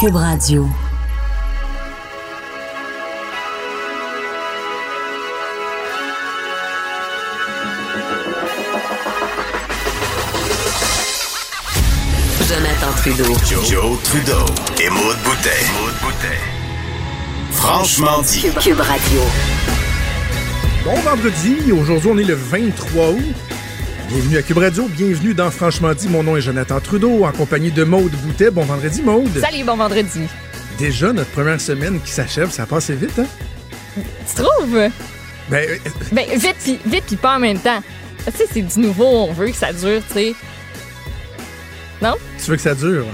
Cube Radio. Jonathan Trudeau. Joe, Trudeau et Maude Boutet. Franchement dit. Cube, Cube Radio. Bon vendredi, aujourd'hui on est le 23 août. Bienvenue à Cube Radio, bienvenue dans Franchement dit. Mon nom est Jonathan Trudeau, en compagnie de Maude Boutet. Bon vendredi, Maude. Salut, bon vendredi. Déjà notre première semaine qui s'achève, ça a passé vite, hein? Tu trouves? Ben, euh, Ben, vite pis, vite pis pas en même temps. Tu sais, c'est du nouveau, on veut que ça dure, tu sais. Non? tu veux que ça dure?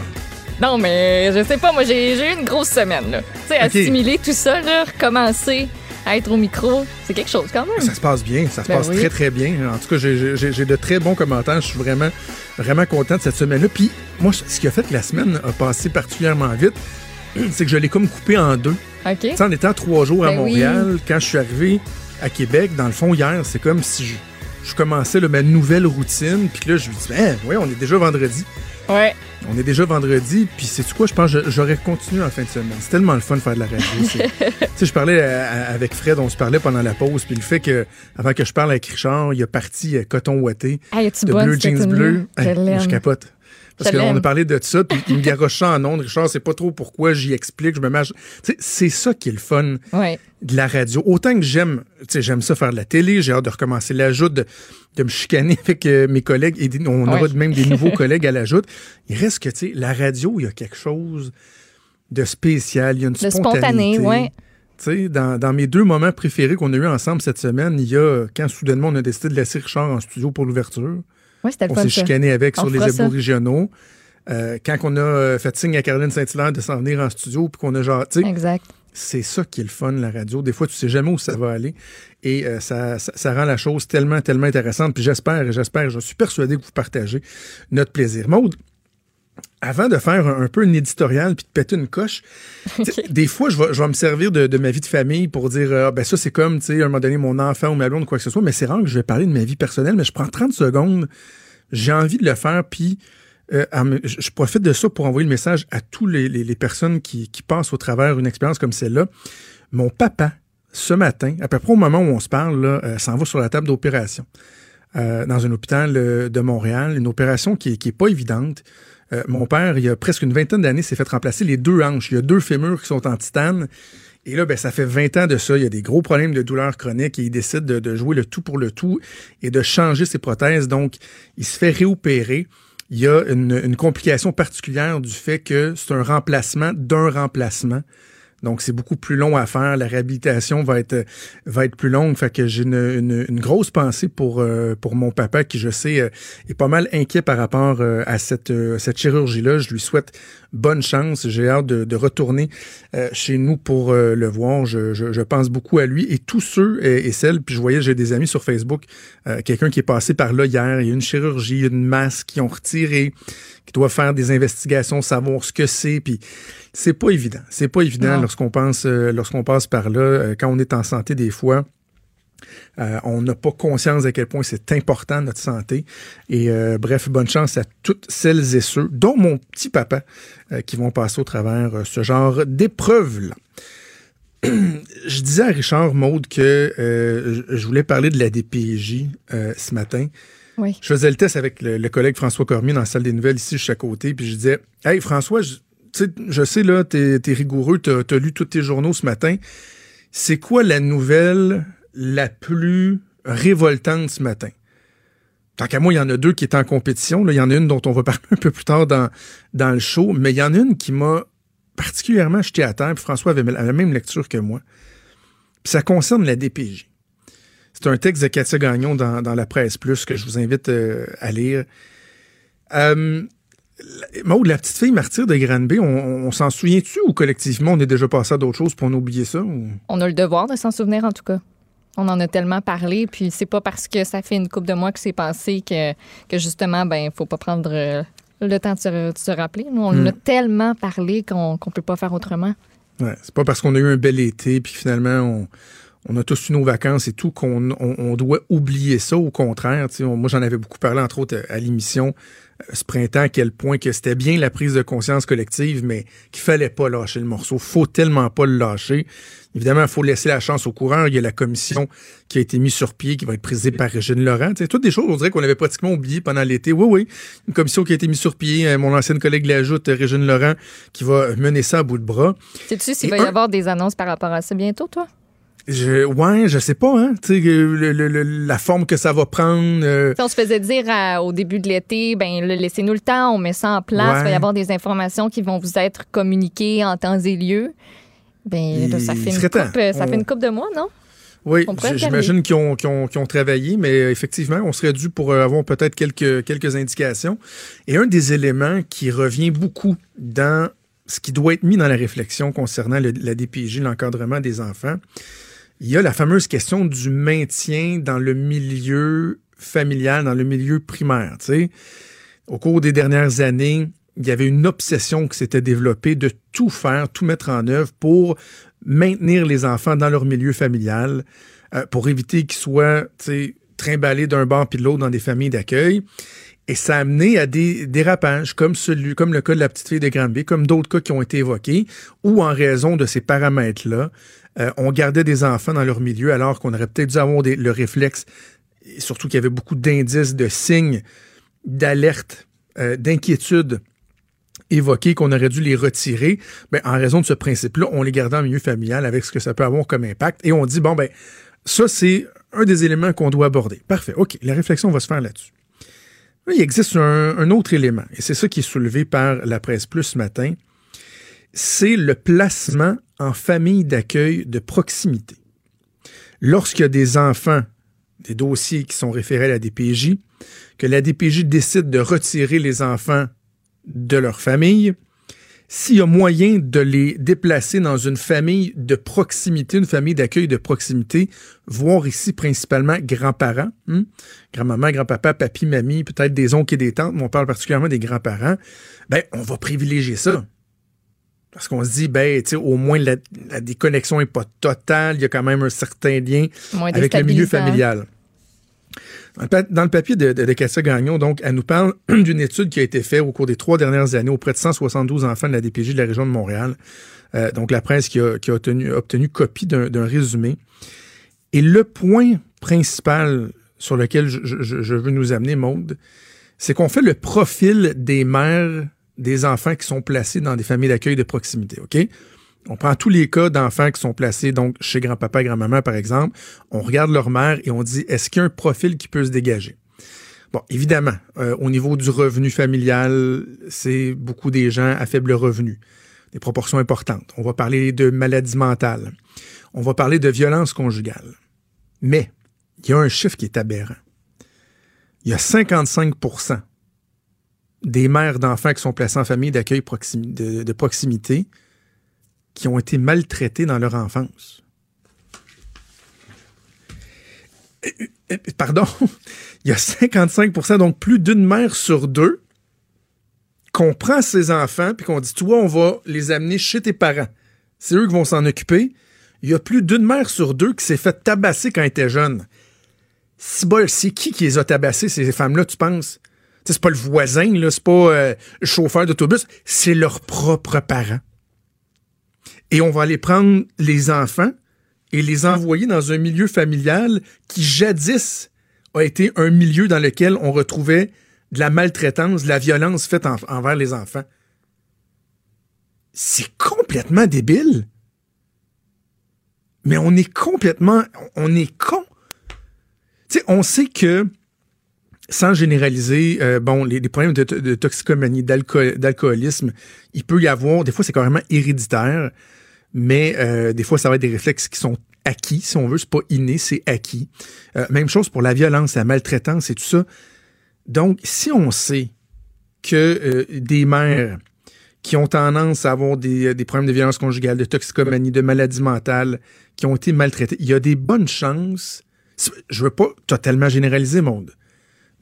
Non, mais je sais pas, moi, j'ai eu une grosse semaine, là. Tu sais, assimiler tout ça, là, recommencer être au micro, c'est quelque chose quand même. Ça se passe bien, ça se Ben passe oui. très très bien. En tout cas, j'ai- de très bons commentaires. Je suis vraiment vraiment content de cette semaine-là. Puis moi, ce qui a fait que la semaine a passé particulièrement vite, c'est que je l'ai comme coupé en deux. OK? En étant trois jours à Ben oui. Montréal, quand je suis arrivé à Québec, dans le fond, hier, c'est comme si je, je commençais là, ma nouvelle routine. Puis là, je lui dis, ben, oui, on est déjà vendredi. Ouais. On est déjà vendredi. Puis c'est quoi, je pense j'aurais continué en fin de semaine. C'est tellement le fun de faire de la radio. tu sais, je parlais à- à- avec Fred, on se parlait pendant la pause. Puis le fait que, avant que je parle avec Richard, il a parti euh, coton ouaté Hey, es-tu de bleu jeans bleu. Hey, je capote. Parce qu'on a parlé de ça, puis il me garoche ça en ondes. Richard, c'est pas trop pourquoi j'y explique, je me sais, c'est ça qui est le fun Ouais. de la radio. Autant que j'aime, j'aime ça faire de la télé, j'ai hâte de recommencer l'ajout, de, de me chicaner avec euh, mes collègues et des- on aura Ouais. même des nouveaux collègues à l'ajout. Il reste que, tu sais, la radio, il y a quelque chose de spécial, il y a une De spontanéité. spontané, ouais. Dans, dans mes deux moments préférés qu'on a eu ensemble cette semaine, il y a quand soudainement on a décidé de laisser Richard en studio pour l'ouverture. Ouais, On s'est chicané avec On sur les régionaux. Euh, quand on a euh, fait signe à Caroline Saint-Hilaire de s'en venir en studio, puis qu'on a genre, Exact. c'est ça qui est le fun, la radio. Des fois, tu sais jamais où ça va aller. Et euh, ça, ça, ça rend la chose tellement, tellement intéressante. Puis j'espère, j'espère, je suis persuadé que vous partagez notre plaisir. Maude, avant de faire un, un peu une éditorial puis de péter une coche, des fois, je vais, je vais me servir de, de ma vie de famille pour dire, euh, ben ça, c'est comme, tu sais, à un moment donné, mon enfant ou ma blonde ou quoi que ce soit. Mais c'est rare que je vais parler de ma vie personnelle, mais je prends 30 secondes. J'ai envie de le faire, puis euh, je profite de ça pour envoyer le message à tous les, les- les personnes qui, qui passent au travers une expérience comme celle-là. Mon papa, ce matin, à peu près au moment où on se parle, là, euh, s'en va sur la table d'opération euh, dans un hôpital euh, de Montréal, une opération qui, est- qui est pas évidente. Euh, mon père, il y a presque une vingtaine d'années, s'est fait remplacer les deux hanches. Il y a deux fémurs qui sont en titane. Et là, ben, ça fait 20 ans de ça. Il y a des gros problèmes de douleurs chroniques et il décide de, jouer le tout pour le tout et de changer ses prothèses. Donc, il se fait réopérer. Il y a une complication particulière du fait que c'est un remplacement d'un remplacement. Donc, c'est beaucoup plus long à faire. La réhabilitation va être, va être plus longue. Fait que j'ai une, une, une grosse pensée pour, euh, pour mon papa qui, je sais, euh, est pas mal inquiet par rapport euh, à cette, euh, cette chirurgie-là. Je lui souhaite bonne chance. J'ai hâte de, de retourner euh, chez nous pour euh, le voir. Je, je, je pense beaucoup à lui et tous ceux et, et celles. Puis je voyais, j'ai des amis sur Facebook, euh, quelqu'un qui est passé par là hier. Il y a une chirurgie, une masse qui ont retiré, qui doit faire des investigations, savoir ce que c'est. Puis c'est pas évident. C'est pas évident lorsqu'on pense, euh, lorsqu'on passe par là. Euh, quand on est en santé, des fois. Euh, on n'a pas conscience à quel point c'est important notre santé. Et euh, bref, bonne chance à toutes celles et ceux, dont mon petit papa, euh, qui vont passer au travers ce genre d'épreuves-là. je disais à Richard Maude que je voulais parler de la DPJ ce matin. Oui. Je faisais le test avec le, collègue François Cormier dans la salle des nouvelles ici, suis à côté, puis je disais Hey François, je, je sais là, t'es es rigoureux, t'as as lu tous tes journaux ce matin. C'est quoi la nouvelle la plus révoltante ce matin? Tant qu'à moi, il y en a deux qui étaient en compétition. Il y en a une dont on va parler un peu plus tard dans, dans le show, mais il y en a une qui m'a particulièrement jeté à terre. Puis François avait la même lecture que moi. Puis ça concerne la DPJ. C'est un texte de Katia Gagnon dans, dans la presse plus que je vous invite euh, à lire. Euh, Maud, la petite fille martyre de Granby, on, on s'en souvient-tu ou collectivement on est déjà passé à d'autres choses pour en oublier ça? ou- On a le devoir de s'en souvenir, en tout cas. On en a tellement parlé, puis c'est pas parce que ça fait une couple de mois que c'est passé que, que justement, ben, faut pas prendre euh, le temps de se, de se rappeler. Nous, on en a tellement parlé qu'on qu'on peut pas faire autrement. Ouais, c'est pas parce qu'on a eu un bel été puis finalement on, on a tous eu nos vacances et tout qu'on on, on doit oublier ça. Au contraire, on- moi j'en avais beaucoup parlé entre autres à l'émission euh, ce printemps à quel point que c'était bien la prise de conscience collective, mais qu'il fallait pas lâcher le morceau. Faut tellement pas le lâcher. Évidemment, il faut laisser la chance au coureur. Il y a la commission qui a été mise sur pied, qui va être présidée par Régine Laurent. Toutes des choses, on dirait qu'on avait pratiquement oublié pendant l'été. Oui, oui. Une commission qui a été mise sur pied. Euh, Mon ancienne collègue l'ajoute, Régine Laurent, qui va mener ça à bout de bras. Sais-tu s'il va y avoir des annonces par rapport à ça bientôt, toi? Je, ouais, je sais pas, hein. Tu sais, le- le- le- la forme que ça va prendre. euh, on se faisait dire à- au début de l'été, ben laissez-nous le temps, on met ça en place, Ouais. il va y avoir des informations qui vont vous être communiquées en temps et lieu. Ben là, ça fait une coupe, euh, ça On- fait une coupe de mois, non? oui, j'imagine qu'ils ont, ont, travaillé, mais euh, effectivement, on serait dû pour euh, avoir peut-être quelques, quelques indications. Et un des éléments qui revient beaucoup dans ce qui doit être mis dans la réflexion concernant le- la DPJ, l'encadrement des enfants, il y a la fameuse question du maintien dans le milieu familial, dans le milieu primaire. Au cours des dernières années, il y avait une obsession qui s'était développée de tout faire, tout mettre en œuvre pour maintenir les enfants dans leur milieu familial, euh, pour éviter qu'ils soient trimballés d'un bord puis de l'autre dans des familles d'accueil. Et ça a amené à des dérapages, comme celui, comme le cas de la petite fille de Granby, comme d'autres cas qui ont été évoqués, où en raison de ces paramètres-là, euh, on gardait des enfants dans leur milieu alors qu'on aurait peut-être dû avoir le réflexe, et surtout qu'il y avait beaucoup d'indices, de signes, d'alerte, euh, d'inquiétude évoqués qu'on aurait dû les retirer. Ben, en raison de ce principe-là, on les gardait en milieu familial avec ce que ça peut avoir comme impact. Et on dit, bon, ben, ça, c'est un des éléments qu'on doit aborder. Parfait. OK. La réflexion va se faire là-dessus. Là, il existe un, un autre élément, et c'est ça qui est soulevé par la presse plus ce matin, c'est le placement en famille d'accueil de proximité. Lorsqu'il y a des enfants, des dossiers qui sont référés à la DPJ, que la DPJ décide de retirer les enfants de leur famille, s'il y a moyen de les déplacer dans une famille de proximité, une famille d'accueil de proximité, voire ici principalement grands-parents, hein, grand-maman, grand-papa, papy, mamie, peut-être des oncles et des tantes, mais on parle particulièrement des grands-parents, ben, on va privilégier ça. Parce qu'on se dit, ben, au moins la, la déconnexion n'est pas totale, il y a quand même un certain lien Moins avec le milieu familial. Dans le, papier de, de, de Cassia Gagnon, donc, elle nous parle d'une étude qui a été faite au cours des trois dernières années auprès de 172 enfants de la DPJ de la région de Montréal. Euh, donc, la presse qui a, qui a obtenu, obtenu copie d'un d'un résumé. Et le point principal sur lequel je, je- je veux nous amener, Maude, c'est qu'on fait le profil des mères des enfants qui sont placés dans des familles d'accueil de proximité, OK? On prend tous les cas d'enfants qui sont placés donc chez grand-papa et grand-maman, par exemple. On regarde leur mère et on dit, est-ce qu'il y a un profil qui peut se dégager? Bon, évidemment, euh, au niveau du revenu familial, c'est beaucoup des gens à faible revenu, des proportions importantes. On va parler de maladies mentales. On va parler de violence conjugale. Mais il y a un chiffre qui est aberrant. Il y a 55 des mères d'enfants qui sont placés en famille d'accueil de, proximité qui ont été maltraitées dans leur enfance. Pardon, il y a 55% donc plus d'une mère sur deux, qu'on prend ses enfants puis qu'on dit, toi, on va les amener chez tes parents. C'est eux qui vont s'en occuper. Il y a plus d'une mère sur deux qui s'est fait tabasser quand elle était jeune. Si bol, c'est qui qui les a tabassés, ces femmes-là, tu penses? C'est pas le voisin, c'est pas euh, le chauffeur d'autobus, c'est leurs propres parents. Et on va aller prendre les enfants et les envoyer dans un milieu familial qui jadis a été un milieu dans lequel on retrouvait de la maltraitance, de la violence faite en- envers les enfants. C'est complètement débile. Mais on est complètement, on est con. Tu sais, on sait que sans généraliser, euh, bon, les, problèmes de, de toxicomanie, d'alcool- d'alcoolisme, il peut y avoir, des fois c'est carrément héréditaire, mais euh, des fois ça va être des réflexes qui sont acquis, si on veut, c'est pas inné, c'est acquis. Euh, même chose pour la violence, la maltraitance et tout ça. Donc, si on sait que des mères qui ont tendance à avoir des, des problèmes de violence conjugale, de toxicomanie, de maladies mentales, qui ont été maltraitées, il y a des bonnes chances, je veux pas totalement généraliser, monde,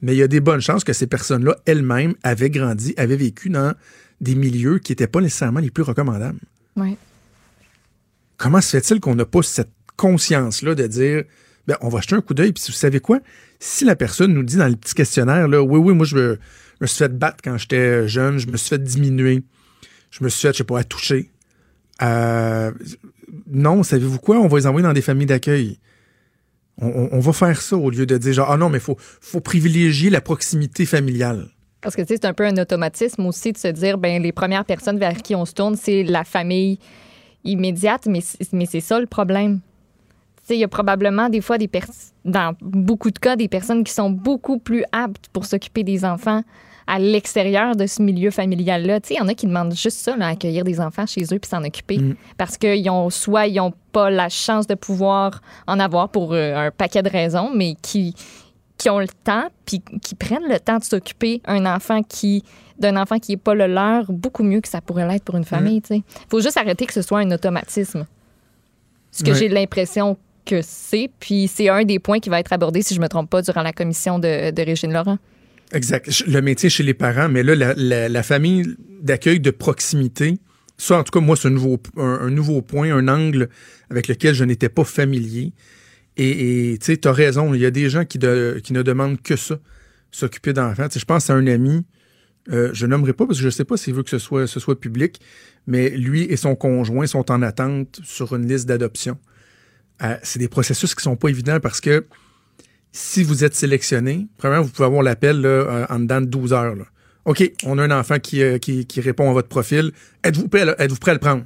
mais il y a des bonnes chances que ces personnes-là, elles-mêmes, avaient grandi, avaient vécu dans des milieux qui n'étaient pas nécessairement les plus recommandables. Ouais. Comment se fait-il qu'on n'a pas cette conscience-là de dire, ben, on va jeter un coup d'œil, puis vous savez quoi? Si la personne nous dit dans le petit questionnaire, là, oui, oui, moi, je me, je me suis fait battre quand j'étais jeune, je me suis fait diminuer, je me suis fait, je sais pas, toucher. Euh, non, savez-vous quoi? On va les envoyer dans des familles d'accueil. On, va faire ça au lieu de dire, genre, ah non, mais il faut, faut privilégier la proximité familiale. Parce que tu sais, c'est un peu un automatisme aussi de se dire, ben les premières personnes vers qui on se tourne, c'est la famille immédiate, mais mais c'est ça le problème. Tu sais, il y a probablement des fois des dans beaucoup de cas, des personnes qui sont beaucoup plus aptes pour s'occuper des enfants à l'extérieur de ce milieu familial-là. Il y en a qui demandent juste ça, là, accueillir des enfants chez eux puis s'en occuper. Parce qu'ils ont soit ils n'ont pas la chance de pouvoir en avoir pour euh, un paquet de raisons, mais qui, qui ont le temps puis qui prennent le temps de s'occuper un enfant qui d'un enfant qui n'est pas le leur beaucoup mieux que ça pourrait l'être pour une famille. Il faut juste arrêter que ce soit un automatisme. Ce que j'ai l'impression que c'est, puis c'est un des points qui va être abordé, si je me trompe pas, durant la commission de, de Régine Laurent. Exact. Le métier chez les parents, mais là, la, famille d'accueil de proximité, ça, en tout cas, moi, c'est un nouveau, point, un angle avec lequel je n'étais pas familier. Et tu sais, tu raison, il y a des gens qui, qui ne demandent que ça, s'occuper d'enfants. Je pense à un ami, euh, je nommerai pas parce que je sais pas s'il veut que ce soit, ce soit public, mais lui et son conjoint sont en attente sur une liste d'adoption. Euh, c'est des processus qui sont pas évidents parce que si vous êtes sélectionné, premièrement, vous pouvez avoir l'appel là, euh, en dedans de 12 heures. là. OK, on a un enfant qui, euh, qui, qui répond à votre profil. Êtes-vous prêt, êtes-vous prêt à le prendre?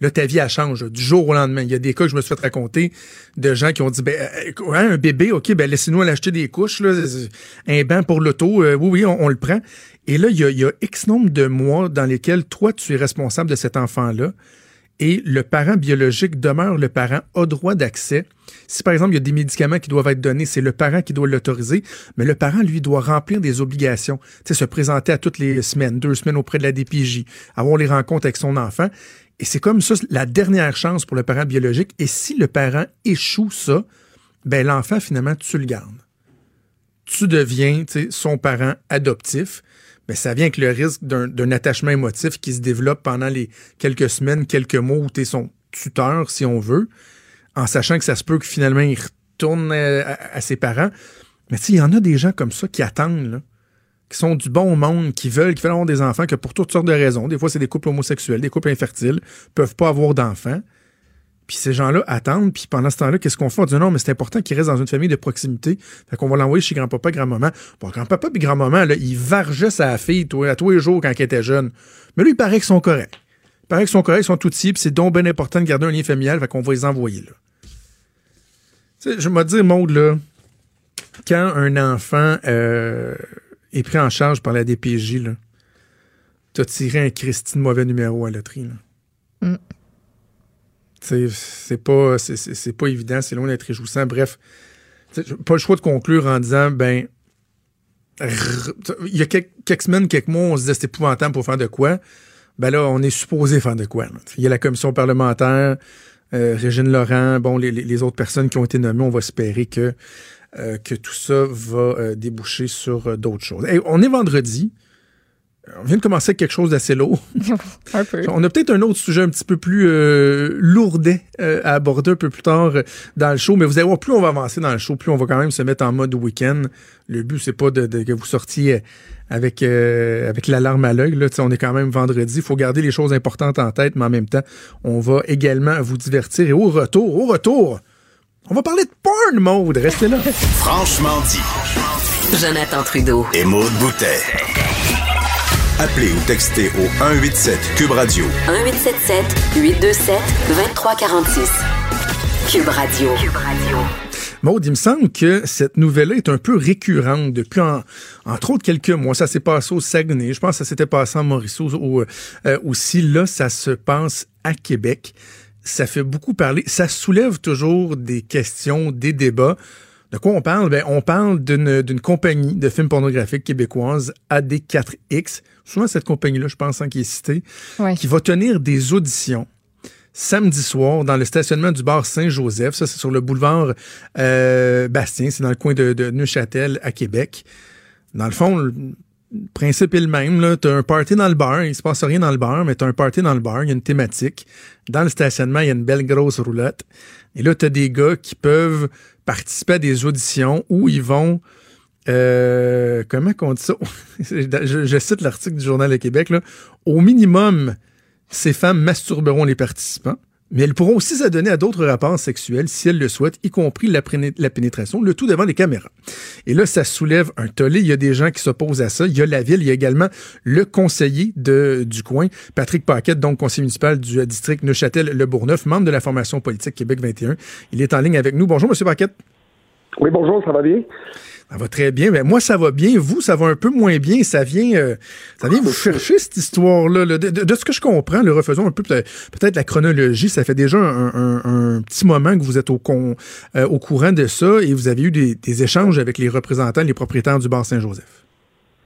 Là, ta vie, elle change du jour au lendemain. Il y a des cas que je me suis fait raconter de gens qui ont dit, ben, euh, un bébé, OK, ben, laissez-nous aller acheter des couches, là, un banc pour l'auto, euh, oui, oui, on, on le prend. Et là, il y, a, il y a X nombre de mois dans lesquels toi, tu es responsable de cet enfant-là et le parent biologique demeure le parent, a droit d'accès. Si par exemple il y a des médicaments qui doivent être donnés, c'est le parent qui doit l'autoriser, mais le parent, lui, doit remplir des obligations. Tu sais, se présenter à toutes les semaines, deux semaines auprès de la DPJ, avoir les rencontres avec son enfant. Et c'est comme ça la dernière chance pour le parent biologique. Et si le parent échoue ça, ben l'enfant, finalement, tu le gardes. Tu deviens son parent adoptif. Ben, ça vient avec le risque d'un attachement émotif qui se développe pendant les quelques semaines, quelques mois où tu es son tuteur, si on veut, en sachant que ça se peut que finalement il retourne euh, à, ses parents. Mais tu il y en a des gens comme ça qui attendent, qui sont du bon monde, qui veulent, qui veulent avoir des enfants, que pour toutes sortes de raisons, des fois c'est des couples homosexuels, des couples infertiles, peuvent pas avoir d'enfants. Puis ces gens-là attendent, puis pendant ce temps-là, qu'est-ce qu'on fait? On dit non, mais c'est important qu'il reste dans une famille de proximité. Fait qu'on va l'envoyer chez grand-papa, grand-maman. Bon, grand-papa et grand-maman, là, il vargeait sa fille toi, à tous les jours quand elle était jeune. Mais lui, il paraît qu'ils sont corrects. Il paraît qu'ils sont corrects, ils sont tout petits, puis c'est donc bien important de garder un lien familial, fait qu'on va les envoyer là. Tu sais, je vais dire, Maude, là, quand un enfant euh, est pris en charge par la DPJ, là, t'as tiré un Christine mauvais numéro à la loterie, là. Mm. C'est pas, c'est- pas évident, c'est loin d'être réjouissant. Bref, pas le choix de conclure en disant, ben, il y a quelques, semaines, quelques mois, on se disait c'est épouvantable pour faire de quoi? Ben là, on est supposé faire de quoi. Il y a la commission parlementaire, euh, Régine Laurent, bon, les, les- autres personnes qui ont été nommées, on va espérer que, euh, que tout ça va euh, déboucher sur d'autres choses. Hey, on est vendredi. On vient de commencer avec quelque chose d'assez lourd. Un peu. On a peut-être un autre sujet un petit peu plus euh, lourdet euh, à aborder un peu plus tard euh, dans le show, mais vous allez voir, plus on va avancer dans le show, plus on va quand même se mettre en mode week-end. Le but, c'est pas de, de- que vous sortiez avec, euh, avec l'alarme à l'œil. On est quand même vendredi. Il faut garder les choses importantes en tête, mais en même temps, on va également vous divertir. Et au retour, au retour, on va parler de porn mode. Restez là. Franchement dit. Jonathan Trudeau. Et Maude Boutet. Appelez ou textez au 187 Cube Radio 1877 827 2346. Cube Radio. Cube Radio. Maud, il me semble que cette nouvelle-là est un peu récurrente depuis, en- entre autres, quelques mois. Ça s'est passé au Saguenay. Je pense que ça s'était passé en Mauriceau au- euh, aussi. Là, ça se passe à Québec. Ça fait beaucoup parler. Ça soulève toujours des questions, des débats. De quoi on parle? Ben, on parle d'une d'une compagnie de films pornographiques québécoise, AD4X. Souvent, cette compagnie-là, je pense, hein, qui est citée, Ouais. qui va tenir des auditions samedi soir dans le stationnement du bar Saint-Joseph. Ça, c'est sur le boulevard euh, Bastien. C'est dans le coin de, de Neuchâtel, à Québec. Dans le fond, le principe est le même. Tu as un party dans le bar. Il se passe rien dans le bar, mais tu as un party dans le bar. Il y a une thématique. Dans le stationnement, il y a une belle grosse roulotte. Et là, tu as des gars qui peuvent participer à des auditions où ils vont... euh, comment qu'on dit ça? je, cite l'article du Journal de Québec. Là. Au minimum, ces femmes masturberont les participants, mais elles pourront aussi s'adonner à d'autres rapports sexuels si elles le souhaitent, y compris la, pénétration, le tout devant les caméras. Et là, ça soulève un tollé. Il y a des gens qui s'opposent à ça. Il y a la ville, il y a également le conseiller de, du coin, Patrick Paquette, donc conseiller municipal du euh, district Neuchâtel-Le Bourgneuf, membre de la formation politique Québec 21. Il est en ligne avec nous. Bonjour, Monsieur Paquette. Oui, bonjour, ça va bien? Ça va très bien. Ben, moi, ça va bien. Vous, ça va un peu moins bien. Ça vient, euh, ça vient vous chercher cette histoire-là. là. De, ce que je comprends, le refaisons un peu peut- peut-être la chronologie. Ça fait déjà un, petit moment que vous êtes euh, au courant de ça et vous avez eu des, échanges avec les représentants, les propriétaires du bar Saint-Joseph.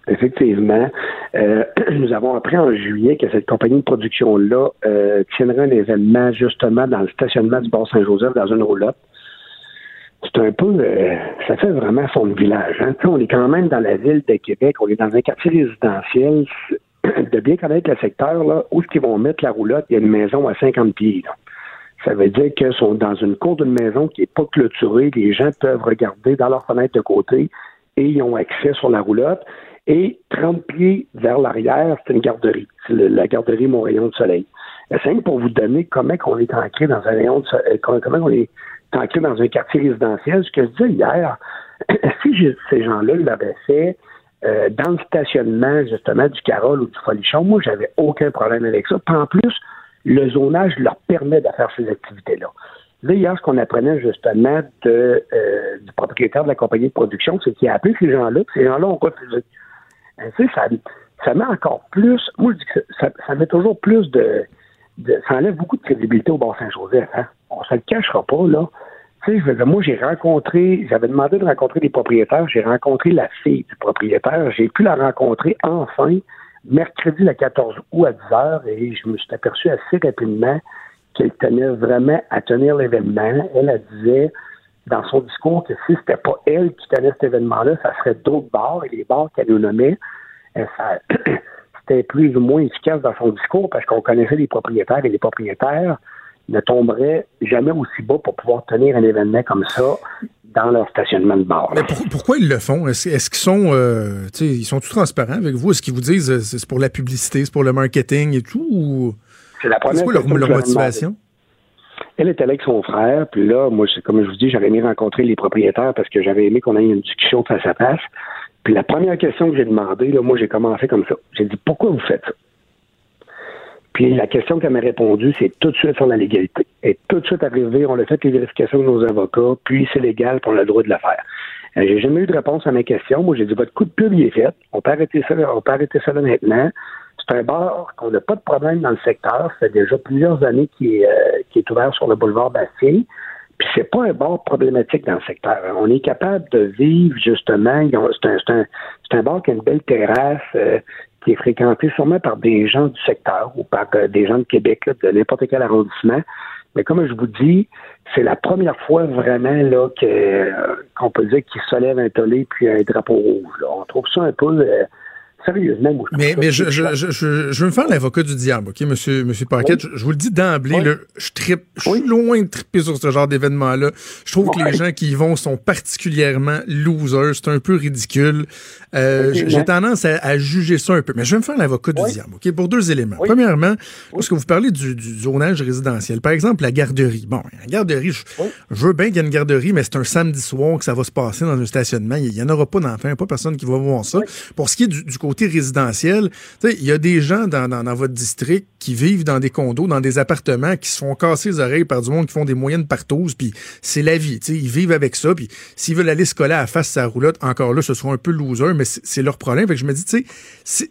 Effectivement. Euh, nous avons appris en juillet que cette compagnie de production-là tiendrait un événement justement dans le stationnement du Bar Saint-Joseph dans une roulotte. C'est un peu, euh, ça fait vraiment de village. Hein? On est quand même dans la ville de Québec, on est dans un quartier résidentiel. De bien connaître le secteur, là, où est-ce qu'ils vont mettre la roulotte, il y a une maison à 50 pieds. Ça veut dire qu'ils sont dans une cour d'une maison qui n'est pas clôturée. Les gens peuvent regarder dans leur fenêtre de côté et ils ont accès sur la roulotte. Et 30 pieds vers l'arrière, c'est une garderie. C'est la garderie Mon Rayon de Soleil. C'est pour vous donner comment on est ancré dans un rayon de so- euh, comment on est dans un quartier résidentiel. Ce que je disais hier, si ces gens-là l'avaient fait euh, dans le stationnement, justement, du Carole ou du Folichon, moi, j'avais aucun problème avec ça. Puis en plus, le zonage leur permet de faire ces activités-là. Là, hier, ce qu'on apprenait justement euh, du propriétaire de la compagnie de production, c'est qu'il a appelé ces gens-là, ces gens-là ont refusé. Euh, tu sais, ça, ça met encore plus, moi je dis que ça, met toujours plus de, de- ça enlève beaucoup de crédibilité au Bar Saint-Joseph. Hein? On se le cachera pas, là. Tu sais, je veux dire, moi, j'ai rencontré, j'avais demandé de rencontrer des propriétaires, j'ai rencontré la fille du propriétaire, j'ai pu la rencontrer enfin mercredi le 14 août à 10 heures et je me suis aperçu assez rapidement qu'elle tenait vraiment à tenir l'événement. Elle, elle disait dans son discours que si c'était pas elle qui tenait cet événement-là, ça serait d'autres bars et les bars qu'elle nous nommait, euh, c'était plus ou moins efficace dans son discours parce qu'on connaissait les propriétaires et les propriétaires ne tomberaient jamais aussi bas pour pouvoir tenir un événement comme ça dans leur stationnement de bar. Mais pour- pourquoi ils le font? Est-ce qu'ils sont, euh, ils sont tout transparents avec vous? Est-ce qu'ils vous disent euh, c'est pour la publicité, c'est pour le marketing et tout? ou- C'est la C'est première quoi leur, demandé. motivation? Elle était avec son frère, puis là, moi, c'est comme je vous dis, j'aurais aimé rencontrer les propriétaires parce que j'avais aimé qu'on ait une discussion face à face. Puis la première question que j'ai demandé, là, moi, j'ai commencé comme ça. J'ai dit pourquoi vous faites ça? Puis la question qu'elle m'a répondu, c'est tout de suite sur la légalité. Et tout de suite arrivé, on a fait les vérifications de nos avocats, puis c'est légal, puis on a le droit de le faire. Euh, j'ai jamais eu de réponse à mes questions. Moi, j'ai dit votre coup de pub, il est fait. On peut arrêter ça, on peut arrêter ça là maintenant. C'est un bar qu'on n'a pas de problème dans le secteur. Ça fait déjà plusieurs années qu'il est, euh, est ouvert sur le boulevard Bastien. Puis c'est pas un bar problématique dans le secteur. On est capable de vivre justement. C'est un, un, un bar qui a une belle terrasse, euh, qui est fréquenté sûrement par des gens du secteur ou par euh, des gens de Québec, de n'importe quel arrondissement. Mais comme je vous dis, c'est la première fois vraiment là euh, qu'on peut dire qu'il se lève un tollé puis un drapeau rouge. On trouve ça un peu euh, sérieusement. moi, je trouve Mais, mais je, je, je, je, veux me faire l'avocat du diable, OK, monsieur, monsieur Paquette? Je, je vous le dis d'emblée, Oui. je trippe, je suis loin de tripper sur ce genre d'événement-là. Je trouve que les gens qui y vont sont particulièrement losers. C'est un peu ridicule. Euh. J'ai tendance à, à juger ça un peu. Mais je vais me faire l'avocat du diable, OK, pour deux éléments. Premièrement, parce que vous parlez du, du zonage résidentiel. Par exemple, la garderie. Bon, la garderie, je, veux bien qu'il y ait une garderie, mais c'est un samedi soir que ça va se passer dans un stationnement. Il n'y en aura pas d'enfants, pas personne qui va voir ça. Pour ce qui est du, du côté résidentiel, tu sais, il y a des gens dans, dans, votre district qui vivent dans des condos, dans des appartements, qui se font casser les oreilles par du monde qui font des moyennes partous, puis c'est la vie. Ils vivent avec ça, puis s'ils veulent aller se coller à face sa roulotte, encore là, ce sera un peu loser, mais c'est leur problème. Fait que je me dis, tu sais,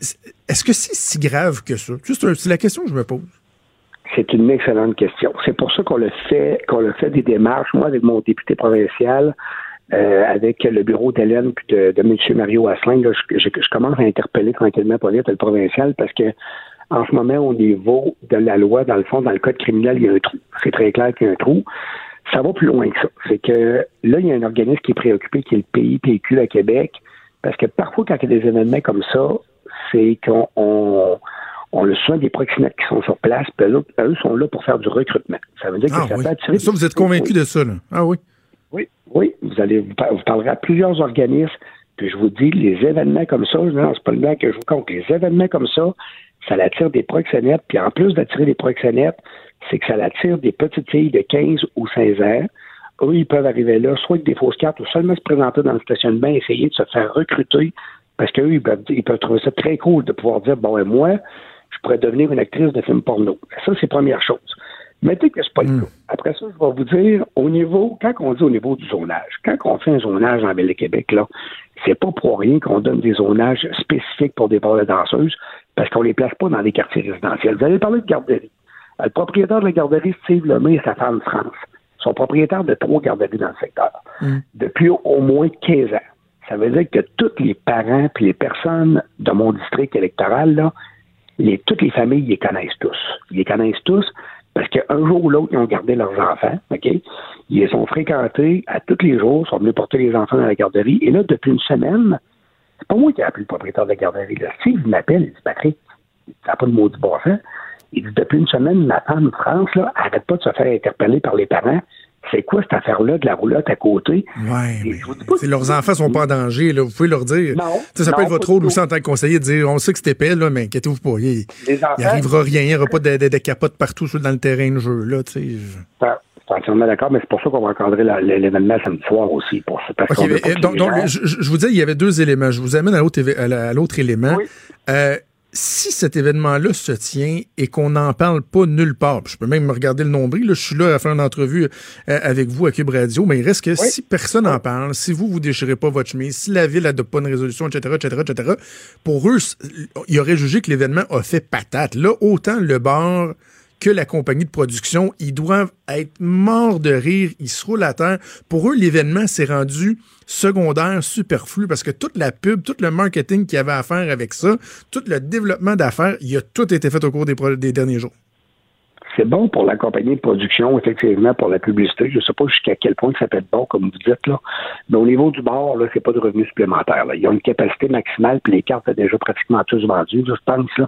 est-ce que c'est si grave que ça? C'est la question que je me pose. C'est une excellente question. C'est pour ça qu'on le fait, qu'on le fait des démarches. Moi, avec mon député provincial, euh, avec le bureau d'Hélène puis de, de M. Mario Asselin, là, je, je- je commence à interpeller tranquillement pas vite le provincial parce que en ce moment, au niveau de la loi, dans le fond, dans le code criminel, il y a un trou. C'est très clair qu'il y a un trou. Ça va plus loin que ça. C'est que là, il y a un organisme qui est préoccupé, qui est le PIPQ à Québec, parce que parfois, quand il y a des événements comme ça, c'est qu'on on, on le soin des proxénètes qui sont sur place, puis eux, eux sont là pour faire du recrutement. Ça veut dire que Ah ça oui. peut attirer... Ça, vous êtes convaincu de ça, là? Ah oui. Oui, oui. Vous allez vous, par- vous parlerez à plusieurs organismes, puis je vous dis, les événements comme ça, non, c'est pas le blanc que je vous compte, les événements comme ça, ça attire des proxénètes, puis en plus d'attirer des proxénètes, c'est que ça attire des petites filles de 15 ou 16 ans. Eux, ils peuvent arriver là, soit avec des fausses cartes, ou seulement se présenter dans le stationnement, essayer de se faire recruter, parce qu'eux, ils peuvent, ils peuvent trouver ça très cool de pouvoir dire, bon, et moi, je pourrais devenir une actrice de film porno. Ça, c'est première chose. Mettez que c'est pas le cas. Après ça, je vais vous dire, au niveau, quand on dit au niveau du zonage, quand on fait un zonage en Ville de Québec, là, c'est pas pour rien qu'on donne des zonages spécifiques pour des bars de danseuses, parce qu'on les place pas dans des quartiers résidentiels. Vous allez parler de garderie. Euh, Le propriétaire de la garderie, Steve Lemay et sa femme France, sont propriétaires de trois garderies dans le secteur depuis au moins 15 ans. Ça veut dire que tous les parents puis les personnes de mon district électoral, là, les, toutes les familles, ils les connaissent tous. Ils les connaissent tous parce qu'un jour ou l'autre, ils ont gardé leurs enfants, OK? Ils les ont fréquentés à tous les jours, sont venus porter les enfants dans la garderie. Et là, depuis une semaine, c'est pas moi qui ai appelé le propriétaire de la garderie. Là. Steve m'appelle, il dit Patrick, n'a pas de maudit bon sens. Il dit depuis une semaine, ma femme France, là, arrête pas de se faire interpeller par les parents. C'est quoi cette affaire-là de la roulotte à côté? Si leurs enfants sont pas en danger, là, vous pouvez leur dire. Non, ça peut être votre rôle aussi en tant que conseiller de dire on sait que c'est épais, là, mais inquiétez-vous pas. Il, il arrivera rien, il n'y aura pas de, de, de capote partout sur- dans le terrain de jeu. Là, tu sais. Je- suis entièrement d'accord, mais c'est pour ça qu'on va encadrer l'événement samedi soir aussi. Pour ça, parce OK, qu'on veut mais, pas euh, donc, je, vous dis, il y avait deux éléments. Je vous amène à l'autre élément. Oui. Euh, si cet événement-là se tient et qu'on n'en parle pas nulle part, je peux même me regarder le nombril, là, je suis là à faire une entrevue euh, avec vous à Cube Radio, mais il reste que si personne n'en parle, si vous, vous déchirez pas votre chemise, si la ville n'adopte pas une résolution, etc., etc., etc., pour eux, ils auraient jugé que l'événement a fait patate. Là, autant le bar que la compagnie de production, ils doivent être morts de rire, ils se roulent à terre. Pour eux, l'événement s'est rendu secondaire, superflu, parce que toute la pub, tout le marketing qu'il y avait à faire avec ça, tout le développement d'affaires, il a tout été fait au cours des, des derniers jours. C'est bon pour la compagnie de production, effectivement, pour la publicité. Je ne sais pas jusqu'à quel point ça peut être bon, comme vous dites, là. Mais au niveau du bar, là, c'est pas de revenus supplémentaires. Là. Ils ont une capacité maximale, puis les cartes sont déjà pratiquement tous vendues, je pense. Là.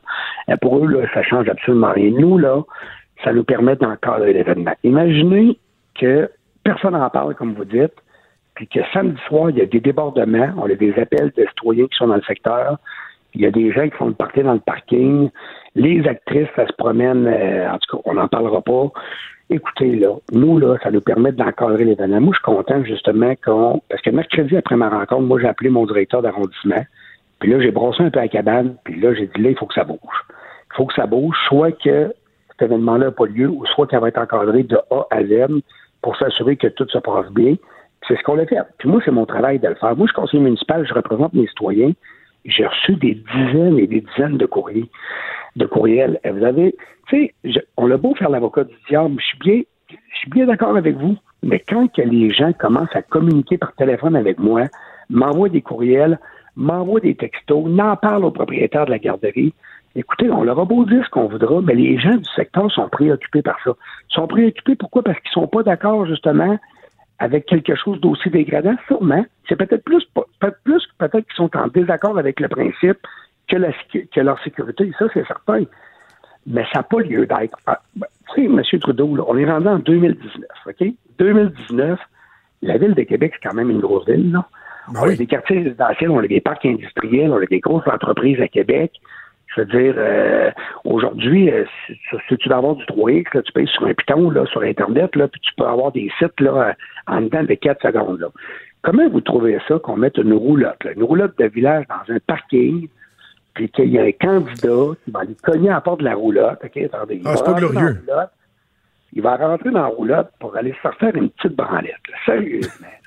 Et pour eux, là, ça change absolument rien. Nous, là, ça nous permet d'encadrer l'événement. Imaginez que personne n'en parle, comme vous dites, puis que samedi soir, il y a des débordements, on a des appels de citoyens qui sont dans le secteur, il y a des gens qui font le party dans le parking, les actrices, ça se promène, euh, en tout cas, on n'en parlera pas. Écoutez, là, nous, là, ça nous permet d'encadrer l'événement. Moi, je suis content, justement, qu'on. Parce que mercredi, après ma rencontre, moi, j'ai appelé mon directeur d'arrondissement. Puis là, j'ai brossé un peu la cabane. Puis là, j'ai dit, là, il faut que ça bouge. Il faut que ça bouge, soit que cet événement-là n'a pas lieu, ou soit qu'elle va être encadrée de A à Z pour s'assurer que tout se passe bien. C'est ce qu'on a fait. Puis moi, c'est mon travail de le faire. Moi, je suis conseiller municipal, je représente mes citoyens. J'ai reçu des dizaines et des dizaines de courriers, de courriels. Et vous avez, tu sais, on a beau faire l'avocat du diable, je suis bien, je suis bien d'accord avec vous. Mais quand que les gens commencent à communiquer par téléphone avec moi, m'envoient des courriels, m'envoient des textos, n'en parlent au propriétaire de la garderie, écoutez, on leur a beau dire ce qu'on voudra, mais les gens du secteur sont préoccupés par ça. Ils sont préoccupés pourquoi? Parce qu'ils sont pas d'accord, justement, avec quelque chose d'aussi dégradant, sûrement. C'est peut-être plus, peut-être plus peut-être qu'ils sont en désaccord avec le principe que, la, sécu- que leur sécurité, ça c'est certain. Mais ça n'a pas lieu d'être. Ah, ben, Tu sais, M. Trudeau, là, on est rendu en 2019, OK? 2019, la ville de Québec, c'est quand même une grosse ville, là. Ben on a des quartiers résidentiels, on a des parcs industriels, on a des grosses entreprises à Québec. Je veux dire, euh, aujourd'hui, euh, si, si tu veux avoir du 3X, là, tu payes sur un piton, là, sur Internet, là, puis tu peux avoir des sites là, euh, en dedans de 4 secondes. Là. Comment vous trouvez ça qu'on mette une roulotte, là, une roulotte de village dans un parking, puis qu'il y a un candidat qui va aller cogner à la porte de la roulotte, OK, attendez, il Ah, va c'est pas rentrer dans la glorieux. roulotte, il va rentrer dans la roulotte pour aller se faire une petite branlette, là, sérieusement.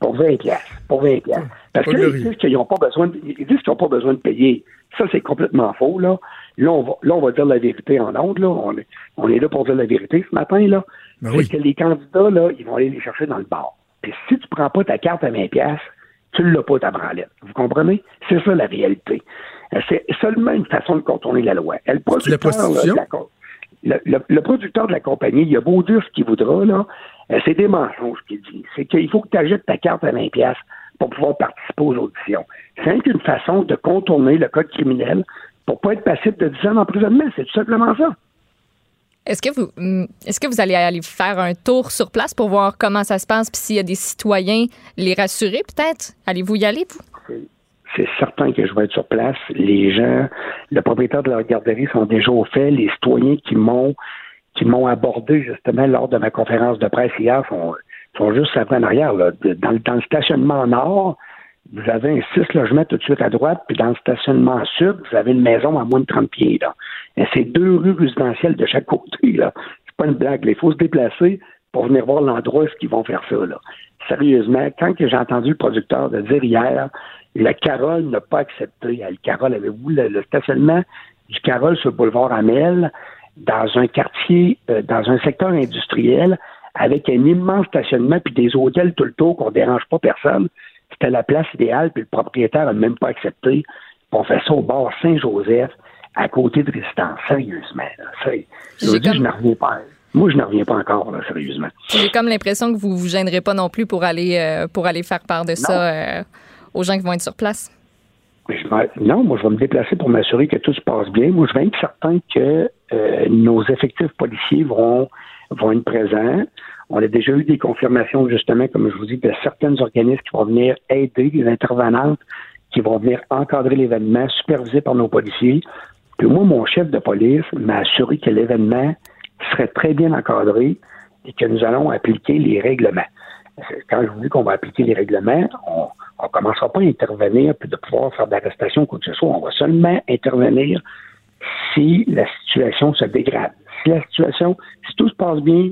Pour 20 piastres. Pour 20 piastres. Parce Pas que là, ils glorieux. disent qu'ils n'ont pas besoin de, ils disent qu'ils n'ont pas besoin de payer. Ça, c'est complètement faux, là. Là, on va, là, on va dire la vérité en ondes, là. On est, on est là pour dire la vérité ce matin, là. Ben oui. que les candidats, là, ils vont aller les chercher dans le bar. Puis si tu prends pas ta carte à 20 pièces, tu l'as pas ta branlette. Vous comprenez? C'est ça la réalité. Euh, C'est seulement une façon de contourner la loi. Le producteur, là, prostitution? de la co- le, le- le producteur de la compagnie, il a beau dire ce qu'il voudra, là, euh, c'est des mensonges qu'il dit. C'est qu'il faut que tu achètes ta carte à 20 pièces pour pouvoir participer aux auditions. C'est qu'une façon de contourner le code criminel pour pas être passible de 10 ans d'emprisonnement. C'est tout simplement ça. Est-ce que vous hum, est-ce que vous allez aller faire un tour sur place pour voir comment ça se passe puis s'il y a des citoyens les rassurer peut-être? Allez-vous y aller vous? C'est certain que je vais être sur place. Les gens, le propriétaire de la garderie sont déjà au fait. Les citoyens qui m'ont qui m'ont abordé justement lors de ma conférence de presse hier sont, sont juste après en arrière. Là. Dans, le- dans le stationnement nord, vous avez un six logements tout de suite à droite, puis dans le stationnement sud, vous avez une maison à moins de 30 pieds. Là. C'est deux rues résidentielles de chaque côté. Là. C'est pas une blague. Il faut se déplacer pour venir voir l'endroit où ils vont faire ça. Là. Sérieusement, quand j'ai entendu le producteur de dire hier, le Carole n'a pas accepté. Le Carole, avez-vous le, le stationnement du Carole sur le boulevard Amel, dans un quartier, euh, dans un secteur industriel, avec un immense stationnement puis des hôtels tout le tour qu'on dérange pas personne. C'était la place idéale, puis le propriétaire n'a même pas accepté. On fait ça au bord Saint-Joseph, à côté de Résistance. Sérieusement, là. C'est- Je dis, comme- je n'en reviens pas. Moi, je n'en reviens pas encore, là, sérieusement. J'ai comme l'impression que vous vous gênerez pas non plus pour aller euh, pour aller faire part de ça euh, aux gens qui vont être sur place. Je non, moi, je vais me déplacer pour m'assurer que tout se passe bien. Moi, je vais être certain que euh, nos effectifs policiers vont, vont être présents. On a déjà eu des confirmations, justement, comme je vous dis, de certains organismes qui vont venir aider, des intervenantes qui vont venir encadrer l'événement, supervisé par nos policiers. Puis moi, mon chef de police m'a assuré que l'événement serait très bien encadré et que nous allons appliquer les règlements. Quand je vous dis qu'on va appliquer les règlements, on ne commencera pas à intervenir puis de pouvoir faire d'arrestation ou quoi que ce soit. On va seulement intervenir si la situation se dégrade. Si la situation, si tout se passe bien,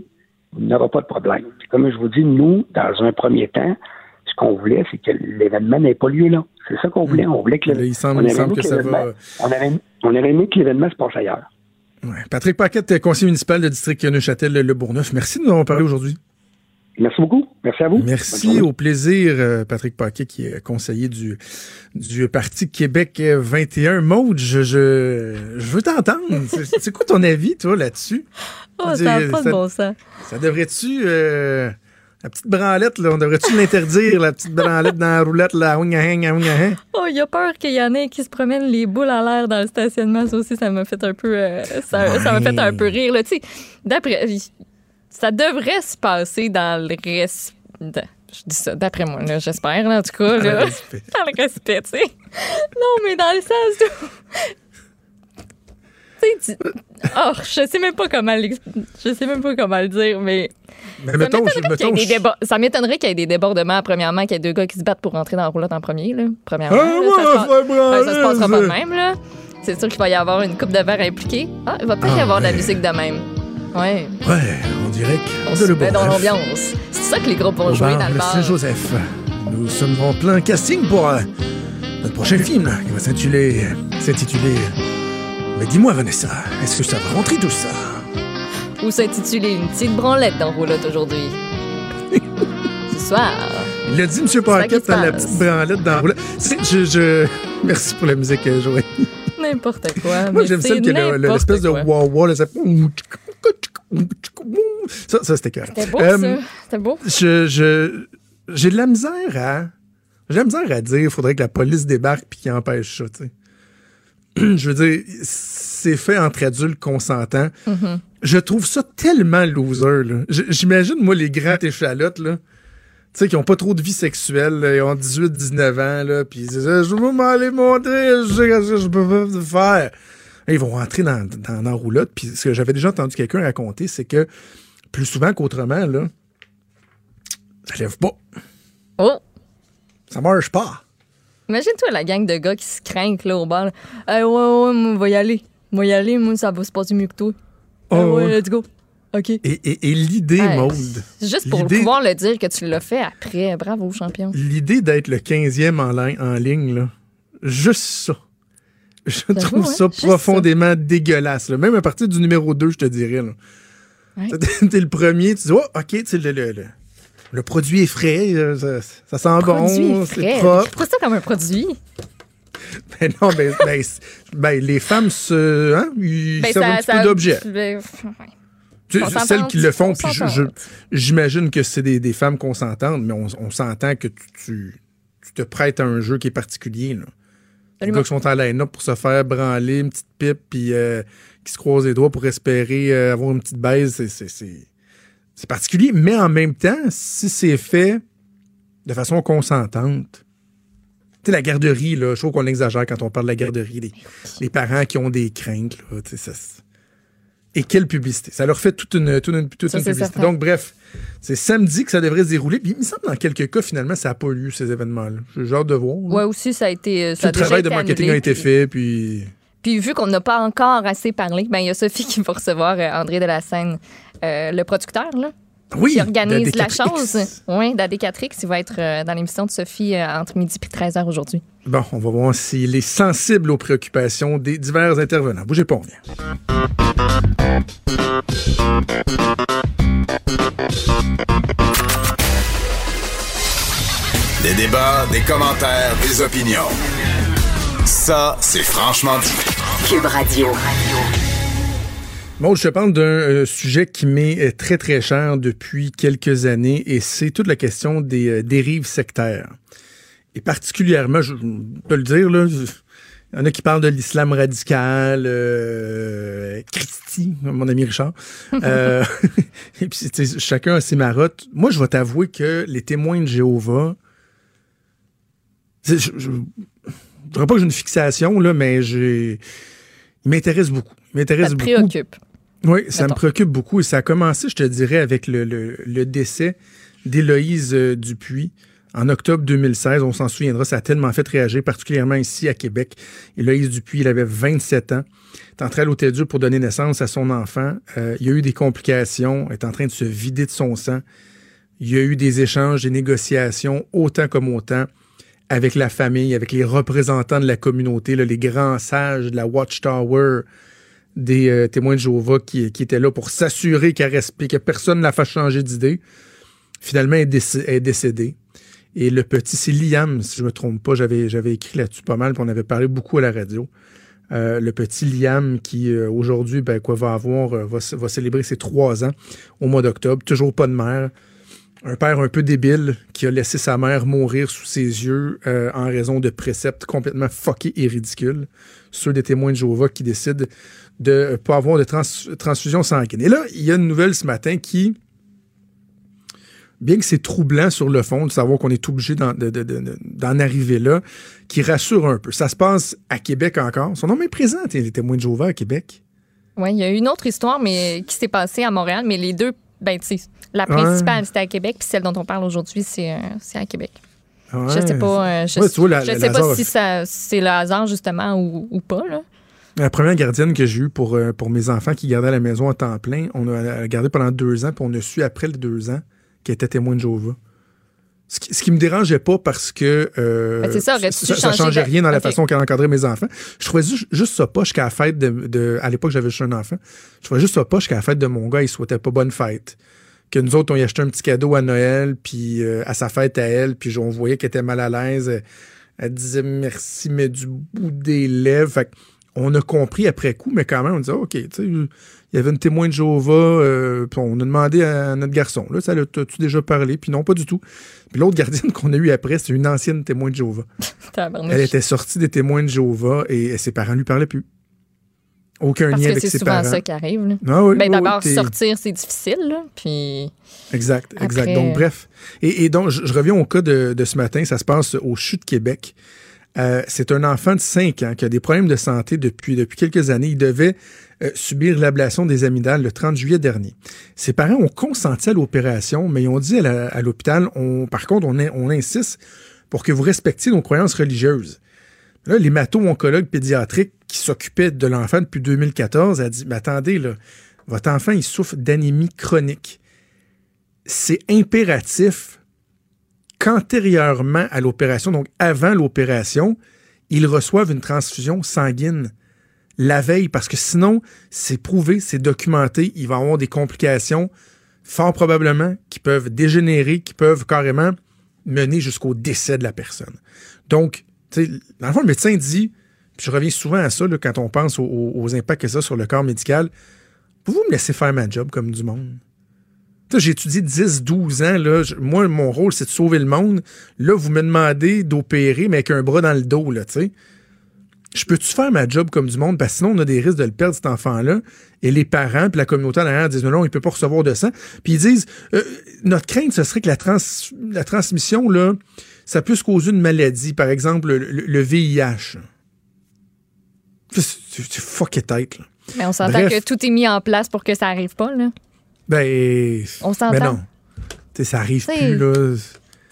il n'y aura pas de problème. Comme je vous dis, nous, dans un premier temps, ce qu'on voulait, c'est que l'événement n'ait pas lieu là. C'est ça qu'on voulait. On voulait que, le- il semble- on il aurait semble aimé que ça l'événement- va- On aurait, on aurait aimé que l'événement se passe ailleurs. Ouais. Patrick Paquette, conseiller municipal de district Neuchâtel-Le Bourgneuf. Merci de nous avoir parlé aujourd'hui. Merci beaucoup. Merci à vous. Merci, au plaisir, euh, Patrick Paquet, qui est conseiller du, du Parti Québec euh, 21. Maude, je, je, je veux t'entendre. C'est quoi ton avis, toi, là-dessus? Oh, ça n'a pas de ça- bon sens. Ça devrait-tu... euh, la petite branlette, là, on devrait-tu l'interdire, la petite branlette dans la roulette, là, ouingahang, ouingahang? Oh, il y a peur qu'il y en ait qui se promènent les boules à l'air dans le stationnement. Ça aussi, ça m'a fait un peu, euh, ça, ça m'a fait un peu rire. Là. Tu sais, d'après, ça devrait se passer dans le respect. Je dis ça d'après moi, là, j'espère, là, en tout cas. Dans Là, le respect. dans le respect, tu sais. Non, mais dans le sens où. Tu sais, Oh, je sais même pas comment l'ex- je sais même pas comment le dire, mais Mais ça mettons, je- m'étonnerait qu'il y ait des déba- ça m'étonnerait qu'il y ait des débordements. Premièrement, qu'il y ait deux gars qui se battent pour rentrer dans la roulotte en premier. Là. Premièrement, Ah, là, ça, se branler, Ouais, ça se passera pas de même. là. C'est sûr qu'il va y avoir une coupe de verre impliquée. Ah, il va peut-être y Ah, avoir de la ouais. musique de même. Ouais, Ouais, on dirait on que... se Le met dans Bourgneuf. l'ambiance. C'est ça que les groupes vont au jouer bar dans le bar. Saint-Joseph. Nous sommes en plein casting pour euh, notre prochain film qui va s'intituler. s'intituler Mais dis-moi, Vanessa, est-ce que ça va rentrer tout ça? Ou s'intituler Une petite branlette dans roulotte aujourd'hui. Ce soir. Il l'a dit, M. dans la petite branlette dans. C'est- Je, je... Merci pour la musique, euh, Joël. N'importe quoi. Moi, j'aime celle que l'espèce de wah-wah, là, ça... Ça, ça c'était cœur. C'était beau, ça. C'était beau. je, je, j'ai de la misère à. J'ai de la misère à dire il faudrait que la police débarque puis qu'il empêche ça, tu sais. je veux dire, c'est fait entre adultes consentants. Mm-hmm. Je trouve ça tellement loser, J'imagine, moi, les grands échalotes, là. Tu sais, qui ont pas trop de vie sexuelle, là, ils ont 18, 19 ans, là, puis ils disent, je veux m'aller montrer, je sais ce que je peux pas faire. Ils vont rentrer dans, dans, dans la roulotte, puis ce que j'avais déjà entendu quelqu'un raconter, c'est que plus souvent qu'autrement, là, ça lève pas. Oh! Ça marche pas. Imagine-toi la gang de gars qui se craignent là, au bar. Hey, ouais, ouais, moi, on va y aller. Moi, y aller, moi, ça va se passer mieux que toi. Oh, ouais, ouais. let's go. OK. Et, et- et l'idée, Hey, Maude, Juste pour pouvoir le dire que tu l'as fait après. Bravo, champion. l'idée d'être le 15e en, ligne- en ligne, là, juste ça. Je trouve hein, ça profondément dégueulasse. là. Même à partir du numéro 2, je te dirais. Ouais. T'es le premier, tu dis, oh, OK, tu le, le, le- Le produit est frais, euh, ça, ça sent Produit bon, c'est propre. Pourquoi ça comme un produit? Ben non, ben, ben, ben, les femmes se, hein, ils Ben, servent un petit peu d'objet. ouais. Celles qui le font, puis je- je- j'imagine que c'est des, des femmes consentantes, mais on, on s'entend que tu, tu- tu te prêtes à un jeu qui est particulier. Là. Les Absolument. gars qui sont en line-up pour se faire branler une petite pipe, puis euh, qui se croisent les doigts pour espérer euh, avoir une petite baise, c'est- c'est- c'est c'est particulier. Mais en même temps, si c'est fait de façon consentante, tu sais, la garderie, là, je trouve qu'on exagère quand on parle de la garderie. Les, les parents qui ont des craintes, là, tu sais, ça, et quelle publicité. Ça leur fait toute une, toute une, toute Ça, une publicité. certain. Donc, bref, c'est samedi que ça devrait se dérouler. Puis, il me semble, dans quelques cas, finalement, ça n'a pas eu lieu, ces événements-là. J'ai hâte de voir. Ouais, aussi, ça a été. euh, Tout Ça a le déjà travail de marketing annulé, a été puis- fait, puis... Puis vu qu'on n'a pas encore assez parlé, ben il y a Sophie qui va recevoir euh, André de la Seine, euh, le producteur, là, Oui, qui organise la chose. Oui, d'Adécatrix. Il va être euh, dans l'émission de Sophie euh, entre midi et 13h aujourd'hui. Bon, on va voir s'il est sensible aux préoccupations des divers intervenants. Bougez pas, on vient. Des débats, des commentaires, des opinions. Ça, c'est franchement dit. Cube Radio. Bon, je te parle d'un euh, sujet qui m'est euh, très, très cher depuis quelques années et c'est toute la question des euh, dérives sectaires. Et particulièrement, je peux le dire, là, il y en a qui parlent de l'islam radical, euh, Christy, mon ami Richard. Euh, et puis, chacun a ses marottes. Moi, je vais t'avouer que les témoins de Jéhovah, je, je, je dirais pas que j'ai une fixation, là, mais j'ai, il m'intéresse beaucoup. Il m'intéresse beaucoup. préoccupe. Oui, ça me préoccupe beaucoup et ça a commencé, je te dirais, avec le, le- le décès d'Éloïse euh, Dupuis en octobre 2016. On s'en souviendra, ça a tellement fait réagir, particulièrement ici à Québec. Éloïse Dupuis, il avait 27 ans. est entré à l'hôtel Dieu pour donner naissance à son enfant. Euh, il y a eu des complications, elle est en train de se vider de son sang. Il y a eu des échanges, des négociations, autant comme autant, avec la famille, avec les représentants de la communauté, là, les grands sages de la Watchtower, des euh, témoins de Jéhovah qui, qui étaient là pour s'assurer qu'elle respire, que personne ne la fasse changer d'idée. Finalement, elle est, décédée. Et le petit, c'est Liam, si je me trompe pas, j'avais, écrit là-dessus pas mal, puis on avait parlé beaucoup à la radio. Euh, le petit Liam qui, euh, aujourd'hui, ben, quoi, va avoir, va célébrer ses trois ans au mois d'octobre. Toujours pas de mère. Un père un peu débile qui a laissé sa mère mourir sous ses yeux euh, en raison de préceptes complètement fuckés et ridicules. Ceux des témoins de Jéhovah qui décident de euh, pas avoir de trans- transfusion sanguine. Et là, il y a une nouvelle ce matin qui, bien que c'est troublant sur le fond de savoir qu'on est obligé d'en, de- de- de- d'en arriver là, qui rassure un peu. Ça se passe à Québec encore. Son nom est présent, les témoins de Jéhovah à Québec. Oui, il y a une autre histoire mais qui s'est passée à Montréal, mais les deux, ben, la principale, c'était à Québec, puis celle dont on parle aujourd'hui, c'est euh, c'est à Québec. Je sais pas, euh, je, Ouais, tu vois, la- je la- sais pas si, ça, si c'est le hasard, justement, ou, ou pas, là. La première gardienne que j'ai eue pour, euh, pour mes enfants qui gardaient à la maison à temps plein, on a, gardé pendant deux ans, puis on a su après les deux ans qu'elle était témoin de Jéhovah. Ce qui, ce qui me dérangeait pas parce que euh, Ben, ça, changé changeait de- rien dans la façon qu'elle encadrait mes enfants. Je trouvais juste, juste ça poche qu'à la fête de, de- à l'époque j'avais juste un enfant. Je trouvais juste ça poche qu'à la fête de mon gars, il souhaitait pas bonne fête. Que nous autres, on y acheté un petit cadeau à Noël, puis euh, à sa fête à elle, puis on voyait qu'elle était mal à l'aise. Elle, disait merci, mais du bout des lèvres. Fait on a compris après coup, mais quand même, on disait, OK, tu sais, il y avait une témoin de Jéhovah, euh, puis on a demandé à notre garçon, là, ça l'as-tu déjà parlé? Puis non, pas du tout. Puis l'autre gardienne qu'on a eue après, c'est une ancienne témoin de Jéhovah. Elle était sortie des témoins de Jéhovah et ses parents lui parlaient plus. Aucun Parce lien que avec c'est souvent ça qui arrive, là. Ah oui, Ben, oui, d'abord, oui, sortir, c'est difficile, là, puis... Exact, exact. Donc, bref. Et, et donc, je, je reviens au cas de, de ce matin. Ça se passe au CHU de Québec. Euh, c'est un enfant de 5 ans qui a des problèmes de santé depuis, depuis quelques années. Il devait euh, subir l'ablation des amygdales le 30 juillet dernier. Ses parents ont consenti à l'opération, mais ils ont dit à l'hôpital, par contre, on insiste pour que vous respectiez nos croyances religieuses. Là, l'hémato-oncologue pédiatrique qui s'occupait de l'enfant depuis 2014 a dit, mais attendez, là, votre enfant, souffre d'anémie chronique. C'est impératif qu'antérieurement à l'opération, donc avant l'opération, ils reçoivent une transfusion sanguine la veille, parce que sinon, c'est prouvé, c'est documenté, il va avoir des complications fort probablement, qui peuvent dégénérer, qui peuvent carrément mener jusqu'au décès de la personne. Donc, tu sais, dans le médecin dit, puis je reviens souvent à ça quand on pense aux, impacts que ça a sur le corps médical, pouvez-vous me laisser faire ma job comme du monde? J'ai étudié 10, 12 ans. Là. Moi, mon rôle, c'est de sauver le monde. Là, vous me demandez d'opérer, mais avec un bras dans le dos, là, tu sais. Je peux-tu faire ma job comme du monde? Parce que sinon, on a des risques de le perdre, cet enfant-là. Et les parents, puis la communauté en arrière disent non, non, il peut pas recevoir de sang. Puis ils disent, euh, notre crainte, ce serait que la, la transmission, là, ça puisse causer une maladie, par exemple le, le- le VIH. C'est c'est fucké tête, là. Mais on s'entend que tout est mis en place pour que ça arrive pas, là. Ben, On s'entend. ben non. Ça arrive plus, là.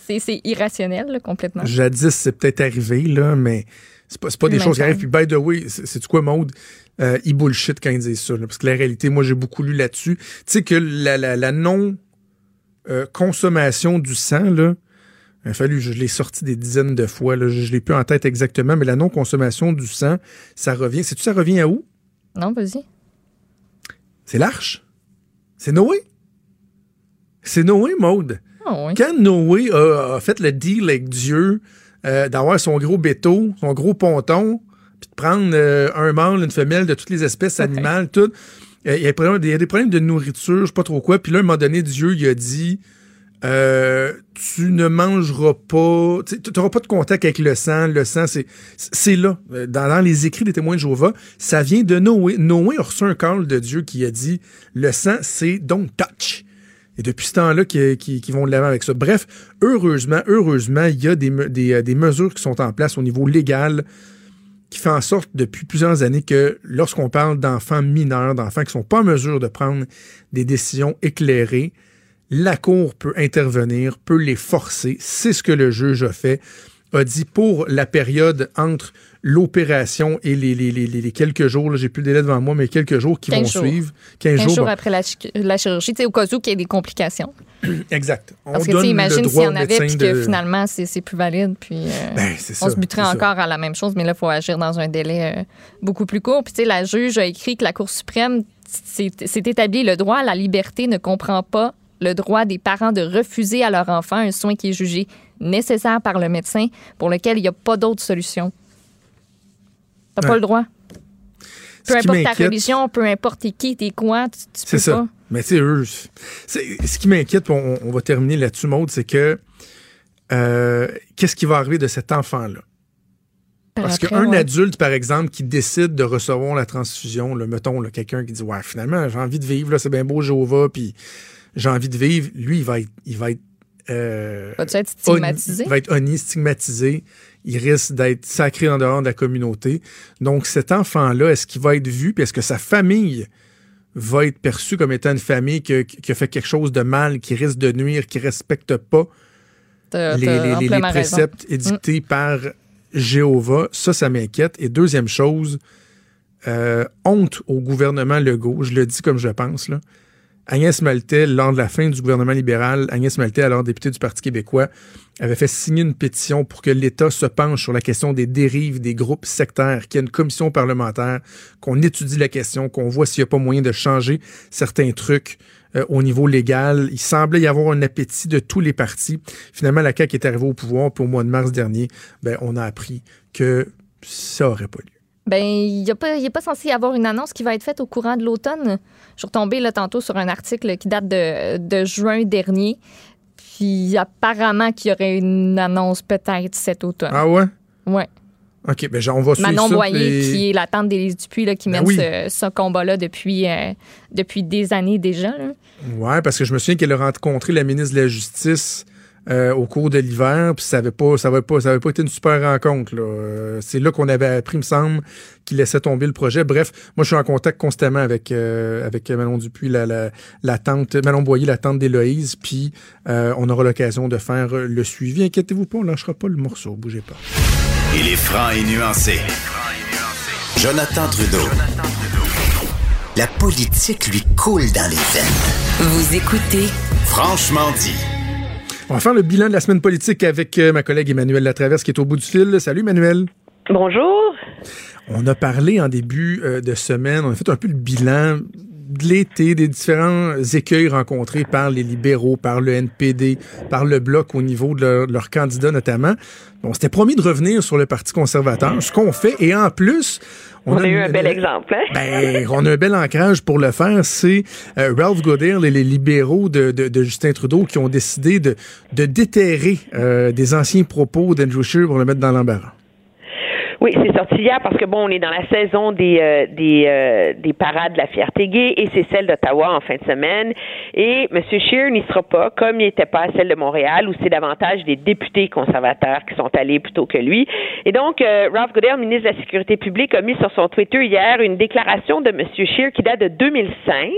C'est irrationnel, là, complètement. Jadis, c'est peut-être arrivé, là, mais c'est pas, pas des choses qui arrivent. Puis, by the way, c'est quoi, Maude? Euh, ils bullshit quand ils disent ça. là, parce que la réalité, moi, j'ai beaucoup lu là-dessus. Tu sais que la, la- la non-consommation du sang, là, il a fallu, je l'ai sorti des dizaines de fois, là, je, je l'ai plus en tête exactement, mais la non-consommation du sang, ça revient. Sais-tu, ça revient à où? Non, vas-y. C'est l'Arche? C'est Noé? C'est Noé, Maude. Ah oui. Quand Noé a, a fait le deal avec Dieu euh, d'avoir son gros béteau, son gros ponton, puis de prendre euh, un mâle, une femelle de toutes les espèces animales, tout, euh, il y, a des problèmes- il y a des problèmes de nourriture, je sais pas trop quoi. Puis là, à un moment donné, Dieu, il a dit euh, Tu ne mangeras pas, tu n'auras pas de contact avec le sang. Le sang, c'est c'est là. Euh, Dans, les écrits des témoins de Jéhovah, ça vient de Noé. Noé a reçu un call de Dieu qui a dit Le sang, c'est don't touch. Et depuis ce temps-là, qui, qui, vont de l'avant avec ça. Bref, heureusement, heureusement, il y a des, euh, des mesures qui sont en place au niveau légal qui fait en sorte depuis plusieurs années que lorsqu'on parle d'enfants mineurs, d'enfants qui ne sont pas en mesure de prendre des décisions éclairées, la Cour peut intervenir, peut les forcer. C'est ce que le juge a fait. A dit pour la période entre l'opération et les, les, les, les- quelques jours, j'ai plus le délai devant moi, mais quelques jours qui 15 vont jours. suivre. 15, 15 jours. jours bon. après la, la chirurgie, au cas où qu'il y ait des complications. Exact. On Parce que, tu donne sais, le imagine droit s'il y en avait, puis que de- finalement, c'est plus valide, puis euh, Ben, on se buterait ça. encore à la même chose, mais là, il faut agir dans un délai euh, beaucoup plus court. Puis, tu sais, la juge a écrit que la Cour suprême s'est s'est établi le droit à la liberté ne comprend pas le droit des parents de refuser à leur enfant un soin qui est jugé nécessaire par le médecin pour lequel il n'y a pas d'autre solution. T'as pas Ouais. le droit. Peu importe ta religion, peu importe qui, t'es quoi, tu, tu C'est peux ça. pas. Mais tu sais, eux, c'est- ce qui m'inquiète, on, on va terminer là-dessus, Maude, c'est que euh, qu'est-ce qui va arriver de cet enfant-là? Par Parce qu'un ouais. adulte, par exemple, qui décide de recevoir la transfusion, là, mettons, quelqu'un qui dit Ouais, finalement, j'ai envie de vivre, là, c'est bien beau, Jéhovah, puis j'ai envie de vivre, lui, il va être. Il va être euh, être stigmatisé? Il va être honni, stigmatisé. Il risque d'être sacré en dehors de la communauté. Donc, cet enfant-là, est-ce qu'il va être vu, puis est-ce que sa famille va être perçue comme étant une famille qui a fait quelque chose de mal, qui risque de nuire, qui respecte pas les, les- les- les amplement raison. préceptes édictés par Jéhovah? Ça, ça m'inquiète. Et deuxième chose, euh, honte au gouvernement Legault, je le dis comme je pense. Là. Agnès Maltais, lors de la fin du gouvernement libéral, Agnès Maltais, alors députée du Parti québécois, avait fait signer une pétition pour que l'État se penche sur la question des dérives des groupes sectaires, qu'il y ait une commission parlementaire, qu'on étudie la question, qu'on voit s'il n'y a pas moyen de changer certains trucs euh, au niveau légal. Il semblait y avoir un appétit de tous les partis. Finalement, la CAQ est arrivée au pouvoir, puis au mois de mars dernier, ben, on a appris que ça aurait pas lieu. Ben, il n'est pas, est pas censé y avoir une annonce qui va être faite au courant de l'automne. Je suis retombée là, tantôt sur un article qui date de, de juin dernier. Puis apparemment qu'il y aurait une annonce peut-être cet automne. Ah ouais? Ouais. OK, ben on va suivre Manon ça. Boyer, qui est la tante d'Élise Dupuis, là, qui Ben mène oui. ce, ce combat-là depuis, euh, depuis des années déjà. Ouais, parce que je me souviens qu'elle a rencontré la ministre de la Justice euh, au cours de l'hiver, puis ça avait pas, ça avait pas, ça avait pas été une super rencontre. Euh, c'est là qu'on avait appris, me semble, qu'il laissait tomber le projet. Bref, moi, je suis en contact constamment avec euh, avec Manon Dupuis, la, la, la tante, Manon Boyer, la tante d'Éloïse, puis euh, on aura l'occasion de faire le suivi. Inquiétez-vous pas, on lâchera pas le morceau, bougez pas. Il est franc et nuancé. Jonathan Trudeau. La politique lui coule dans les veines. Vous écoutez Franchement dit. On va faire le bilan de la semaine politique avec euh, ma collègue Emmanuel Latraverse qui est au bout du fil. Salut Emmanuel. Bonjour. On a parlé en début euh, de semaine, on a fait un peu le bilan l'été, des différents écueils rencontrés par les libéraux, par le NPD, par le Bloc au niveau de leur, leur candidat notamment. On s'était promis de revenir sur le Parti conservateur, ce qu'on fait, et en plus... On, a, eu un bel exemple. Hein? Ben, on a un bel ancrage pour le faire. C'est euh, Ralph Goodale et les libéraux de, de, de, Justin Trudeau qui ont décidé de, de déterrer euh, des anciens propos d'Andrew Scheer pour le mettre dans l'embarras. Oui, c'est sorti hier parce que bon, on est dans la saison des euh, des, euh, des parades de la fierté gay et c'est celle d'Ottawa en fin de semaine. Et M. Scheer n'y sera pas, comme il n'était pas à celle de Montréal, où c'est davantage des députés conservateurs qui sont allés plutôt que lui. Et donc, euh, Ralph Goodell, ministre de la Sécurité publique, a mis sur son Twitter hier une déclaration de M. Scheer qui date de 2005,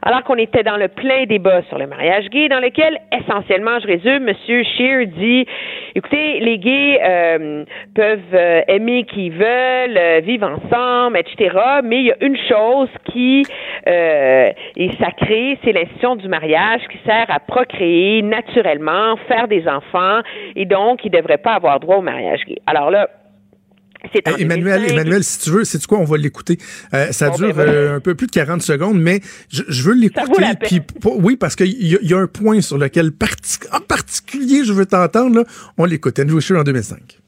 alors qu'on était dans le plein débat sur le mariage gay, dans lequel, essentiellement, je résume, M. Scheer dit, écoutez, les gays euh, peuvent aimer qui veulent, euh, vivre ensemble, etc. Mais il y a une chose qui euh, est sacrée, c'est l'institution du mariage qui sert à procréer naturellement, faire des enfants, et donc il ne devrait pas avoir droit au mariage gay. Alors là, Emmanuel, Emmanuel, si tu veux, c'est quoi, on va l'écouter. Euh, ça dure ben, euh, un peu plus de 40 secondes, mais je, je veux l'écouter. Oui, parce qu'il y, y, a un point sur lequel en particulier je veux t'entendre. On l'écoute. Andrew Scheer en 2005.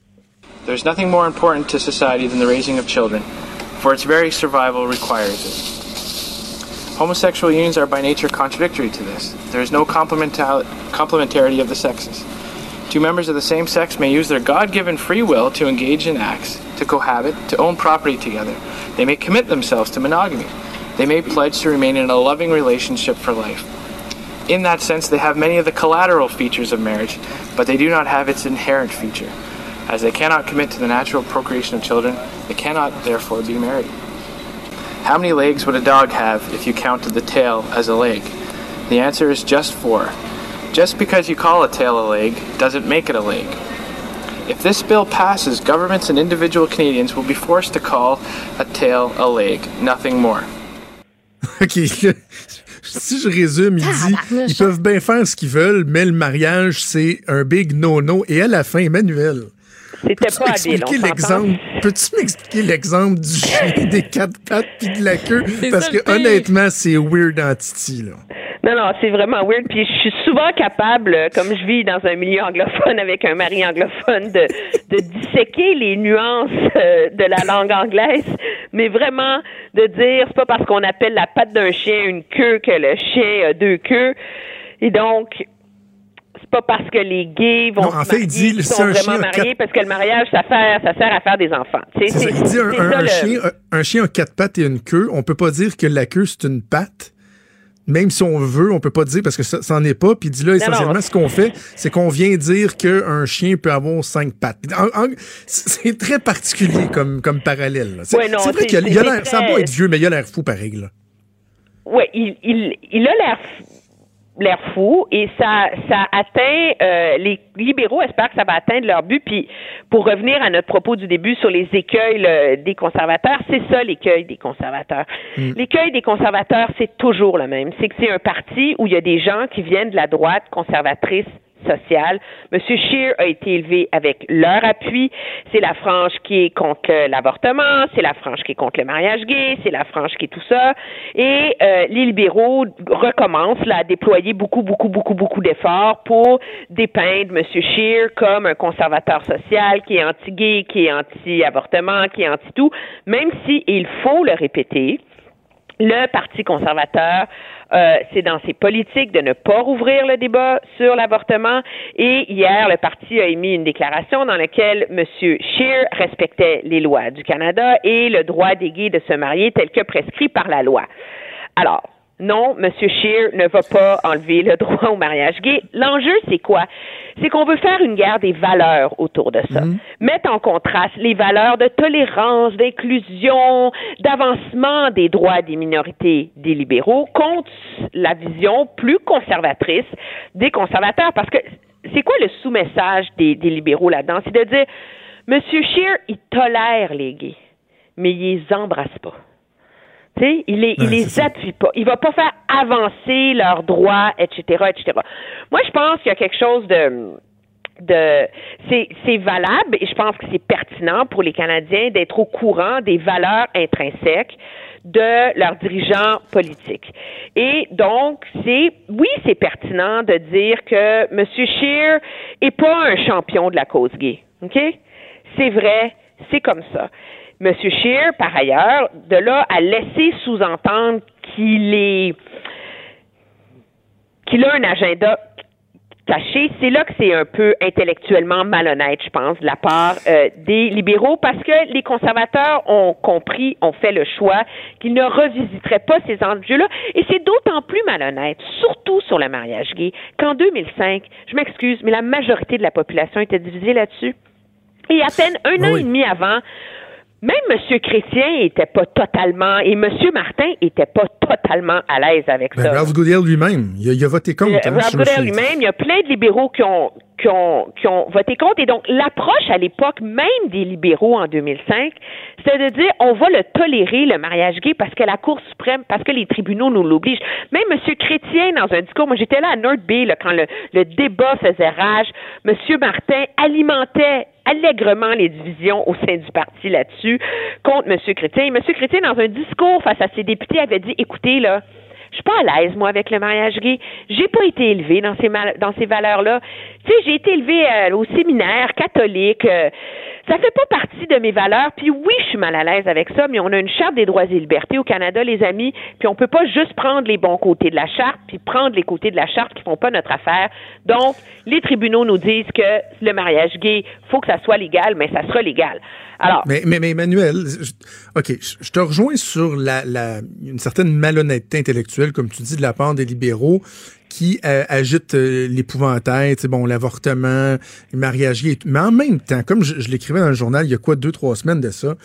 There's nothing more important to society than the raising of children, for its very survival requires it. Homosexual unions are by nature contradictory to this. There is no complementarity of the sexes. Two members of the same sex may use their God given free will to engage in acts, to cohabit, to own property together. They may commit themselves to monogamy. They may pledge to remain in a loving relationship for life. In that sense, they have many of the collateral features of marriage, but they do not have its inherent feature. As they cannot commit to the natural procreation of children, they cannot therefore be married. How many legs would a dog have if you counted the tail as a leg? The answer is just four. Just because you call a tail a leg doesn't make it a leg. If this bill passes, governments and individual Canadians will be forced to call a tail a leg, nothing more. OK. si je résume, il dit ils peuvent bien faire ce qu'ils veulent, mais le mariage, c'est un big no-no. Et à la fin, Emmanuel, C'était pas habile. l'exemple? Peux-tu m'expliquer l'exemple du chien des quatre pattes puis de la queue? Parce que honnêtement, c'est weird en titi, là. Non, non, c'est vraiment weird. Puis je suis souvent capable, comme je vis dans un milieu anglophone avec un mari anglophone, de, de disséquer les nuances euh, de la langue anglaise, mais vraiment de dire c'est pas parce qu'on appelle la patte d'un chien une queue que le chien a deux queues. Et donc, c'est pas parce que les gays vont en fait, il dit, sont vraiment mariés, parce que le mariage, ça, fait, ça sert à faire des enfants. C'est. Il dit un, chien, un chien a quatre pattes et une queue. On peut pas dire que la queue, c'est une patte. Même si on veut, on peut pas dire parce que ça, n'en est pas. Puis il dit là, essentiellement, ce qu'on fait, c'est qu'on vient dire qu'un chien peut avoir cinq pattes. c'est très particulier comme, comme parallèle. C'est, vrai qu'il a, l'air, ça va être vieux, mais il a l'air fou pareil. Là. Oui, il, il, il a l'air l'air fou et ça ça atteint euh, les libéraux espèrent que ça va atteindre leur but. Puis pour revenir à notre propos du début sur les écueils des conservateurs c'est ça l'écueil des conservateurs. Mm. l'écueil des conservateurs c'est toujours le même. C'est que c'est un parti où il y a des gens qui viennent de la droite conservatrice sociale. Monsieur Scheer a été élevé avec leur appui. C'est la frange qui est contre l'avortement, c'est la frange qui est contre le mariage gay, c'est la frange qui est tout ça. Et euh, les libéraux recommencent là, à déployer beaucoup, beaucoup, beaucoup, beaucoup d'efforts pour dépeindre Monsieur Scheer comme un conservateur social qui est anti-gay, qui est anti-avortement, qui est anti-tout, même si, il faut le répéter, le Parti conservateur euh, c'est dans ses politiques de ne pas rouvrir le débat sur l'avortement. Et hier, le parti a émis une déclaration dans laquelle M. Scheer respectait les lois du Canada et le droit des gays de se marier tel que prescrit par la loi. Alors, non, M. Scheer ne va pas enlever le droit au mariage gay. L'enjeu, c'est quoi? C'est qu'on veut faire une guerre des valeurs autour de ça. Mhm. Mettre en contraste les valeurs de tolérance, d'inclusion, d'avancement des droits des minorités des libéraux contre la vision plus conservatrice des conservateurs. Parce que c'est quoi le sous-message des, des libéraux là-dedans? C'est de dire, M. Scheer, il tolère les gays, mais il les embrasse pas il les, il les appuie pas. Il va pas faire avancer leurs droits, etc., etc. Moi, je pense qu'il y a quelque chose de de c'est c'est valable et je pense que c'est pertinent pour les Canadiens d'être au courant des valeurs intrinsèques de leurs dirigeants politiques. Et donc, c'est, oui, c'est pertinent de dire que M. Scheer est pas un champion de la cause gay. OK? C'est vrai, c'est comme ça. M. Scheer, par ailleurs, de là à laisser sous-entendre qu'il est qu'il a un agenda caché, c'est là que c'est un peu intellectuellement malhonnête, je pense, de la part euh, des libéraux, parce que les conservateurs ont compris, ont fait le choix qu'ils ne revisiteraient pas ces enjeux-là, et c'est d'autant plus malhonnête, surtout sur le mariage gay, qu'en 2005, je m'excuse, mais la majorité de la population était divisée là-dessus. Et à peine un an et demi avant, même M. Chrétien était pas totalement, et M. Martin était pas totalement à l'aise avec Ben, ça. Ralph Goodale lui-même, il a, il a voté contre. Euh, hein, Ralph lui-même, il y a plein de libéraux qui ont, qui ont, voté contre. Et donc, l'approche à l'époque, même des libéraux en 2005, c'était de dire on va le tolérer, le mariage gay, parce que la Cour suprême, parce que les tribunaux nous l'obligent. Même M. Chrétien, dans un discours, moi j'étais là à North Bay là, quand le, le débat faisait rage, M. Martin alimentait allègrement les divisions au sein du parti là-dessus contre M. Chrétien. Et M. Chrétien, dans un discours face à ses députés, avait dit écoutez, là, je suis pas à l'aise, moi, avec le mariage gay. J'ai pas été élevée dans ces, mal- dans ces valeurs-là. Tu sais, j'ai été élevée euh, au séminaire catholique. euh, ça fait pas partie de mes valeurs. Puis oui, je suis mal à l'aise avec ça, mais on a une charte des droits et libertés au Canada, les amis. Puis on peut pas juste prendre les bons côtés de la charte, puis prendre les côtés de la charte qui font pas notre affaire. Donc, les tribunaux nous disent que le mariage gay, faut que ça soit légal, mais ça sera légal. Alors, Mais, mais, mais Emmanuel, je- OK, je te rejoins sur la, la, une certaine malhonnêteté intellectuelle, comme tu dis, de la part des libéraux qui euh, agitent euh, l'épouvantail, bon, l'avortement, le mariage gay. Mais en même temps, comme je, l'écrivais dans le journal il y a quoi, deux, trois semaines de ça,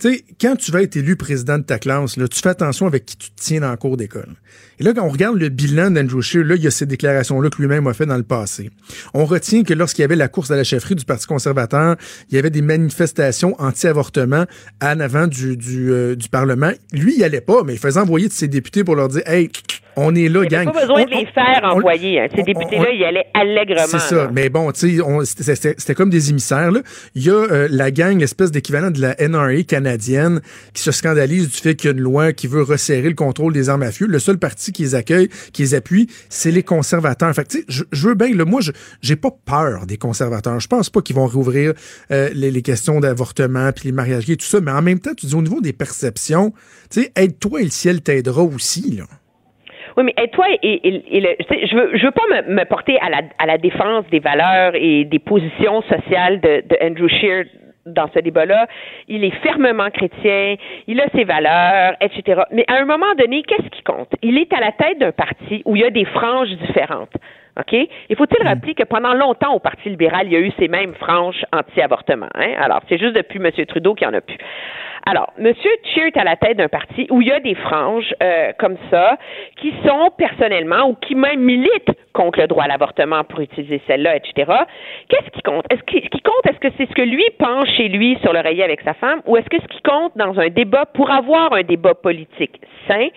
tu sais, quand tu vas être élu président de ta classe, là, tu fais attention avec qui tu te tiens dans le cours d'école. Et là, quand on regarde le bilan d'Andrew Scheer, là, il y a ces déclarations-là que lui-même a fait dans le passé. On retient que lorsqu'il y avait la course à la chefferie du Parti conservateur, il y avait des manifestations anti-avortement en avant du, du, euh, du Parlement. Lui, il allait pas, mais il faisait envoyer de ses députés pour leur dire, hey, on est là, il gang. pas besoin On- de les faire on- envoyer. hein. Ces députés-là, ils allaient allègrement. c'est ça. là. Mais bon, tu sais, c'était- comme des émissaires. Là. Il y a euh, la gang, l'espèce d'équivalent de la NRA canadienne, qui se scandalise du fait qu'il y a une loi qui veut resserrer le contrôle des armes à feu. Le seul parti qui les accueille, qui les appuie, c'est les conservateurs. Fait que, tu sais, je, je veux bien, là, moi, je j'ai pas peur des conservateurs. Je pense pas qu'ils vont rouvrir euh, les, les questions d'avortement puis les mariages gays et tout ça. Mais en même temps, tu dis au niveau des perceptions, tu sais, aide-toi et le ciel t'aidera aussi, là. Oui, mais et toi, et, et- et le, je veux, je veux pas me, me porter à la, à la défense des valeurs et des positions sociales de, de Andrew Scheer dans ce débat-là. Il est fermement chrétien, il a ses valeurs, etc. Mais à un moment donné, qu'est-ce qui compte? Il est à la tête d'un parti où il y a des franges différentes. OK? Il faut-il rappeler que pendant longtemps, au Parti libéral, il y a eu ces mêmes franges anti-avortement. Hein? Alors, c'est juste depuis M. Trudeau qu'il n'y en a plus. Alors, M. Scheer est à la tête d'un parti où il y a des franges euh, comme ça qui sont personnellement ou qui même militent contre le droit à l'avortement pour utiliser celle-là, etc. Qu'est-ce qui compte? Est-ce que, ce qui compte, est-ce que c'est ce que lui pense chez lui sur l'oreiller avec sa femme ou est-ce que ce qui compte dans un débat pour avoir un débat politique sain,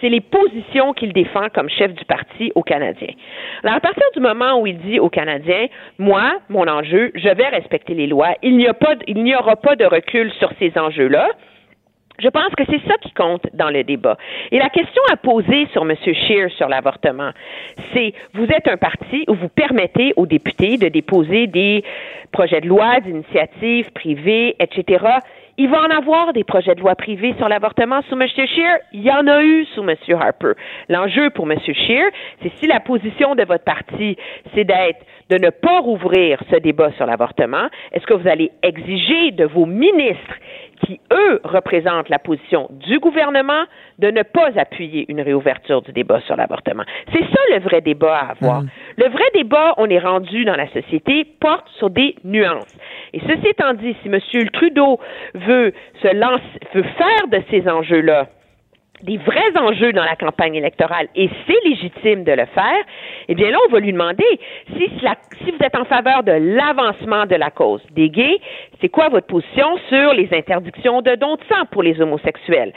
c'est les positions qu'il défend comme chef du parti aux Canadiens. Alors, à partir du moment où il dit aux Canadiens, moi, mon enjeu, je vais respecter les lois, il n'y a pas, de- il n'y aura pas de recul sur ces enjeux-là. Je pense que c'est ça qui compte dans le débat. Et la question à poser sur M. Scheer sur l'avortement, c'est vous êtes un parti où vous permettez aux députés de déposer des projets de loi, d'initiatives privées, etc. Il va en avoir des projets de loi privés sur l'avortement sous M. Scheer? Il y en a eu sous M. Harper. L'enjeu pour M. Scheer, c'est si la position de votre parti, c'est d'être, de ne pas rouvrir ce débat sur l'avortement, est-ce que vous allez exiger de vos ministres qui, eux, représentent la position du gouvernement de ne pas appuyer une réouverture du débat sur l'avortement. C'est ça le vrai débat à avoir. Le vrai débat, on est rendu dans la société, porte sur des nuances. Et ceci étant dit, si M. Trudeau veut se lancer, veut faire de ces enjeux-là des vrais enjeux dans la campagne électorale, et c'est légitime de le faire, eh bien là, on va lui demander si, si vous êtes en faveur de l'avancement de la cause des gays, c'est quoi votre position sur les interdictions de dons de sang pour les homosexuels?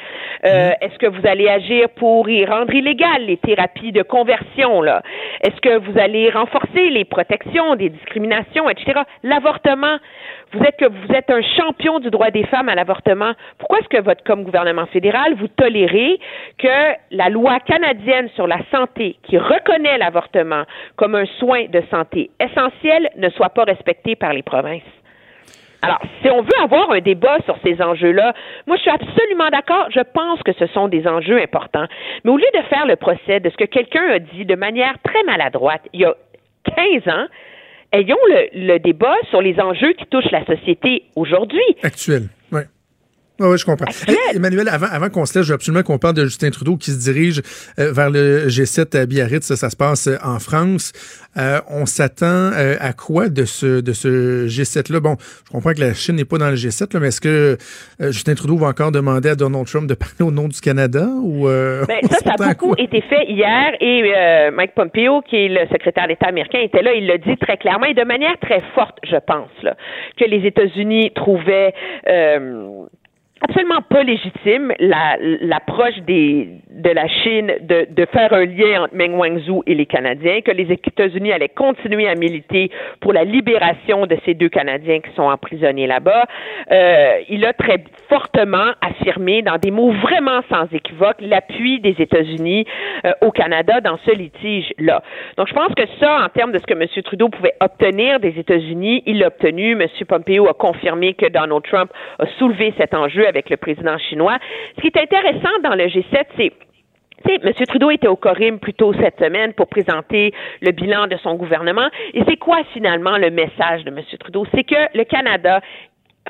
Euh, est-ce que vous allez agir pour y rendre illégal les thérapies de conversion, là? Est-ce que vous allez renforcer les protections des discriminations, etc.? L'avortement, vous êtes que vous êtes un champion du droit des femmes à l'avortement. Pourquoi est-ce que votre, comme gouvernement fédéral, vous tolérez que la loi canadienne sur la santé, qui reconnaît l'avortement comme un soin de santé essentiel, ne soit pas respectée par les provinces? Alors, si on veut avoir un débat sur ces enjeux-là, moi, je suis absolument d'accord. Je pense que ce sont des enjeux importants. Mais au lieu de faire le procès de ce que quelqu'un a dit de manière très maladroite il y a 15 ans, ayons le, le débat sur les enjeux qui touchent la société aujourd'hui. Actuel, oui. Oui, je comprends. Emmanuel, avant, avant qu'on se laisse, je veux absolument qu'on parle de Justin Trudeau qui se dirige euh, vers le G7 à Biarritz. Ça, ça se passe euh, en France. Euh, on s'attend à quoi de ce, de ce G7-là? Bon, je comprends que la Chine n'est pas dans le G7, là, mais est-ce que Justin Trudeau va encore demander à Donald Trump de parler au nom du Canada? Ou, ben, ça, ça a beaucoup été fait hier et Mike Pompeo, qui est le secrétaire d'État américain, était là. Il l'a dit très clairement et de manière très forte, je pense, là, que les États-Unis trouvaient absolument pas légitime l'approche des de la Chine de, de faire un lien entre Meng Wanzhou et les Canadiens, que les États-Unis allaient continuer à militer pour la libération de ces deux Canadiens qui sont emprisonnés là-bas. Euh, il a très fortement affirmé, dans des mots vraiment sans équivoque, l'appui des États-Unis euh, au Canada dans ce litige-là. Donc, je pense que ça, en termes de ce que M. Trudeau pouvait obtenir des États-Unis, il l'a obtenu. M. Pompeo a confirmé que Donald Trump a soulevé cet enjeu avec le président chinois. Ce qui est intéressant dans le G7, c'est M. Trudeau était au Corim plus tôt cette semaine pour présenter le bilan de son gouvernement. Et c'est quoi finalement le message de M. Trudeau? C'est que le Canada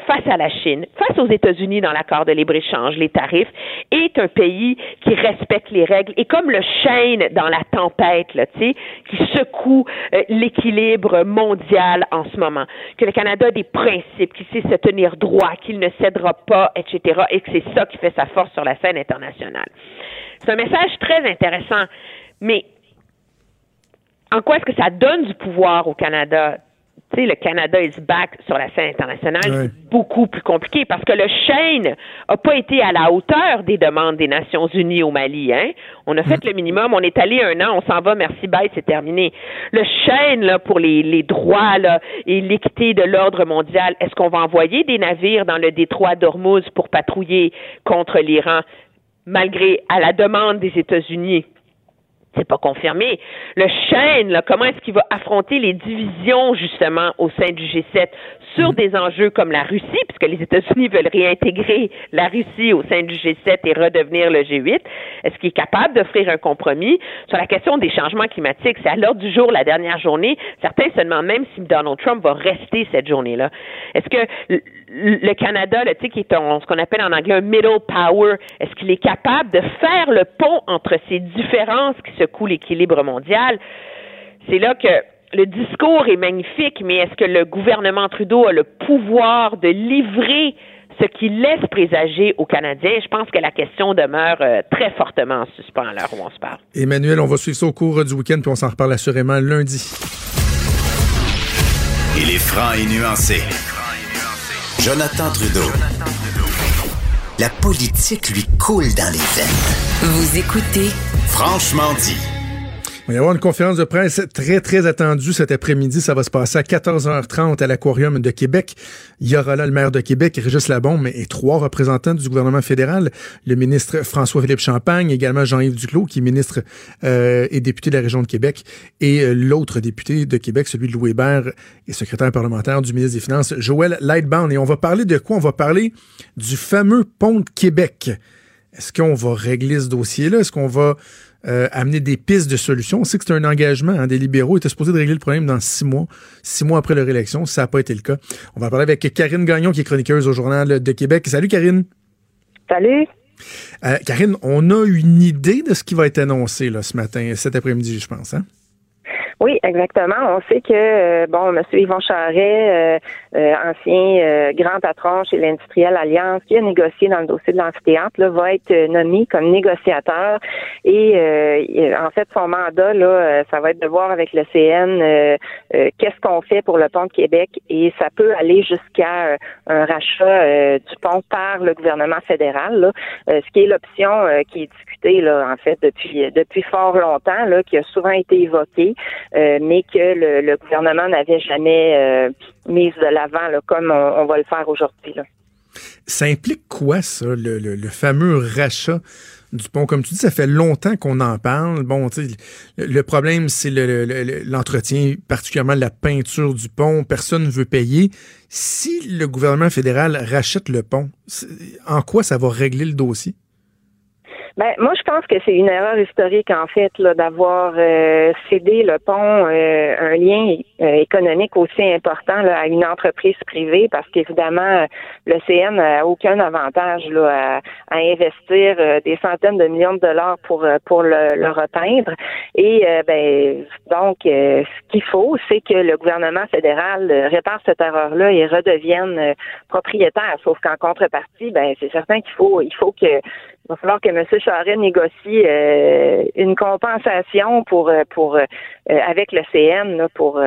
face à la Chine, face aux États-Unis dans l'accord de libre-échange, les tarifs, est un pays qui respecte les règles et comme le chêne dans la tempête, là, qui secoue euh, l'équilibre mondial en ce moment, que le Canada a des principes, qui sait se tenir droit, qu'il ne cédera pas, etc., et que c'est ça qui fait sa force sur la scène internationale. C'est un message très intéressant, mais en quoi est-ce que ça donne du pouvoir au Canada? Sais, le Canada is back sur la scène internationale, c'est beaucoup plus compliqué parce que le Chêne n'a pas été à la hauteur des demandes des Nations Unies au Mali. Hein? On a fait mm. le minimum, on est allé un an, on s'en va, merci, bye, c'est terminé. Le Chêne, là, pour les, les droits là, et l'équité de l'ordre mondial, est-ce qu'on va envoyer des navires dans le détroit d'Ormuz pour patrouiller contre l'Iran, malgré à la demande des États-Unis? C'est pas confirmé. Le chêne, comment est-ce qu'il va affronter les divisions justement au sein du G7 sur des enjeux comme la Russie, puisque les États-Unis veulent réintégrer la Russie au sein du G7 et redevenir le G8. Est-ce qu'il est capable d'offrir un compromis? Sur la question des changements climatiques? C'est à l'heure du jour, la dernière journée. Certains se demandent même si Donald Trump va rester cette journée-là. Est-ce que le Canada, là, qui est ce qu'on appelle en anglais un middle power, est-ce qu'il est capable de faire le pont entre ces différences qui secouent l'équilibre mondial? C'est là que le discours est magnifique, mais est-ce que le gouvernement Trudeau a le pouvoir de livrer ce qui laisse présager aux Canadiens? Je pense que la question demeure euh, très fortement en suspens à l'heure où on se parle. Emmanuel, on va suivre ça au cours du week-end, puis on s'en reparle assurément lundi. Il est franc et nuancé. Jonathan Trudeau. La politique lui coule dans les veines. Vous écoutez Franchement dit. Il va y avoir une conférence de presse très, très attendue cet après-midi. Ça va se passer à 14h30 à l'Aquarium de Québec. Il y aura là le maire de Québec, Régis Labombe, et trois représentants du gouvernement fédéral. Le ministre François-Philippe Champagne, également Jean-Yves Duclos, qui est ministre euh, et député de la région de Québec, et euh, l'autre député de Québec, celui de Louis Hébert, et secrétaire parlementaire du ministre des Finances, Joël Lightbound. Et on va parler de quoi? On va parler du fameux pont de Québec. Est-ce qu'on va régler ce dossier-là? Est-ce qu'on va euh, amener des pistes de solutions. On sait que c'est un engagement hein, des libéraux. Ils étaient supposés de régler le problème dans six mois, six mois après leur élection. Ça n'a pas été le cas. On va parler avec Karine Gagnon, qui est chroniqueuse au Journal de Québec. Salut, Karine. Salut. Euh, Karine, on a une idée de ce qui va être annoncé là, ce matin, cet après-midi, je pense. Hein? Oui, exactement. On sait que euh, bon, M. Yvon Charret, euh, euh, ancien grand patron chez l'Industriel Alliance, qui a négocié dans le dossier de l'amphithéâtre, va être nommé comme négociateur Et en fait, son mandat, là, ça va être de voir avec le CN qu'est-ce qu'on fait pour le pont de Québec et ça peut aller jusqu'à un rachat du pont par le gouvernement fédéral, là, ce qui est l'option qui est discutée là, en fait depuis depuis fort longtemps, là, qui a souvent été évoquée, mais que le, gouvernement n'avait jamais mise de l'avant, comme on, va le faire aujourd'hui. Ça implique quoi, ça, le, fameux rachat du pont? Comme tu dis, ça fait longtemps qu'on en parle. Bon, le problème, c'est l'entretien, particulièrement la peinture du pont. Personne ne veut payer. Si le gouvernement fédéral rachète le pont, en quoi ça va régler le dossier? Ben, moi, je pense que c'est une erreur historique, en fait, d'avoir euh, cédé le pont, euh, un lien euh, économique aussi important là, à une entreprise privée, parce qu'évidemment, le CN n'a aucun avantage là, à, investir des centaines de millions de dollars pour pour le, le repeindre. Et ben, donc, ce qu'il faut, c'est que le gouvernement fédéral répare cette erreur-là et redevienne propriétaire. Sauf qu'en contrepartie, ben, c'est certain qu'il faut il faut que il va falloir que M. Charest négocie euh, une compensation pour euh, pour euh, avec le CN pour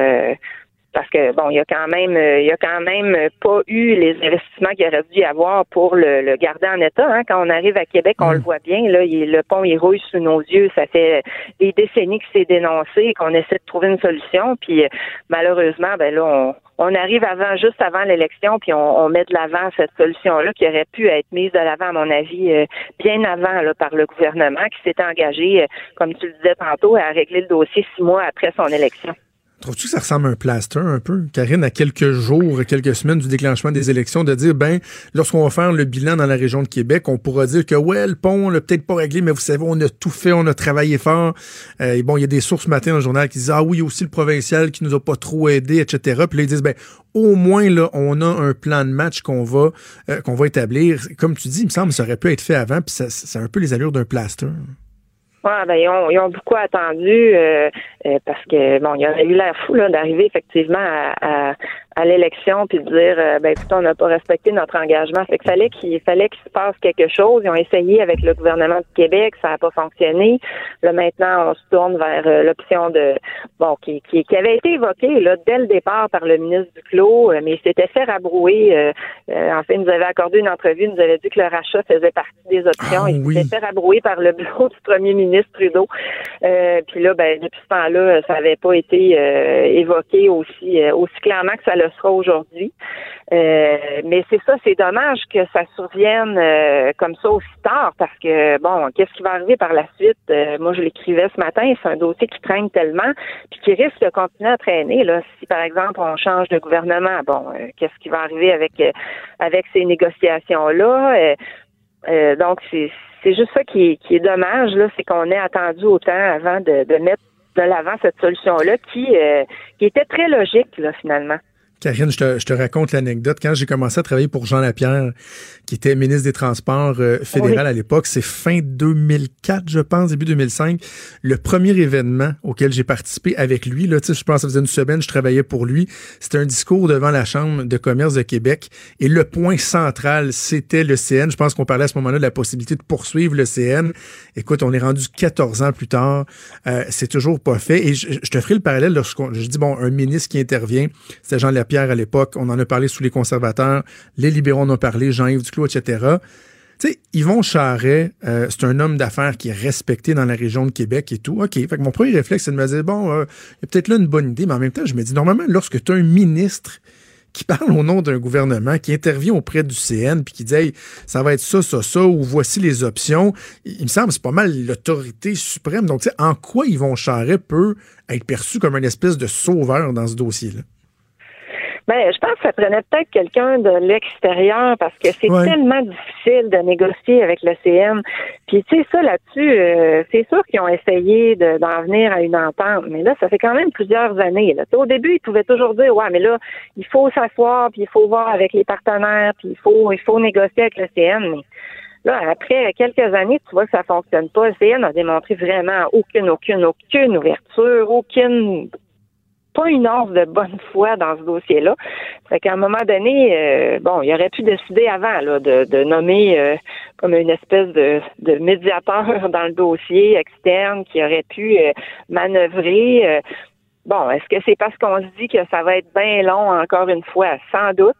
parce que bon, il y a quand même il y a quand même pas eu les investissements qu'il aurait dû y avoir pour le, garder en état. Hein. Quand on arrive à Québec, on le mm. voit bien, là, le pont il rouille sous nos yeux. Ça fait des décennies que c'est dénoncé, qu'on essaie de trouver une solution. Puis malheureusement, ben là, on on arrive avant, juste avant l'élection, puis on, met de l'avant cette solution-là qui aurait pu être mise de l'avant, à mon avis, euh, bien avant là, par le gouvernement qui s'était engagé, euh, comme tu le disais tantôt, à régler le dossier six mois après son élection. Trouves-tu que ça ressemble à un plaster un peu, Karine, à quelques jours, quelques semaines du déclenchement des élections, de dire, ben, lorsqu'on va faire le bilan dans la région de Québec, on pourra dire que, ouais, le pont, on l'a peut-être pas réglé, mais vous savez, on a tout fait, on a travaillé fort. Euh, et bon, il y a des sources matin dans le journal qui disent, ah oui, aussi le provincial qui nous a pas trop aidé, etc. Puis là, ils disent, ben, au moins, là, on a un plan de match qu'on va, euh, qu'on va établir. Comme tu dis, il me semble ça aurait pu être fait avant, puis ça, ça a un peu les allures d'un plaster. Ouais, ben, ils, ont, ils ont beaucoup attendu euh, euh, parce que bon, il y aurait eu l'air fou d'arriver effectivement à, à l'élection puis de dire euh, ben écoute, on n'a pas respecté notre engagement. Fait que fallait qu'il fallait qu'il se passe quelque chose. Ils ont essayé avec le gouvernement du Québec, ça n'a pas fonctionné. Là maintenant, on se tourne vers euh, l'option de bon qui, qui, qui, avait été évoquée là dès le départ par le ministre Duclos, euh, mais il s'était fait rabrouer. en fait, il nous avait accordé une entrevue, il nous avait dit que le rachat faisait partie des options. Ah, il s'était fait rabrouer par le bureau du premier ministre Trudeau. puis là, ben depuis ce temps-là, ça n'avait pas été évoqué aussi aussi clairement que ça le sera aujourd'hui. Euh, mais c'est ça, c'est dommage que ça survienne euh, comme ça aussi tard parce que bon, qu'est-ce qui va arriver par la suite? Euh, Moi, je l'écrivais ce matin. C'est un dossier qui traîne tellement, puis qui risque de continuer à traîner. Là, si par exemple on change de gouvernement, bon, qu'est-ce qui va arriver avec avec ces négociations là Donc c'est c'est juste ça qui est, qui est dommage là, c'est qu'on ait attendu autant avant de, de mettre de l'avant cette solution-là qui, qui était très logique, là, finalement. Karine, je te, je te raconte l'anecdote. Quand j'ai commencé à travailler pour Jean Lapierre, qui était ministre des Transports euh, fédéral à l'époque, c'est fin 2004, je pense, début 2005, le premier événement auquel j'ai participé avec lui, là, je pense que ça faisait une semaine, je travaillais pour lui, c'était un discours devant la Chambre de commerce de Québec. Et le point central, c'était le CN. Je pense qu'on parlait à ce moment-là de la possibilité de poursuivre le CN. Écoute, on est rendu 14 ans plus tard. Euh, c'est toujours pas fait. Et je, te ferai le parallèle lorsqu'on, je dis, bon, un ministre qui intervient, c'était Jean Lapierre Pierre à l'époque. On en a parlé sous les conservateurs. Les libéraux en ont parlé, Jean-Yves Duclos, etc. Tu sais, Yvon Charret, euh, c'est un homme d'affaires qui est respecté dans la région de Québec et tout. OK. Fait que mon premier réflexe, c'est de me dire, bon, euh, il y a peut-être là une bonne idée, mais en même temps, je me dis, normalement, lorsque tu as un ministre qui parle au nom d'un gouvernement, qui intervient auprès du CN, puis qui dit ça va être ça, ça, ça, ou voici les options. Il me semble c'est pas mal l'autorité suprême. Donc, tu sais, en quoi Yvon Charret peut être perçu comme une espèce de sauveur dans ce dossier-là? Ben, je pense que ça prenait peut-être quelqu'un de l'extérieur parce que c'est tellement difficile de négocier avec le CN. Puis tu sais ça là-dessus, euh, c'est sûr qu'ils ont essayé d'en venir à une entente, mais là ça fait quand même plusieurs années. Là. Au début, ils pouvaient toujours dire ouais, mais là il faut s'asseoir, puis il faut voir avec les partenaires, puis il faut il faut négocier avec le CN. Mais Là, après quelques années, tu vois que ça fonctionne pas. Le CN a démontré vraiment aucune, aucune, aucune ouverture, aucune pas une once de bonne foi dans ce dossier-là. Fait qu'à un moment donné, euh, bon, il aurait pu décider avant là, de, nommer euh, comme une espèce de, de médiateur dans le dossier externe qui aurait pu euh, manœuvrer. bon, est-ce que c'est parce qu'on se dit que ça va être bien long encore une fois? Sans doute.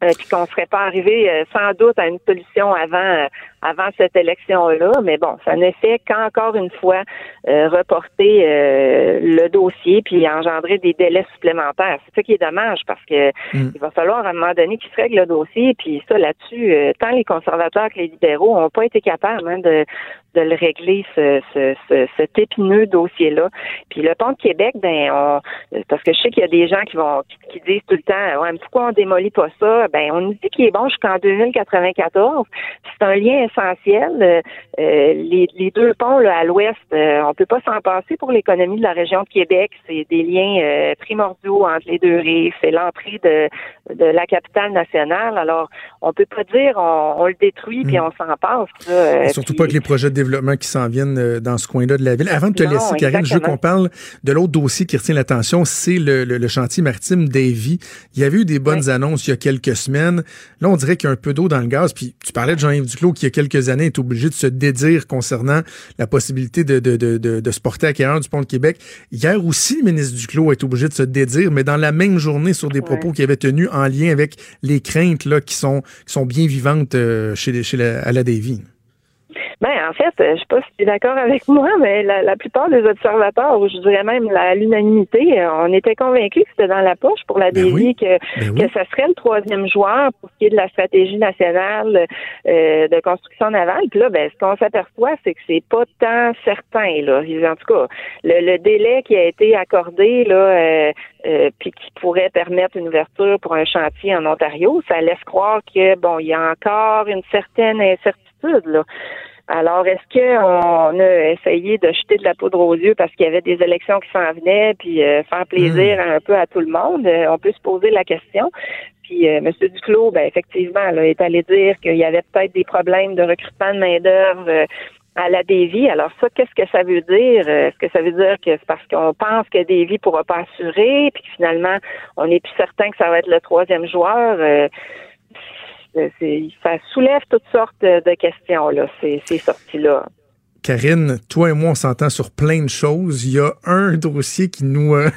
Puis qu'on ne serait pas arrivé sans doute à une solution avant avant cette élection-là, mais bon, ça ne fait qu'encore une fois euh, reporter euh, le dossier puis engendrer des délais supplémentaires. C'est ça qui est dommage parce que mm. il va falloir à un moment donné qu'ils se règle le dossier puis ça là-dessus, euh, tant les conservateurs que les libéraux n'ont pas été capables hein, de de le régler ce, ce, ce, cet épineux dossier-là. Puis le pont de Québec, ben on, parce que je sais qu'il y a des gens qui vont qui, disent tout le temps ouais, pourquoi on démolit pas ça? Ben on nous dit qu'il est bon jusqu'en 2094. C'est un lien essentiel. Euh, euh, les, les, deux ponts là, à l'ouest, euh, on peut pas s'en passer pour l'économie de la région de Québec. C'est des liens primordiaux entre les deux rives. C'est l'entrée de, de la capitale nationale. Alors, on peut pas dire on, le détruit puis hmm. on s'en passe. surtout pas que les projets de qui s'en viennent dans ce coin-là de la ville. Avant de te laisser, Karine, je veux qu'on parle de l'autre dossier qui retient l'attention, c'est le, le, chantier maritime d'Avy. Il y avait eu des bonnes annonces il y a quelques semaines. Là, on dirait qu'il y a un peu d'eau dans le gaz. Puis tu parlais de Jean-Yves Duclos qui, il y a quelques années, est obligé de se dédire concernant la possibilité de, de, de, de, de se porter acquéreur du pont de Québec. Hier aussi, le ministre Duclos est obligé de se dédire, mais dans la même journée sur des propos qu'il avait tenus en lien avec les craintes là, qui, sont, qui sont bien vivantes euh, chez, chez la, à la Davy. Ben, en fait, je sais pas si tu es d'accord avec moi, mais la, plupart des observateurs, ou je dirais même à l'unanimité, euh, on était convaincus que c'était dans la poche pour la ben que, ben que ça serait le troisième joueur pour ce qui est de la stratégie nationale euh, de construction navale. Puis là, ben, ce qu'on s'aperçoit, c'est que c'est pas tant certain. Là. En tout cas, le, délai qui a été accordé là, euh, puis qui pourrait permettre une ouverture pour un chantier en Ontario, ça laisse croire que bon, il y a encore une certaine incertitude là. Alors, est-ce qu'on a essayé de jeter de la poudre aux yeux parce qu'il y avait des élections qui s'en venaient, puis euh, faire plaisir hmm. un peu à tout le monde? Euh, on peut se poser la question. Puis euh, M. Duclos, ben, effectivement, là, est allé dire qu'il y avait peut-être des problèmes de recrutement de main-d'œuvre à la Davy. Alors ça, qu'est-ce que ça veut dire? Est-ce que ça veut dire que c'est parce qu'on pense que Davy ne pourra pas assurer, puis finalement, on n'est plus certain que ça va être le troisième joueur? Ça soulève toutes sortes de questions, ces, sorties-là. Karine, toi et moi, on s'entend sur plein de choses. Il y a un dossier qui nous, euh,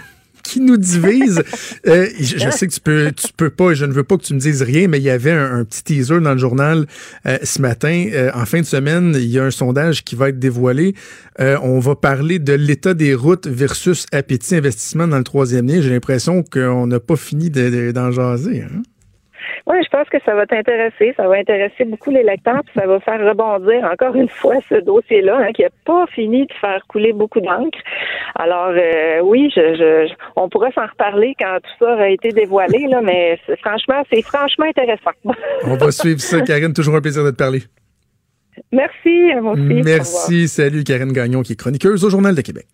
divise. Euh, je, sais que tu peux, tu peux pas, je ne veux pas que tu me dises rien, mais il y avait un, petit teaser dans le journal euh, ce matin. en fin de semaine, il y a un sondage qui va être dévoilé. on va parler de l'état des routes versus appétit investissement dans le troisième lien. J'ai l'impression qu'on n'a pas fini d'en jaser. Hein? Oui, je pense que ça va t'intéresser. Ça va intéresser beaucoup les lecteurs, puis ça va faire rebondir encore une fois ce dossier-là, hein, qui n'a pas fini de faire couler beaucoup d'encre. Alors euh, oui, je, je, on pourrait s'en reparler quand tout ça aura été dévoilé, là, mais franchement, c'est franchement intéressant. on va suivre ça, Karine. Toujours un plaisir de te parler. Merci, moi aussi. Merci. Salut, Karine Gagnon, qui est chroniqueuse au Journal de Québec.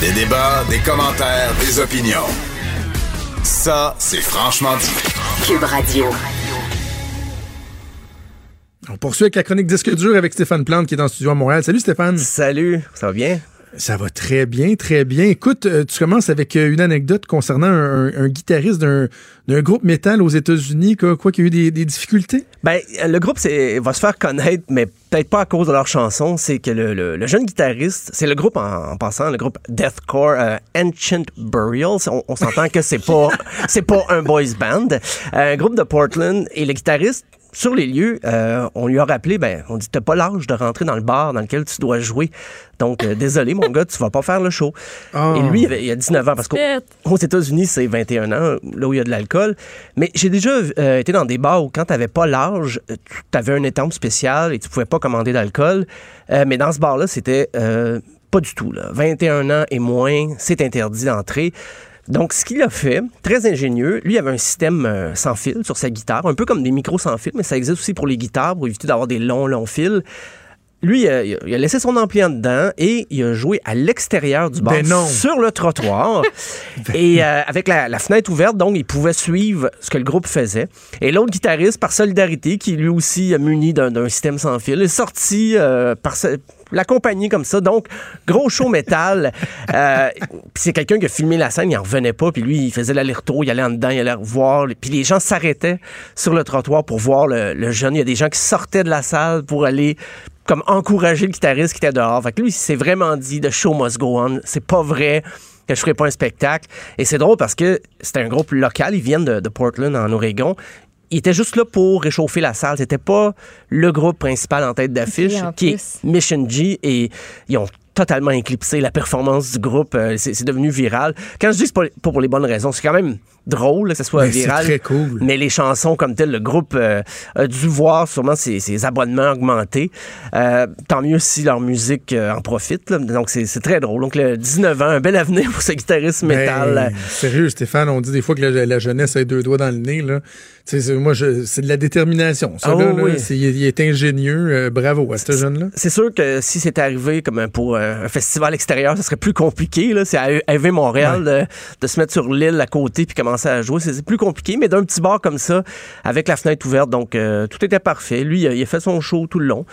Des débats, des commentaires, des opinions. Ça, c'est franchement dit. Cube Radio. On poursuit avec la chronique disque dur avec Stéphane Plante qui est dans le studio à Montréal. Salut Stéphane. Salut, ça va bien? Ça va très bien, très bien. Écoute, euh, tu commences avec euh, une anecdote concernant un, guitariste d'un groupe métal aux États-Unis, quoi, qu'il a eu des, difficultés? Ben, le groupe va se faire connaître, mais peut-être pas à cause de leur chanson. C'est que le, jeune guitariste, c'est le groupe en, passant, le groupe Deathcore euh, Ancient Burials. On, s'entend que c'est pas c'est pas un boys band, un groupe de Portland et le guitariste sur les lieux, euh, on lui a rappelé, ben, on dit, t'as pas l'âge de rentrer dans le bar dans lequel tu dois jouer. Donc, euh, désolé, mon gars, tu vas pas faire le show. Ah. Et lui, il, a 19 ans, parce qu'aux États-Unis, c'est 21 ans, là où il y a de l'alcool. Mais j'ai déjà euh, été dans des bars où, quand t'avais pas l'âge, tu avais un étampe spécial et tu pouvais pas commander d'alcool. mais dans ce bar-là, c'était pas du tout. Là. 21 ans et moins, c'est interdit d'entrer. Donc, ce qu'il a fait, très ingénieux, lui il avait un système euh, sans fil sur sa guitare, un peu comme des micros sans fil, mais ça existe aussi pour les guitares, pour éviter d'avoir des longs, longs fils. Lui, euh, il a- il a laissé son ampli en dedans et il a joué à l'extérieur du bar, Ben sur le trottoir. et euh, avec la, la fenêtre ouverte, donc, il pouvait suivre ce que le groupe faisait. Et l'autre guitariste, par solidarité, qui lui aussi est muni d'un système sans fil, est sorti euh, par la compagnie comme ça. Donc, gros show métal. Euh, puis c'est quelqu'un qui a filmé la scène, il en revenait pas. Puis lui, il faisait l'aller-retour, il allait en dedans, il allait voir. Puis les gens s'arrêtaient sur le trottoir pour voir le, le jeune. Il y a des gens qui sortaient de la salle pour aller comme encourager le guitariste qui était dehors. Fait que lui, il s'est vraiment dit The show must go on. C'est pas vrai que je ferai pas un spectacle. Et c'est drôle parce que c'était un groupe local. Ils viennent de, de Portland, en Oregon. Ils étaient juste là pour réchauffer la salle. C'était pas le groupe principal en tête d'affiche, en qui est Mission G. Et ils ont totalement éclipsé la performance du groupe. Euh, C'est devenu viral. Quand je dis que c'est pas pour les bonnes raisons, c'est quand même drôle que ce soit Ben, c'est viral. très cool. Mais les chansons comme telles, le groupe euh, a dû voir sûrement ses, ses abonnements augmenter. Euh, tant mieux si leur musique euh, en profite. là. Donc c'est très drôle. Donc le 19 ans, un bel avenir pour ce guitariste métal. Ben, sérieux, Stéphane, on dit des fois que la, la jeunesse a deux doigts dans le nez. Là. Moi, c'est de la détermination. Ça, là, oui, il, est ingénieux. bravo à ce jeune-là. C'est sûr que si c'était arrivé comme pour un festival extérieur, ce serait plus compliqué. C'est à AV Montréal de, de se mettre sur l'île à côté puis commencer à jouer. C'est c'est plus compliqué, mais d'un petit bar comme ça, avec la fenêtre ouverte, donc euh, tout était parfait. Lui, il a, il a fait son show tout le long.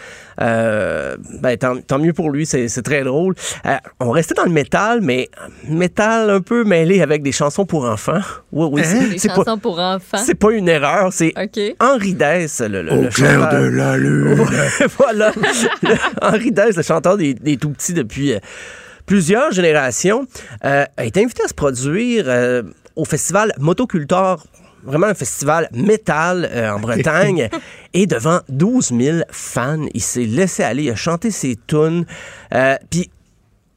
Euh, ben, tant, tant mieux pour lui, c'est c'est très drôle. Euh, on restait dans le métal, mais métal un peu mêlé avec des chansons pour enfants. Oui, oui, c'est- Des c'est pas- chansons pour enfants? c'est pas une erreur, c'est. Henri Dess, le, le, Au le clair chanteur. de la lune. Ouais, voilà. Le- Henri Dess, le chanteur des, des tout petits depuis euh, plusieurs générations, euh, a été invité à se produire euh, au festival Motocultor. Vraiment un festival métal euh, en Bretagne. et devant 12 000 fans, il s'est laissé aller, il a chanté ses tunes. Euh, Puis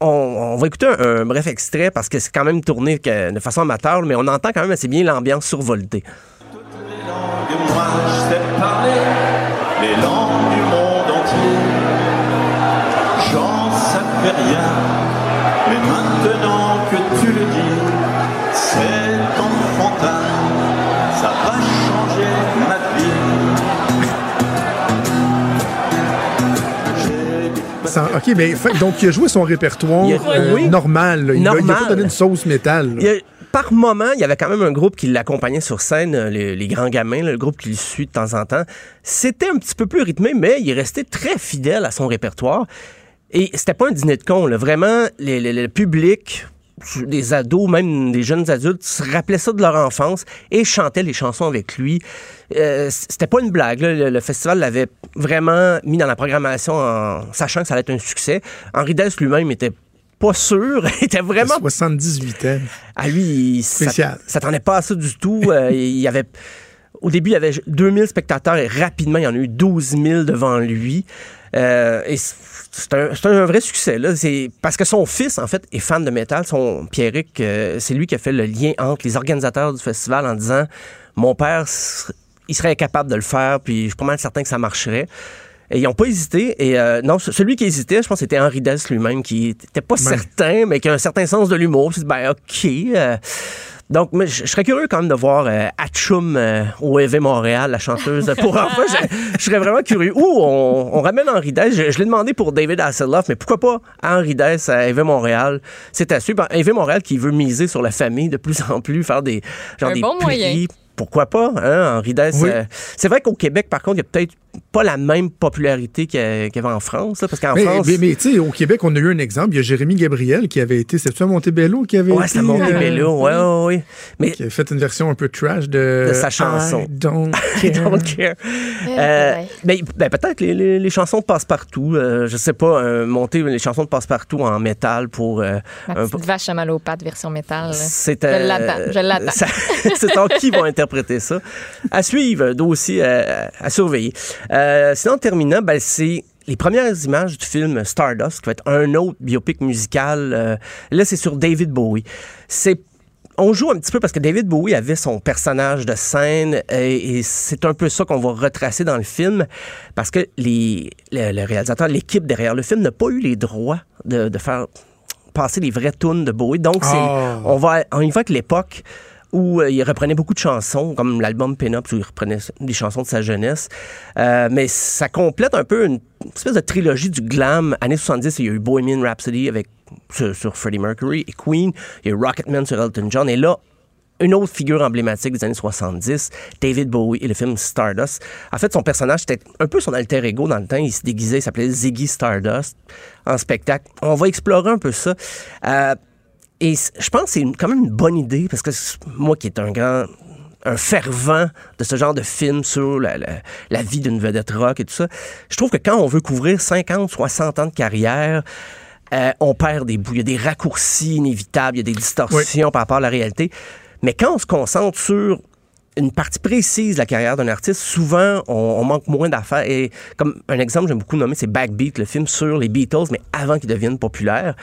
on, on va écouter un, un bref extrait parce que c'est quand même tourné que- de façon amateur, mais on entend quand même assez bien l'ambiance survoltée. Et moi, je sais parler les langues du monde entier. J'en savais rien, mais maintenant OK, mais donc il a joué son répertoire euh, normal. Il n'a pas donné une sauce métal. Par moment, il y avait quand même un groupe qui l'accompagnait sur scène, euh, les, grands gamins, le groupe qui le suit de temps en temps. C'était un petit peu plus rythmé, mais il restait très fidèle à son répertoire. Et c'était pas un dîner de con. Vraiment, le public des ados, même des jeunes adultes, se rappelaient ça de leur enfance et chantaient les chansons avec lui. Euh, c'était pas une blague. là. Le, le festival l'avait vraiment mis dans la programmation en sachant que ça allait être un succès. Henri Dess lui-même était pas sûr, était vraiment 78 ans. à lui, il Spécial. s'att- s'attendait pas à ça du tout. Euh, il y avait, au début, il y avait 2000 spectateurs et rapidement, il y en a eu 12 000 devant lui. Euh, et c'est un, vrai succès. Là. Parce que son fils, en fait, est fan de métal. Son Pierrick, euh, c'est lui qui a fait le lien entre les organisateurs du festival en disant Mon père, il serait capable de le faire, puis je suis pas mal certain que ça marcherait. Et ils n'ont pas hésité. Et euh, non, ce- celui qui hésitait, je pense, c'était Henri Dess lui-même, qui était pas certain, mais qui a un certain sens de l'humour. Ben, OK. Donc, mais je je serais curieux quand même de voir euh, Atchoum euh, au EV Montréal, la chanteuse pour enfants. Je, je serais vraiment curieux. Ou on, on ramène Henri Dess. Je, je l'ai demandé pour David Hasselhoff, mais pourquoi pas Henri Dess à EV Montréal? C'est à suivre. EV Montréal qui veut miser sur la famille de plus en plus, faire des, genre Un des bon moyen. Pourquoi pas, hein, Henri Dess? Oui. euh, c'est vrai qu'au Québec, par contre, il y a peut-être pas la même popularité qu'il y avait en France. là, parce qu'en Mais, France. mais, mais, tu sais, au Québec, on a eu un exemple. Il y a Jérémy Gabriel qui avait été. C'est-tu à Montebello qui avait ouais, été. c'est à Montebello, euh, ouais, ouais, ouais. Mais Qui a fait une version un peu trash de. De sa chanson. I don't I care. don't care. Eh, Euh, ouais. ben, ben, peut-être les, les- les chansons de passe-partout. euh, je sais pas, euh, monter les chansons de passe-partout en métal pour. euh, Ma un- petite vache à mal aux pattes version métal. c'est Je euh, l'attends, je l'attends. c'est en qui vont interpréter ça? À suivre, dossier à, à surveiller. Euh, sinon, en terminant, ben, c'est les premières images du film Stardust, qui va être un autre biopic musical. euh, là, c'est sur David Bowie. C'est on joue un petit peu parce que David Bowie avait son personnage de scène et, et c'est un peu ça qu'on va retracer dans le film parce que les, le, le réalisateur, l'équipe derrière le film n'a pas eu les droits de, de faire passer les vraies tunes de Bowie. Donc, Ah. on va, on y va avec l'époque où euh, il reprenait beaucoup de chansons, comme l'album Pin-Up, où il reprenait des chansons de sa jeunesse. Euh, mais ça complète un peu une espèce de trilogie du glam. Années 70, il y a eu Bohemian Rhapsody avec, sur, sur Freddie Mercury et Queen. Il y a eu Rocketman sur Elton John. Et là, une autre figure emblématique des années 70, David Bowie et le film Stardust. En fait, son personnage, c'était un peu son alter ego dans le temps. Il se déguisait, il s'appelait Ziggy Stardust en spectacle. On va explorer un peu ça. Euh, et je pense que c'est quand même une bonne idée parce que moi qui est un grand un fervent de ce genre de film sur la, la- la vie d'une vedette rock et tout ça, je trouve que quand on veut couvrir 50, 60 ans de carrière, euh, on perd des bouts. Il y a des raccourcis inévitables, il y a des distorsions par rapport à la réalité. Mais quand on se concentre sur une partie précise de la carrière d'un artiste, souvent, on, on manque moins d'affaires. Et comme un exemple, j'aime beaucoup nommer, c'est Backbeat, le film sur les Beatles, mais avant qu'ils deviennent populaires.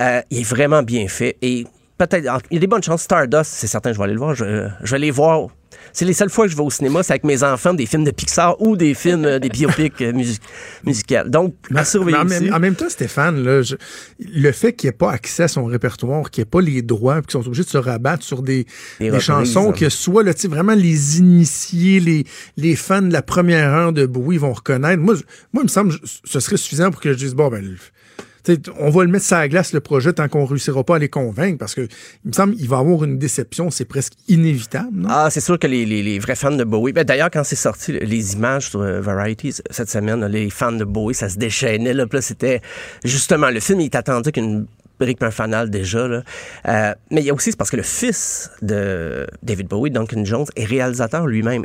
Euh, il est vraiment bien fait. Et peut-être, il y a des bonnes chances. Stardust, c'est certain, je vais aller le voir. Je, je vais aller voir. C'est les seules fois que je vais au cinéma, c'est avec mes enfants, des films de Pixar ou des films, euh, des biopics euh, music- musicales. Donc, à surveiller Mais en, aussi. même, en même temps, Stéphane, là, je- le fait qu'il n'y ait pas accès à son répertoire, qu'il n'y ait pas les droits, puis qu'ils sont obligés de se rabattre sur des, Des des reprises, chansons hein. que soit là, vraiment les initiés, les, les fans de la première heure de Bowie vont reconnaître. Moi, je- moi, il me semble que ce serait suffisant pour que je dise, bon, ben, on va le mettre sur la glace, le projet, tant qu'on réussira pas à les convaincre, parce que il me semble qu'il va avoir une déception, c'est presque inévitable? Ah, c'est sûr que les, les- vrais fans de Bowie. Ben, D'ailleurs, quand c'est sorti, les images sur euh, Variety cette semaine, les fans de Bowie, ça se déchaînait. Là, c'était justement le film, il est attendu qu'une un fanal déjà. Là. Euh, mais il y a aussi, c'est parce que le fils de David Bowie, Duncan Jones, est réalisateur lui-même.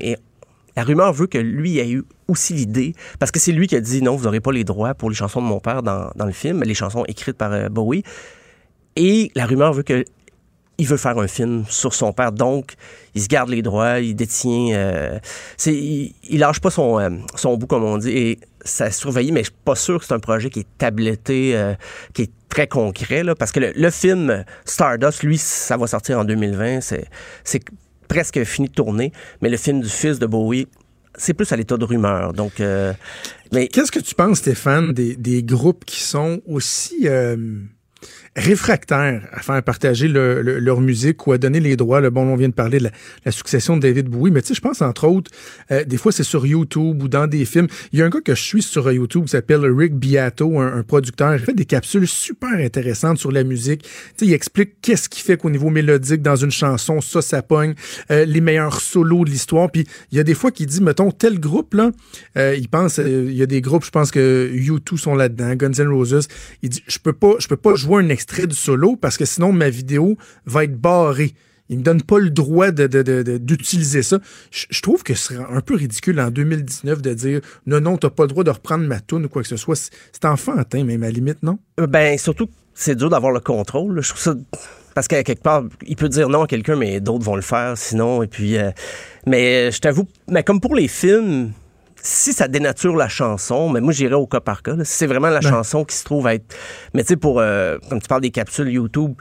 La rumeur veut que lui ait eu aussi l'idée, parce que c'est lui qui a dit non, vous n'aurez pas les droits pour les chansons de mon père dans, le film, les chansons écrites par euh, Bowie. Et la rumeur veut que il veut faire un film sur son père, donc il se garde les droits, il détient, euh, il, il lâche pas son, euh, son bout comme on dit, et ça surveille, mais je suis pas sûr que c'est un projet qui est tabletté, qui est très concret, parce que le, film Stardust, lui, ça va sortir en 2020, c'est, c'est presque fini de tourner, mais le film du fils de Bowie, c'est plus à l'état de rumeur, donc. euh, mais Qu'est-ce que tu penses, Stéphane, des, des groupes qui sont aussi euh, réfractaires à faire partager le- le- leur musique ou à donner les droits? Le bon, on vient de parler de la, la succession de David Bowie, mais tu sais, je pense entre autres, euh, des fois c'est sur YouTube ou dans des films. Il y a un gars que je suis sur YouTube qui s'appelle Rick Beato, un, un producteur. Il fait des capsules super intéressantes sur la musique. Tu sais, il explique qu'est-ce qui fait qu'au niveau mélodique dans une chanson, ça, ça pogne, euh, les meilleurs solos de l'histoire. Puis il y a des fois qu'il dit, mettons, tel groupe, là, euh, il pense, euh, il y a des groupes, je pense que U2 sont là-dedans, Guns N' Roses. Il dit, je peux pas, je peux pas jouer un extrait du solo parce que sinon ma vidéo va être barrée. Il me donne pas le droit d'utiliser ça. Je, trouve que ce serait un peu ridicule en 2019 de dire non, non, t'as pas le droit de reprendre ma tune ou quoi que ce soit. C'est, enfantin, même à la limite, non? Ben, surtout, c'est dur d'avoir le contrôle. Je trouve ça. Parce qu'à quelque part, il peut dire non à quelqu'un, mais d'autres vont le faire sinon. Et puis. euh, mais je t'avoue, mais comme pour les films. Si ça dénature la chanson, mais moi j'irais au cas par cas. là. Si c'est vraiment la Ben. chanson qui se trouve à être. Mais tu sais, pour. euh, comme tu parles des capsules YouTube,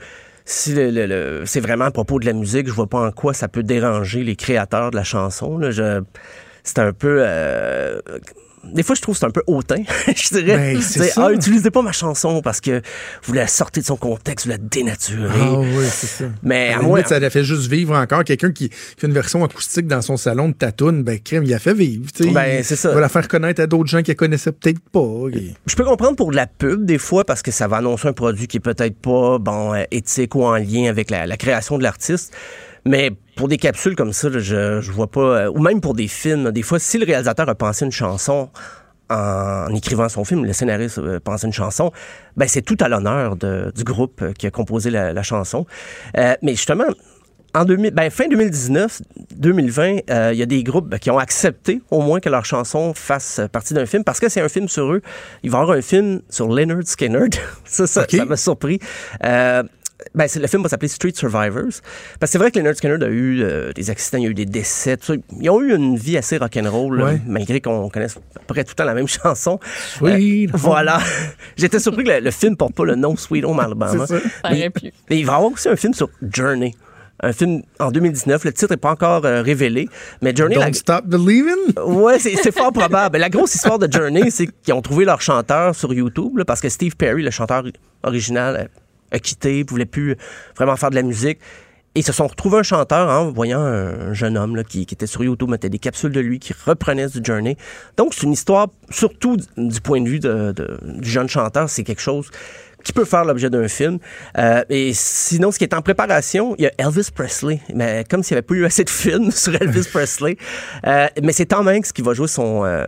si le- le- le- c'est vraiment à propos de la musique, je vois pas en quoi ça peut déranger les créateurs de la chanson. là. Je- c'est un peu. euh, des fois, je trouve que c'est un peu hautain, je dirais. Ben, c'est. Ah, utilisez pas ma chanson parce que vous la sortez de son contexte, vous la dénaturez. Ah oui, c'est ça. Mais à à la moi, limite, ça l'a fait juste vivre encore. Quelqu'un qui fait une version acoustique dans son salon de tatoune, ben, crème, il a fait vivre. Ben, Il c'est ça. va la faire connaître à d'autres gens qui la connaissaient peut-être pas. Et- je peux comprendre pour de la pub des fois parce que ça va annoncer un produit qui est peut-être pas bon euh, éthique ou en lien avec la, la création de l'artiste. Mais pour des capsules comme ça, là, je, je vois pas. euh, ou même pour des films, des fois, si le réalisateur a pensé une chanson en écrivant son film, le scénariste a pensé une chanson, ben c'est tout à l'honneur du groupe euh, qui a composé la, la chanson. Euh, mais justement, en 2000, ben, fin 2019, 2020, euh, il y a des groupes ben, qui ont accepté au moins que leur chanson fasse partie d'un film parce que c'est un film sur eux. Il va y avoir un film sur Leonard Skinner. ça, ça, ça m'a surpris. Euh, ben, c'est- le film va s'appeler Street Survivors. Parce que c'est vrai que Leonard Skinner a eu euh, des accidents, il y a eu des décès, tout ça. Ils ont eu une vie assez rock'n'roll, Ouais. malgré qu'on connaisse à peu près tout le temps la même chanson. Sweet Euh, Home. voilà. J'étais surpris que le, le film porte pas le nom Sweet Home Alabama. Ça. Aurait pu. Mais il va y avoir aussi un film sur Journey. Un film en 2019. Le titre n'est pas encore euh, révélé. Mais Journey, la- Don't stop believing? Ouais, c'est c'est fort probable. La grosse histoire de Journey, c'est qu'ils ont trouvé leur chanteur sur YouTube là, parce que Steve Perry, le chanteur original, a- quitté, ne voulait plus vraiment faire de la musique. ils se sont retrouvés un chanteur en voyant un, jeune homme là, qui, qui, était sur YouTube, mettait des capsules de lui, qui reprenait du Journey. Donc, c'est une histoire, surtout du point de vue du jeune chanteur, c'est quelque chose qui peut faire l'objet d'un film. Euh, et sinon, ce qui est en préparation, il y a Elvis Presley, mais comme s'il n'y avait pas eu assez de films sur Elvis Presley. Euh, mais c'est Tom Hanks qui va jouer son... Euh,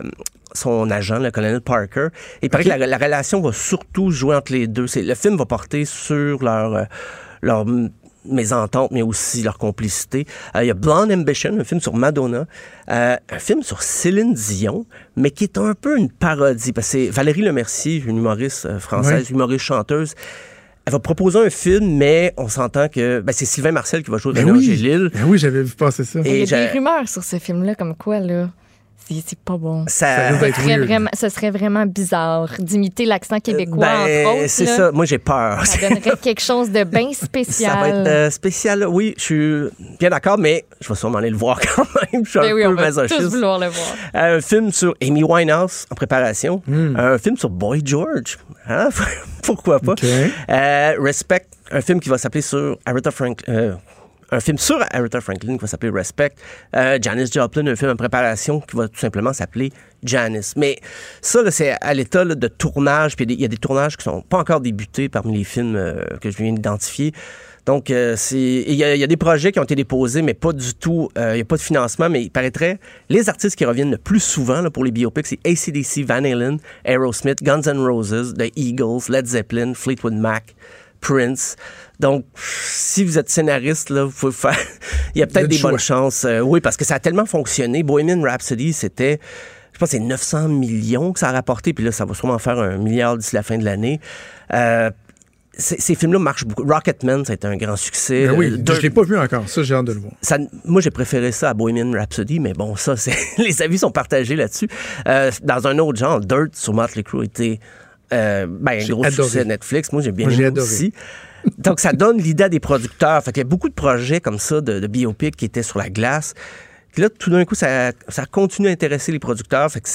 son agent, le colonel Parker. Et il paraît que la, la, relation va surtout jouer entre les deux. Le film va porter sur leur, euh, leur mésentente, mais aussi leur complicité. Euh, il y a Blonde Ambition, un film sur Madonna, euh, un film sur Céline Dion, mais qui est un peu une parodie, parce que c'est Valérie Lemercier, une humoriste française, oui. humoriste chanteuse. Elle va proposer un film, mais on s'entend que ben, c'est Sylvain Marcel qui va jouer ben René oui. Angélil. Ben oui, j'avais vu passer ça. Et il y a des rumeurs sur ce film-là, comme quoi, là c'est pas bon. Ça, ça, serait vraiment, ça, serait vraiment, bizarre d'imiter l'accent québécois, ben, entre autres. C'est ça. Moi, j'ai peur. Ça donnerait quelque chose de bien spécial. Ça va être euh, spécial. Oui, je suis bien d'accord, mais je vais sûrement aller le voir quand même. Je suis ben un oui, peu on va masochiste. tous vouloir le voir. Un film sur Amy Winehouse en préparation. Mm. Un film sur Boy George. Hein? Pourquoi pas? Okay. Euh, Respect, un film qui va s'appeler sur Aretha Franklin. Euh, un film sur Aretha Franklin qui va s'appeler Respect. Euh, Janis Joplin, un film en préparation qui va tout simplement s'appeler Janice. Mais ça, c'est à l'état de tournage. Puis il y a des tournages qui sont pas encore débutés parmi les films euh, que je viens d'identifier. Donc, euh, il y, a des projets qui ont été déposés, mais pas du tout. Il n'y a pas de financement, mais il paraîtrait les artistes qui reviennent le plus souvent là, pour les biopics, c'est ACDC, Van Halen, Aerosmith, Guns N' Roses, The Eagles, Led Zeppelin, Fleetwood Mac. Prince. Donc, si vous êtes scénariste, là, vous pouvez faire. Il y a peut-être des choix. bonnes chances. Euh, oui, parce que ça a tellement fonctionné. Bohemian Rhapsody, c'était. Je pense que c'est 900 millions que ça a rapporté, puis là, ça va sûrement faire un milliard d'ici la fin de l'année. Euh, ces films-là marchent beaucoup. Rocketman, ça a été un grand succès. Ben oui, je l'ai pas vu encore. Ça, j'ai hâte de le voir. Ça, moi, j'ai préféré ça à Bohemian Rhapsody, mais bon, ça, les avis sont partagés là-dessus. Euh, dans un autre genre, Dirt sur Motley Crue était euh, ben, un gros adoré. succès Netflix. Moi, j'ai bien Moi, aimé adoré. aussi. Donc, ça donne l'idée à des producteurs. Fait qu'il y a beaucoup de projets comme ça de, de biopic qui étaient sur la glace. Puis là, tout d'un coup, ça, ça continue à intéresser les producteurs. Fait que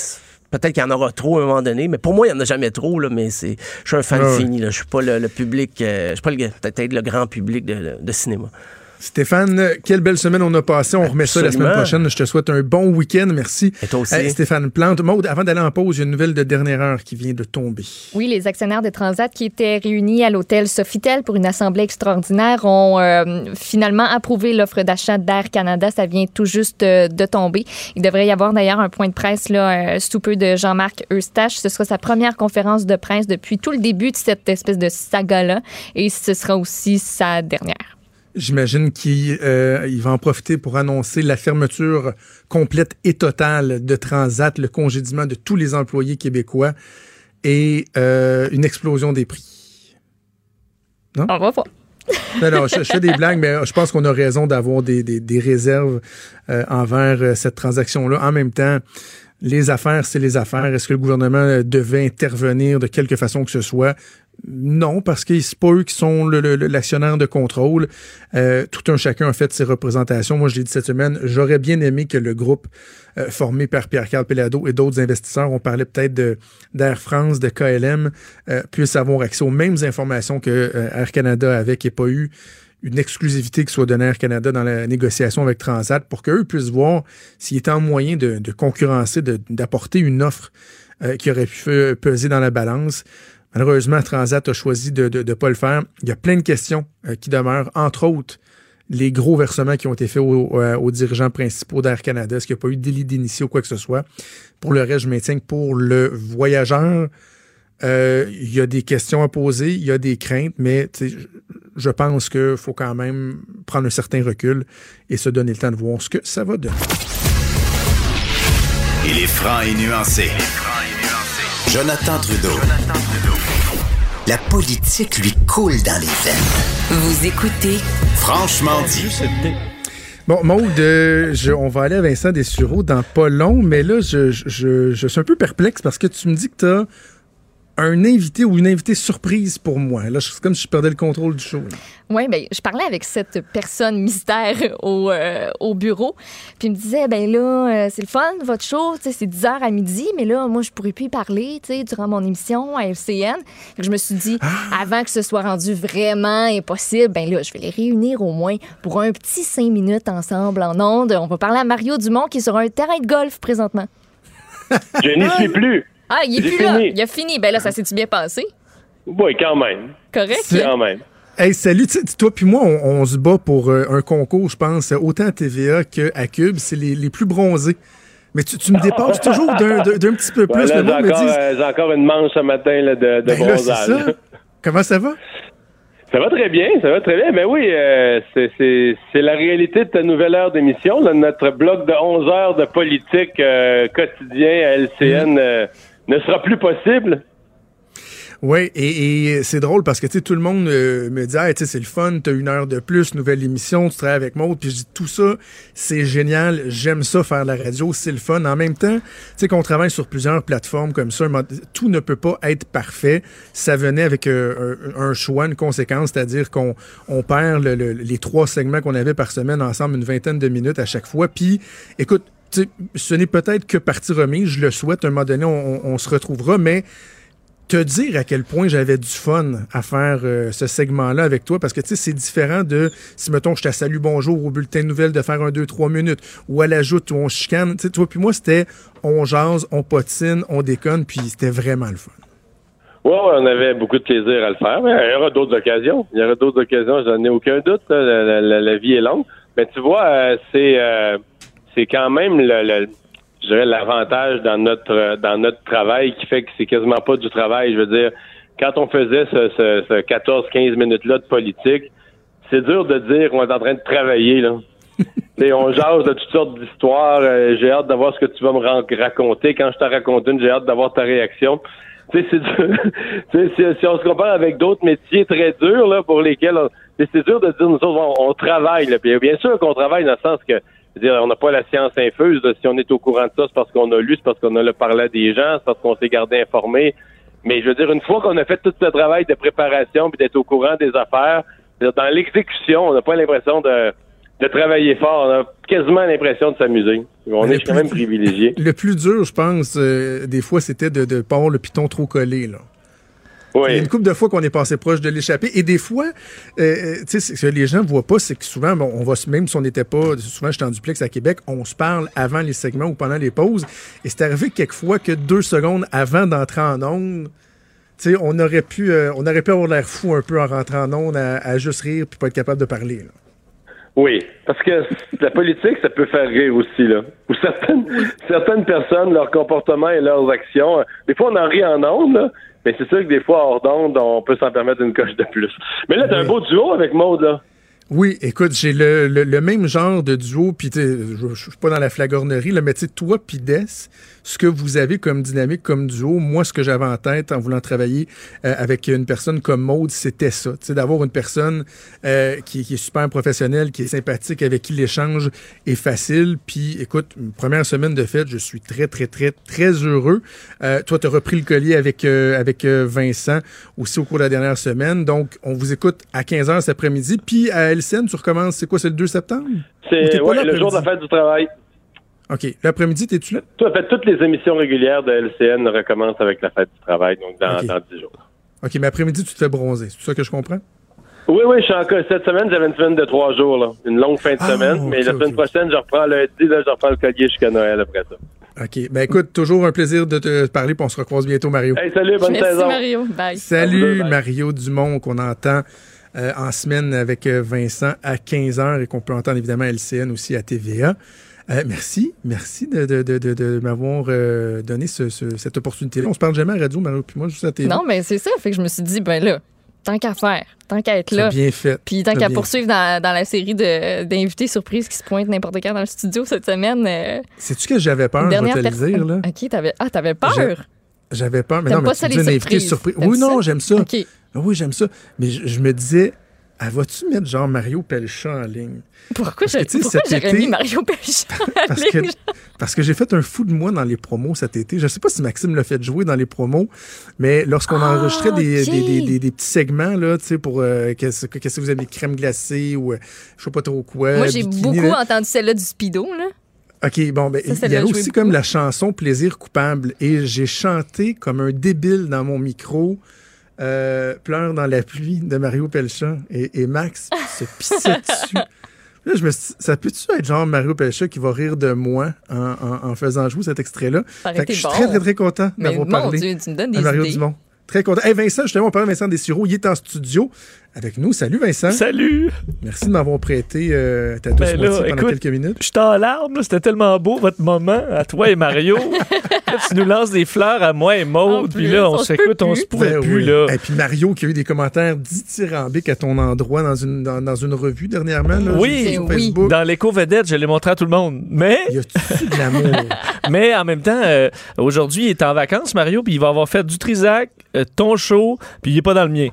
peut-être qu'il y en aura trop à un moment donné, mais pour moi, il n'y en a jamais trop, là, mais c'est, je suis un fan Ah ouais. fini. Là. Je suis pas le, le public, euh, je suis pas le- peut-être le grand public de, de- de cinéma. Stéphane, quelle belle semaine on a passée. On remet ça la semaine prochaine. Je te souhaite un bon week-end. Merci. Et toi aussi. Stéphane Plante. Maude, avant d'aller en pause, il y a une nouvelle de dernière heure qui vient de tomber. Oui, les actionnaires de Transat qui étaient réunis à l'hôtel Sofitel pour une assemblée extraordinaire ont euh, finalement approuvé l'offre d'achat d'Air Canada. Ça vient tout juste euh, de tomber. Il devrait y avoir d'ailleurs un point de presse là, euh, sous peu de Jean-Marc Eustache. Ce sera sa première conférence de presse depuis tout le début de cette espèce de saga-là et ce sera aussi sa dernière. J'imagine qu'il euh, il va en profiter pour annoncer la fermeture complète et totale de Transat, le congédiement de tous les employés québécois et euh, une explosion des prix. Non? On va voir. Non, non, je, je fais des blagues, mais je pense qu'on a raison d'avoir des, des- des réserves euh, envers cette transaction-là. En même temps, les affaires, c'est les affaires. Est-ce que le gouvernement devait intervenir de quelque façon que ce soit? Non, parce que c'est pas eux qui sont l'actionnaire de contrôle. Euh, tout un chacun a fait ses représentations. Moi, je l'ai dit cette semaine, j'aurais bien aimé que le groupe euh, formé par Pierre-Carl Pelado et d'autres investisseurs, on parlait peut-être d'Air France, de KLM, euh, puissent avoir accès aux mêmes informations que euh, Air Canada avait, qui pas eu une exclusivité qui soit donnée à Air Canada dans la négociation avec Transat pour qu'eux puissent voir s'il était en moyen de, concurrencer, d'apporter une offre qui aurait pu peser dans la balance. Malheureusement, Transat a choisi de ne pas le faire. Il y a plein de questions euh, qui demeurent, entre autres les gros versements qui ont été faits aux, euh, aux dirigeants principaux d'Air Canada. Est-ce qu'il n'y a pas eu délit d'initié ou quoi que ce soit? Pour le reste, je maintiens que pour le voyageur, euh, il y a des questions à poser, il y a des craintes, mais je pense qu'il faut quand même prendre un certain recul et se donner le temps de voir ce que ça va donner. Il est franc et nuancé. Jonathan Trudeau. La politique lui coule dans les veines. Vous écoutez Franchement dit. Bon, Maude, euh, je- on va aller à Vincent Dessureau dans pas long, mais là, je, je- je- je suis un peu perplexe parce que tu me dis que tu as un invité ou une invitée surprise pour moi. Là, c'est comme si je perdais le contrôle du show. là. Oui, ben, je parlais avec cette personne mystère au, euh, au bureau. Puis il me disait, ben là, euh, c'est le fun, votre show, c'est 10h à midi, mais là, moi, je pourrais plus y parler, tu sais, durant mon émission à FCN. Je me suis dit, avant que ce soit rendu vraiment impossible, ben là, je vais les réunir au moins pour un petit cinq minutes ensemble en ondes. On va parler à Mario Dumont qui est sur un terrain de golf présentement. Je n'y suis plus. Ah, il est plus là. Il a fini. Ben là, ça s'est-tu bien passé? Oui, quand même. Correct? Quand même. Hey, salut, tu sais, toi puis moi, on, on se bat pour euh, un concours, je pense, autant à TVA qu'à Cube. C'est les, les plus bronzés. Mais tu, tu me dépasses toujours d'un d'un- d'un petit peu plus. Ouais, là, Le j'ai monde me encore, dit, euh, j'ai encore une manche ce matin là, de, de ben là, c'est bronzage. ça. Comment ça va? Ça va très bien, ça va très bien. Mais oui, euh, c'est- c'est c'est la réalité de ta nouvelle heure d'émission. là. Notre bloc de 11 heures de politique euh, quotidien à Mm. LCN euh, ne sera plus possible. Oui, et, c'est drôle parce que tout le monde euh, me dit c'est le fun, t'as une heure de plus, nouvelle émission, tu travailles avec Maud, puis je dis tout ça, c'est génial, j'aime ça faire la radio, c'est le fun. En même temps, tu sais qu'on travaille sur plusieurs plateformes comme ça, tout ne peut pas être parfait. Ça venait avec euh, un, choix, une conséquence, c'est-à-dire qu'on on perd le- le- les trois segments qu'on avait par semaine ensemble, une vingtaine de minutes à chaque fois. Puis, écoute, ce n'est peut-être que partie remise, je le souhaite, un moment donné, on- se retrouvera, mais te dire à quel point j'avais du fun à faire euh, ce segment-là avec toi, parce que tu sais, c'est différent de si, mettons, je te salue bonjour au bulletin de nouvelles de faire un 2-3 minutes, ou à l'ajoute où on chicane. Tu sais, toi puis moi, c'était on jase, on potine, on déconne, puis c'était vraiment le fun. Oui, on avait beaucoup de plaisir à le faire. Mais il y aura d'autres occasions. Il y aura d'autres occasions, j'en ai aucun doute. la vie est longue. Mais tu vois, euh, c'est euh, c'est quand même le, le- je dirais l'avantage dans notre dans notre travail qui fait que c'est quasiment pas du travail. Je veux dire, quand on faisait ce, ce, ce 14-15 minutes-là de politique, c'est dur de dire qu'on est en train de travailler. là. T'sais, on jase de toutes sortes d'histoires. Euh, j'ai hâte de voir ce que tu vas me raconter. Quand je te raconte une, j'ai hâte d'avoir ta réaction. Tu sais, c'est dur. Tu sais, si, si on se compare avec d'autres métiers très durs là, pour lesquels on- c'est dur de dire nous autres, on, on travaille. Là. Puis, bien sûr qu'on travaille dans le sens que dire, on n'a pas la science infuse. là. Si on est au courant de ça, c'est parce qu'on a lu, c'est parce qu'on a le parlé à des gens, c'est parce qu'on s'est gardé informé. Mais je veux dire, une fois qu'on a fait tout ce travail de préparation puis d'être au courant des affaires, dans l'exécution, on n'a pas l'impression de, de travailler fort. On a quasiment l'impression de s'amuser. On Le est quand même privilégié. Le plus dur, je pense, euh, des fois, c'était de ne pas avoir le piton trop collé. Là. Il y a une couple de fois qu'on est passé proche de l'échapper. Et des fois, euh, euh, tu sais, ce que les gens voient pas, c'est que souvent, bon, on va, même si on n'était pas, souvent j'étais en duplex à Québec, on se parle avant les segments ou pendant les pauses. Et c'est arrivé quelquefois que deux secondes avant d'entrer en onde, tu sais, on aurait pu, euh, on aurait pu avoir l'air fou un peu en rentrant en onde à, à juste rire puis pas être capable de parler. là. Oui, parce que la politique, ça peut faire rire aussi, là. Ou certaines, certaines personnes, leur comportement et leurs actions, des fois on en rit en ondes, là, mais c'est sûr que des fois, hors d'onde, on peut s'en permettre une coche de plus. Mais là, t'as un beau duo avec Maude, là. Oui, écoute, j'ai le, le, le même genre de duo, puis je, je suis pas dans la flagornerie, là, mais tu sais, toi puis Des, ce que vous avez comme dynamique, comme duo, moi, ce que j'avais en tête en voulant travailler euh, avec une personne comme Maude, c'était ça, tu sais, d'avoir une personne euh, qui, qui est super professionnelle, qui est sympathique, avec qui l'échange est facile, puis écoute, une première semaine de fête, je suis très, très, très, très heureux. Euh, toi, tu as repris le collier avec, euh, avec euh, Vincent aussi au cours de la dernière semaine, donc on vous écoute à 15h cet après-midi, puis à LCN, tu recommences, c'est quoi, c'est le 2 septembre? C'est ouais, le jour de la fête du travail. OK. L'après-midi, t'es-tu là? Tout, en fait, toutes les émissions régulières de LCN recommencent avec la fête du travail, donc dans, Ok. dans 10 jours. OK, mais après-midi, tu te fais bronzer. C'est ça que je comprends? Oui, oui, je suis encore. Cette semaine, j'avais une semaine de trois jours, là. Une longue fin de Ah, semaine. mais la semaine prochaine, je reprends lundi, là, je reprends le collier jusqu'à Noël après ça. OK. Ben écoute, toujours un plaisir de te parler, puis on se recroise bientôt, Mario. Hey, salut, bonne Merci, saison. Mario. Bye. Salut, Bye. Mario Dumont, qu'on entend euh, en semaine avec euh, Vincent à 15h et qu'on peut entendre évidemment à LCN aussi à TVA. Euh, merci, merci de, de, de, de, de m'avoir euh, donné ce- ce- cette opportunité-là. On se parle jamais à radio, Mario, puis moi, juste à. Non, mais c'est ça. Fait que je me suis dit, ben là, tant qu'à faire, tant qu'à être là. bien fait. Puis tant qu'à poursuivre dans, dans la série de- d'invités surprises qui se pointent n'importe quand dans le studio cette semaine. euh, Sais-tu que j'avais peur, une je vais dernière te le dire, là? OK, t'avais, ah, t'avais peur? J'avais peur, mais non, mais pas ça, les surprises? Oui, non, j'aime ça. Oui, j'aime ça. Mais je, je me disais, elle va-tu mettre genre Mario Pelcha en ligne? Pourquoi j'ai- mis Mario Pelcha en Parce que, ligne? parce que j'ai fait un fou de moi dans les promos cet été. Je sais pas si Maxime l'a fait jouer dans les promos, mais lorsqu'on Ah, enregistrait des, ok. des, des, des- des petits segments, là, tu sais, pour euh, qu'est-ce que vous avez, crème glacée ou euh, je sais pas trop quoi. Moi, j'ai beaucoup là. entendu celle-là du Speedo, là. OK, bon, ben, Ça, il y joué aussi beaucoup. comme la chanson Plaisir coupable et j'ai chanté comme un débile dans mon micro. Euh, Pleure dans la pluie de Mario Pelcha et, et Max se pissait dessus. Là, je me suis ça peut-tu être genre Mario Pelcha qui va rire de moi en, en- en faisant jouer cet extrait-là? Fait que je suis bon. très, très, très content d'avoir parlé Dieu, tu me donnes à des Mario idées. Dumont. Très content. Hey Vincent, justement, on parle de Vincent Dessureau. Il est en studio avec nous. Salut Vincent. Salut. Merci de m'avoir prêté euh, ta douce Ben là, pendant écoute, quelques minutes. Je suis en larmes, c'était tellement beau votre moment à toi et Mario. Là, tu nous lances des fleurs à moi et Maude, puis là, on s'écoute, on se pourrait Ben plus, oui. là. Et puis Mario qui a eu des commentaires dithyrambiques à ton endroit dans une, dans, dans une revue dernièrement. Là, Oui, sur Facebook. dans l'éco-vedette, je l'ai montré à tout le monde. Mais. Y a-tu de l'amour? Mais en même temps, euh, aujourd'hui, il est en vacances, Mario, puis il va avoir fait du Trisac, euh, ton show, puis il est pas dans le mien.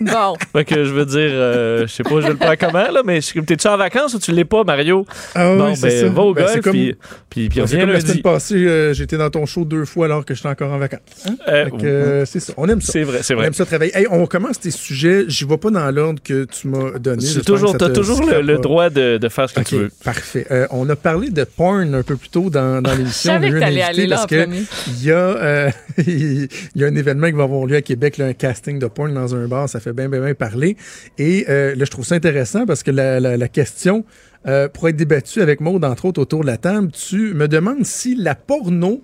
Bon. Fait que je veux dire, euh, je sais pas, je le prends comment, là, mais t'es-tu en vacances ou tu l'es pas, Mario? Ah oui, c'est ben, ça. va au Ben, golf, comme- puis, puis, puis Ben, reviens la semaine lundi. passée, euh, j'étais dans ton show deux fois alors que j'étais encore en vacances. Hein? Euh, Fait que, euh, c'est ça. On aime ça. C'est vrai, c'est On vrai. aime ça travailler. Hey, on commence tes sujets. J'y vais pas dans l'ordre que tu m'as donné. J'espère toujours, t'as te toujours le, droit de, de faire ce que tu veux. parfait. Euh, on a parlé de porn un peu plus tôt dans, dans l'émission. Je savais On que invité aller là parce que il y, a, euh, il y a un événement qui va avoir lieu à Québec, là, un casting de porn dans un bar. Ça fait bien, bien, bien parler. Et euh, là, je trouve ça intéressant parce que la, question euh, pourrait être débattue avec Maud, entre autres, autour de la table. Tu me demandes si la porno,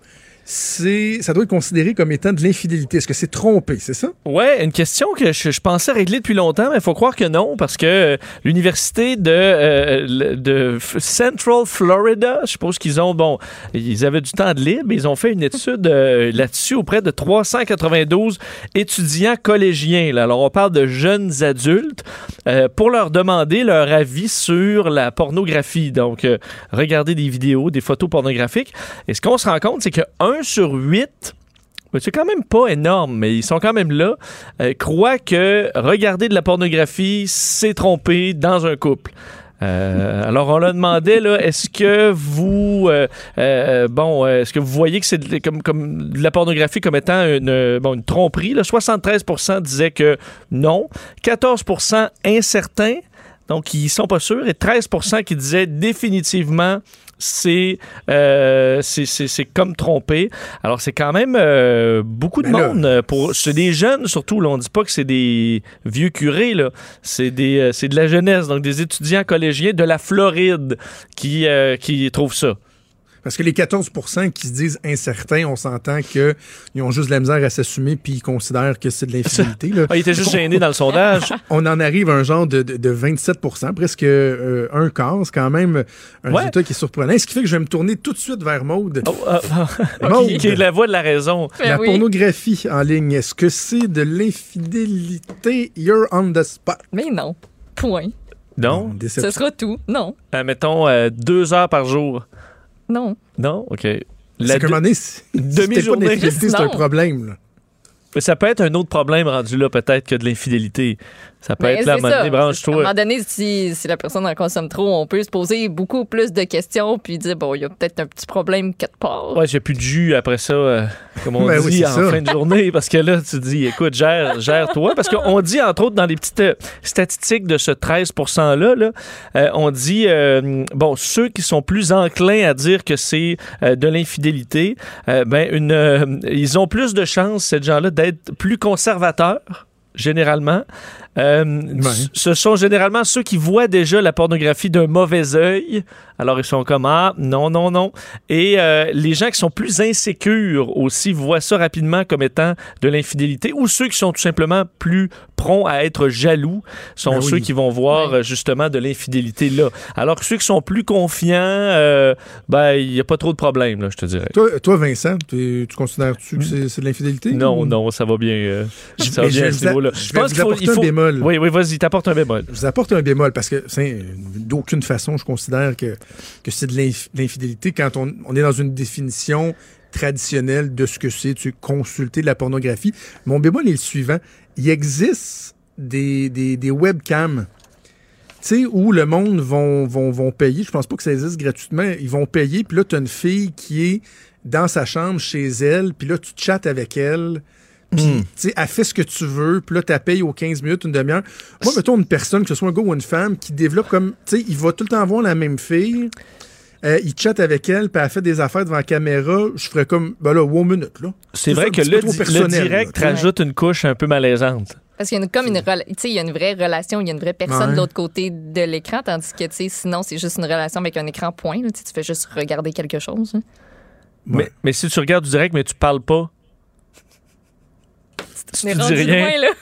c'est, ça doit être considéré comme étant de l'infidélité. Est-ce que c'est trompé, c'est ça? Ouais, une question que je, pensais régler depuis longtemps, mais il faut croire que non, parce que euh, l'université de, euh, de Central Florida, je suppose qu'ils ont, bon, ils avaient du temps de libre, ils ont fait une étude euh, là-dessus auprès de 392 étudiants collégiens. Alors, on parle de jeunes adultes pour leur demander leur avis sur la pornographie. Donc, regarder des vidéos, des photos pornographiques. Et ce qu'on se rend compte, c'est que 1 sur 8 mais c'est quand même pas énorme, mais ils sont quand même là, euh, croient que regarder de la pornographie, c'est tromper dans un couple. Euh, alors on leur demandait là, est-ce que vous, euh, euh, bon, est-ce que vous voyez que c'est de- comme, comme de la pornographie comme étant une, bon, une tromperie? Là? 73% disaient que non, 14% incertains, donc ils sont pas sûrs, et 13% qui disaient définitivement c'est euh, c'est- comme tromper. Alors c'est quand même euh, beaucoup de là, monde euh, pour c'est des jeunes surtout là, on dit pas que c'est des vieux curés là, c'est des euh, c'est de la jeunesse donc des étudiants collégiens de la Floride qui euh, qui trouvent ça. Parce que les 14 qui se disent incertains, on s'entend qu'ils ont juste de la misère à s'assumer puis ils considèrent que c'est de l'infidélité. Ah, il était juste gêné dans le sondage. On en arrive à un genre de, de, de 27% presque euh, un quart. C'est quand même un Ouais. résultat qui est surprenant. Ce qui fait que je vais me tourner tout de suite vers Maude. Ah, ah, Maude, qui, qui est la voix de la raison. Ben la pornographie en ligne, est-ce que c'est de l'infidélité? You're on the spot. Mais non. Point. Non, Ce sera tout. Non. Euh, mettons euh, deux heures par jour. Non. Non, ok. C'est La comme de- si- demi-journée. c'est un problème. là. Ça peut être un autre problème rendu là, peut-être, que de l'infidélité. Ça peut Mais être là, à un moment donné, À un branche-toi. moment donné, si, si la personne en consomme trop, on peut se poser beaucoup plus de questions puis dire, bon, il y a peut-être un petit problème quelque part. Ouais, j'ai plus de jus après ça, euh, comme on Ben dit en ça. fin de journée, parce que là, tu dis, écoute, gère, gère toi. Parce qu'on dit, entre autres, dans les petites euh, statistiques de ce 13 %-là, là, euh, on dit, euh, bon, ceux qui sont plus enclins à dire que c'est euh, de l'infidélité, euh, ben, une, euh, ils ont plus de chances, ces gens-là, d'être plus conservateurs généralement. Euh, Ce sont généralement ceux qui voient déjà la pornographie d'un mauvais œil. Alors, ils sont comme, ah, non, non, non. Et euh, les gens qui sont plus insécures aussi voient ça rapidement comme étant de l'infidélité. Ou ceux qui sont tout simplement plus prompts à être jaloux sont Ben oui. ceux qui vont voir euh, justement de l'infidélité là. Alors que ceux qui sont plus confiants, euh, ben, il n'y a pas trop de problèmes, là, je te dirais. Toi, toi Vincent, tu tu considères-tu que c'est c'est de l'infidélité? Non, ou- non, ça va bien. euh, ça va bien à vais ce vous je vous qu'il faut- un bémol. Oui, oui, vas-y, t'apportes un bémol. Je vous apporte un bémol parce que d'aucune façon, je considère que, que c'est de l'inf- l'infidélité quand on, on est dans une définition traditionnelle de ce que c'est, tu sais, consulter de la pornographie. Mon bémol est le suivant. Il existe des, des, des webcams. Tu sais, où le monde vont, vont, vont payer. Je pense pas que ça existe gratuitement. Ils vont payer, puis là, tu as une fille qui est dans sa chambre chez elle, puis là, tu chattes avec elle. Puis, Hmm. tu sais, elle fait ce que tu veux, puis là, tu payes aux 15 minutes, une demi-heure. Moi, mettons une personne, que ce soit un gars ou une femme, qui développe comme. Tu sais, il va tout le temps voir la même fille. euh, il chatte avec elle, puis elle fait des affaires devant la caméra. Je ferais comme. Ben là, one minute, là. C'est vrai que le, le direct là, rajoute une couche un peu malaisante. Parce qu'il y a une, comme une, il y a une vraie relation, il y a une vraie personne Ouais. de l'autre côté de l'écran, tandis que tu sais, sinon, c'est juste une relation avec un écran point. là. Tu sais, tu fais juste regarder quelque chose. hein. Mais, mais si tu regardes du direct, mais tu parles pas. Si tu dis rendu rien. loin, là.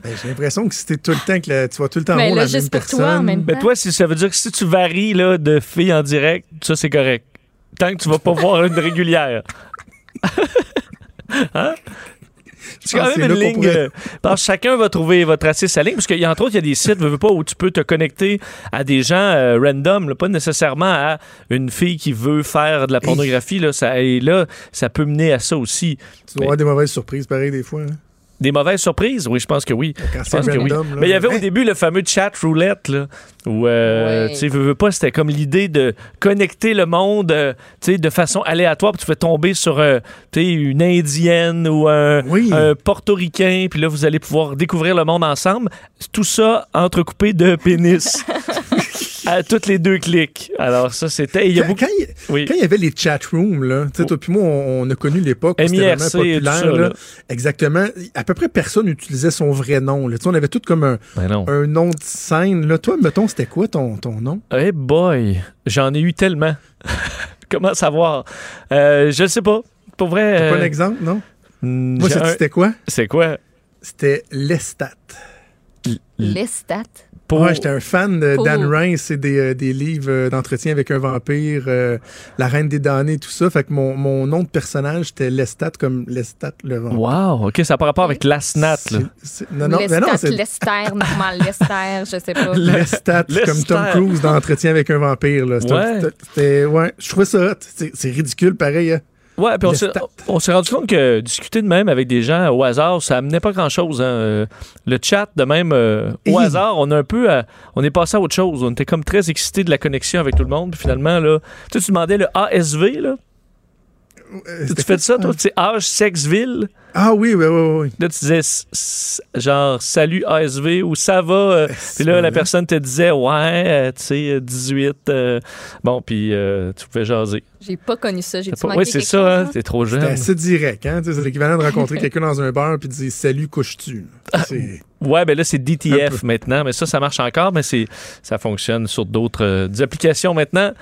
Ben, J'ai l'impression que c'était tout le temps que tu vas tout le temps Mais voir là, la même juste pour personne. toi, en même Mais toi, si, ça veut dire que si tu varies là, de filles en direct, ça, c'est correct. Tant que tu vas pas voir une régulière. hein? C'est quand même une ligne. pourrait- euh, parce que chacun va trouver va tracer sa ligne. Parce qu'il y a entre autres, il y a des sites, veux, veux pas, où tu peux te connecter à des gens euh, random, là, pas nécessairement à une fille qui veut faire de la pornographie. Là, ça, et là, ça peut mener à ça aussi. Tu dois avoir des mauvaises surprises, pareil, des fois. hein. Des mauvaises surprises? Oui, je pense que oui. Je pense que oui. là. Mais il y avait au début le fameux chat roulette, là, où, euh, Oui. tu sais, veux, veux pas, c'était comme l'idée de connecter le monde, euh, tu sais, de façon aléatoire, puis tu fais tomber sur, euh, tu sais, une Indienne ou un, un Portoricain, puis là, vous allez pouvoir découvrir le monde ensemble. Tout ça entrecoupé de pénis. à toutes les deux clics. Alors, ça, c'était... Quand, beaucoup- quand il, Oui. quand il y avait les chat rooms, là, tu sais, toi puis moi, on, on a connu l'époque où c'était MIRC vraiment populaire. ça, là. là. Exactement. À peu près personne n'utilisait son vrai nom. Là. Tu sais, On avait tout comme un, Ben un nom de scène. Là. Toi, mettons, c'était quoi ton, ton nom? Hey boy, j'en ai eu tellement. Comment savoir? Euh, je sais pas. Pour vrai. T'as pas euh, un exemple, non? Moi, un- c'était quoi? C'est quoi? C'était Lestat. Les stats. Pour- Ouais, j'étais un fan de Pour- Dan Rice et des, euh, des livres euh, d'entretien avec un vampire, euh, La Reine des damnés, tout ça. Fait que mon, mon nom de personnage, c'était Lestat comme Lestat le vampire. Wow, OK, ça n'a pas rapport avec la snat, là. Non, non, mais non, Lestat, c'est Lester, normal, Lester, je sais pas. Lestat, Lestat. comme Tom Cruise dans Entretien avec un vampire. Là. C'était- Ouais. c'était- C'était, ouais, je trouvais ça c'est ridicule, pareil. hein. Ouais, puis on s'est, stat. on s'est rendu compte que discuter de même avec des gens au hasard, ça amenait pas grand-chose. hein. Euh, Le chat, de même, euh, au hasard, on a un peu... à- on est passé à autre chose. On était comme très excités de la connexion avec tout le monde. Puis finalement, là... Tu sais, tu demandais le ASV, là. Euh, Tu fais ça, toi? Tu sais, âge, sexe, ville. Ah oui, oui, oui, oui. Là, tu disais genre salut ASV ou ça va. euh, puis là, la personne te disait ouais, euh, tu sais, euh, 18. euh, bon, puis euh, tu pouvais jaser. J'ai pas connu ça. J'ai Oui, c'est ça, hein, t'es trop jeune. C'était assez direct. Hein? C'est l'équivalent de rencontrer quelqu'un dans un bar puis de dire Salut, couches-tu? C'est- Ouais, ben là, c'est DTF maintenant, mais ça, ça marche encore, mais c'est ça fonctionne sur d'autres euh, applications maintenant.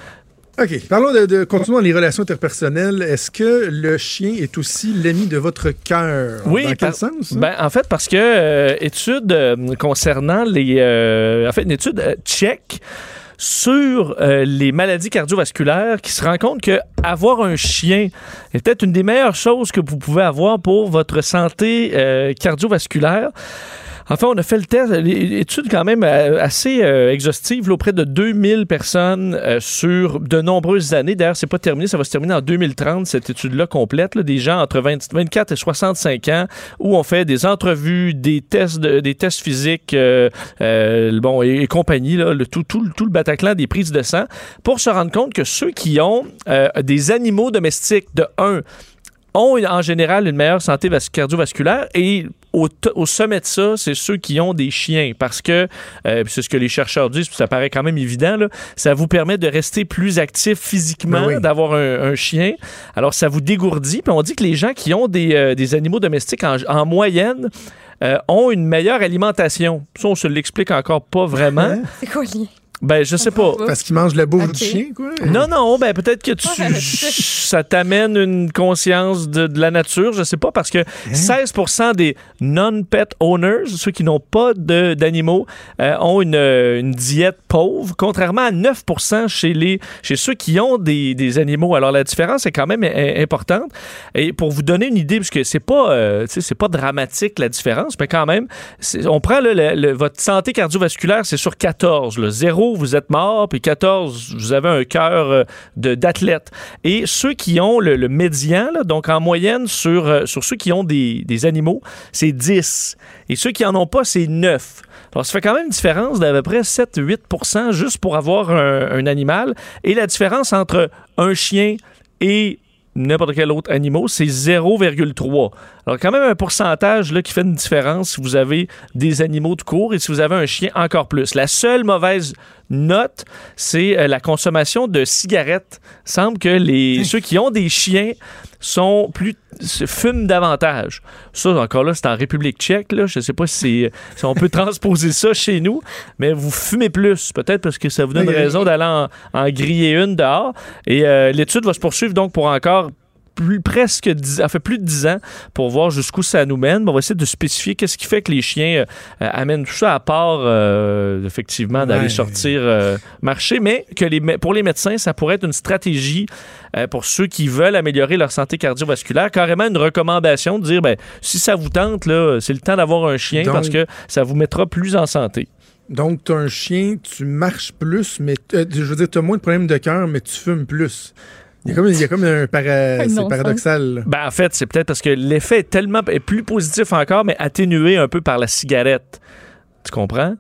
OK. Parlons de, de continuons les relations interpersonnelles. Est-ce que le chien est aussi l'ami de votre cœur? Oui, Dans quel par- sens? Ben, en fait, parce que euh, étude euh, concernant les. euh, en fait, une étude euh, tchèque sur euh, les maladies cardiovasculaires qui se rend compte que avoir un chien est peut-être une des meilleures choses que vous pouvez avoir pour votre santé euh, cardiovasculaire. Enfin, on a fait le test, l'étude quand même euh, assez euh, exhaustive auprès de 2000 personnes euh, sur de nombreuses années. D'ailleurs, c'est pas terminé, ça va se terminer en 2030, cette étude-là complète, là, des gens entre 20 24 et 65 ans où on fait des entrevues, des tests, de- des tests physiques, euh, bon, et, compagnie, là, le, tout, tout, tout le Bataclan des prises de sang, pour se rendre compte que ceux qui ont des animaux domestiques de 1 ont en général une meilleure santé vas- cardiovasculaire et au, sommet de ça, c'est ceux qui ont des chiens parce que, euh, puis c'est ce que les chercheurs disent, puis ça paraît quand même évident, là, ça vous permet de rester plus actif physiquement, Ben oui. d'avoir un, un chien. Alors ça vous dégourdit, puis on dit que les gens qui ont des, euh, des animaux domestiques en, en moyenne euh, ont une meilleure alimentation. Ça, on se l'explique encore pas vraiment. C'est quoi le lien? Ben, je sais pas. Parce qu'il mange la bouffe Ok. du chien, quoi. Non, non, ben peut-être que tu, ça t'amène une conscience de, de la nature, je sais pas, parce que 16% des non-pet owners, ceux qui n'ont pas de- d'animaux, euh, ont une, euh, une diète pauvre, contrairement à 9 chez, les, chez ceux qui ont des, des animaux. Alors la différence est quand même importante. Et pour vous donner une idée, puisque c'est pas, euh, tu sais, c'est pas dramatique la différence, mais quand même, on prend là, le- le- votre santé cardiovasculaire, c'est sur 14. Là. 0 vous êtes mort, puis 14, vous avez un cœur euh, d'athlète. Et ceux qui ont le, médian, donc en moyenne sur, euh, sur ceux qui ont des, des animaux, c'est 10. Et ceux qui en ont pas, c'est 9. Alors, ça fait quand même une différence d'à peu près 7-8 juste pour avoir un, un animal. Et la différence entre un chien et n'importe quel autre animal, c'est 0,3. Alors, quand même un pourcentage qui fait une différence si vous avez des animaux de cours et si vous avez un chien encore plus. La seule mauvaise note, c'est euh, la consommation de cigarettes. Il semble que les, ceux qui ont des chiens sont plus fument davantage. Ça, encore là, c'est en République tchèque. Là. Je ne sais pas si, on peut transposer ça chez nous, mais vous fumez plus. Peut-être parce que ça vous donne Oui, oui. raison d'aller en, en griller une dehors. Et euh, l'étude va se poursuivre donc pour encore plus, presque 10, ça fait plus de 10 ans pour voir jusqu'où ça nous mène. On va essayer de spécifier qu'est-ce qui fait que les chiens euh, amènent tout ça à part euh, effectivement d'aller Ouais. sortir euh, marcher, mais que les, pour les médecins, ça pourrait être une stratégie euh, pour ceux qui veulent améliorer leur santé cardiovasculaire, carrément une recommandation de dire ben, si ça vous tente, là, c'est le temps d'avoir un chien Donc- parce que ça vous mettra plus en santé. Donc, tu as un chien, tu marches plus, mais euh, je veux dire, tu as moins de problèmes de cœur, mais tu fumes plus. Il y a comme, il y a comme un para- c'est paradoxal. là. Ben, en fait, c'est peut-être parce que l'effet est tellement est plus positif encore, mais atténué un peu par la cigarette. Tu comprends?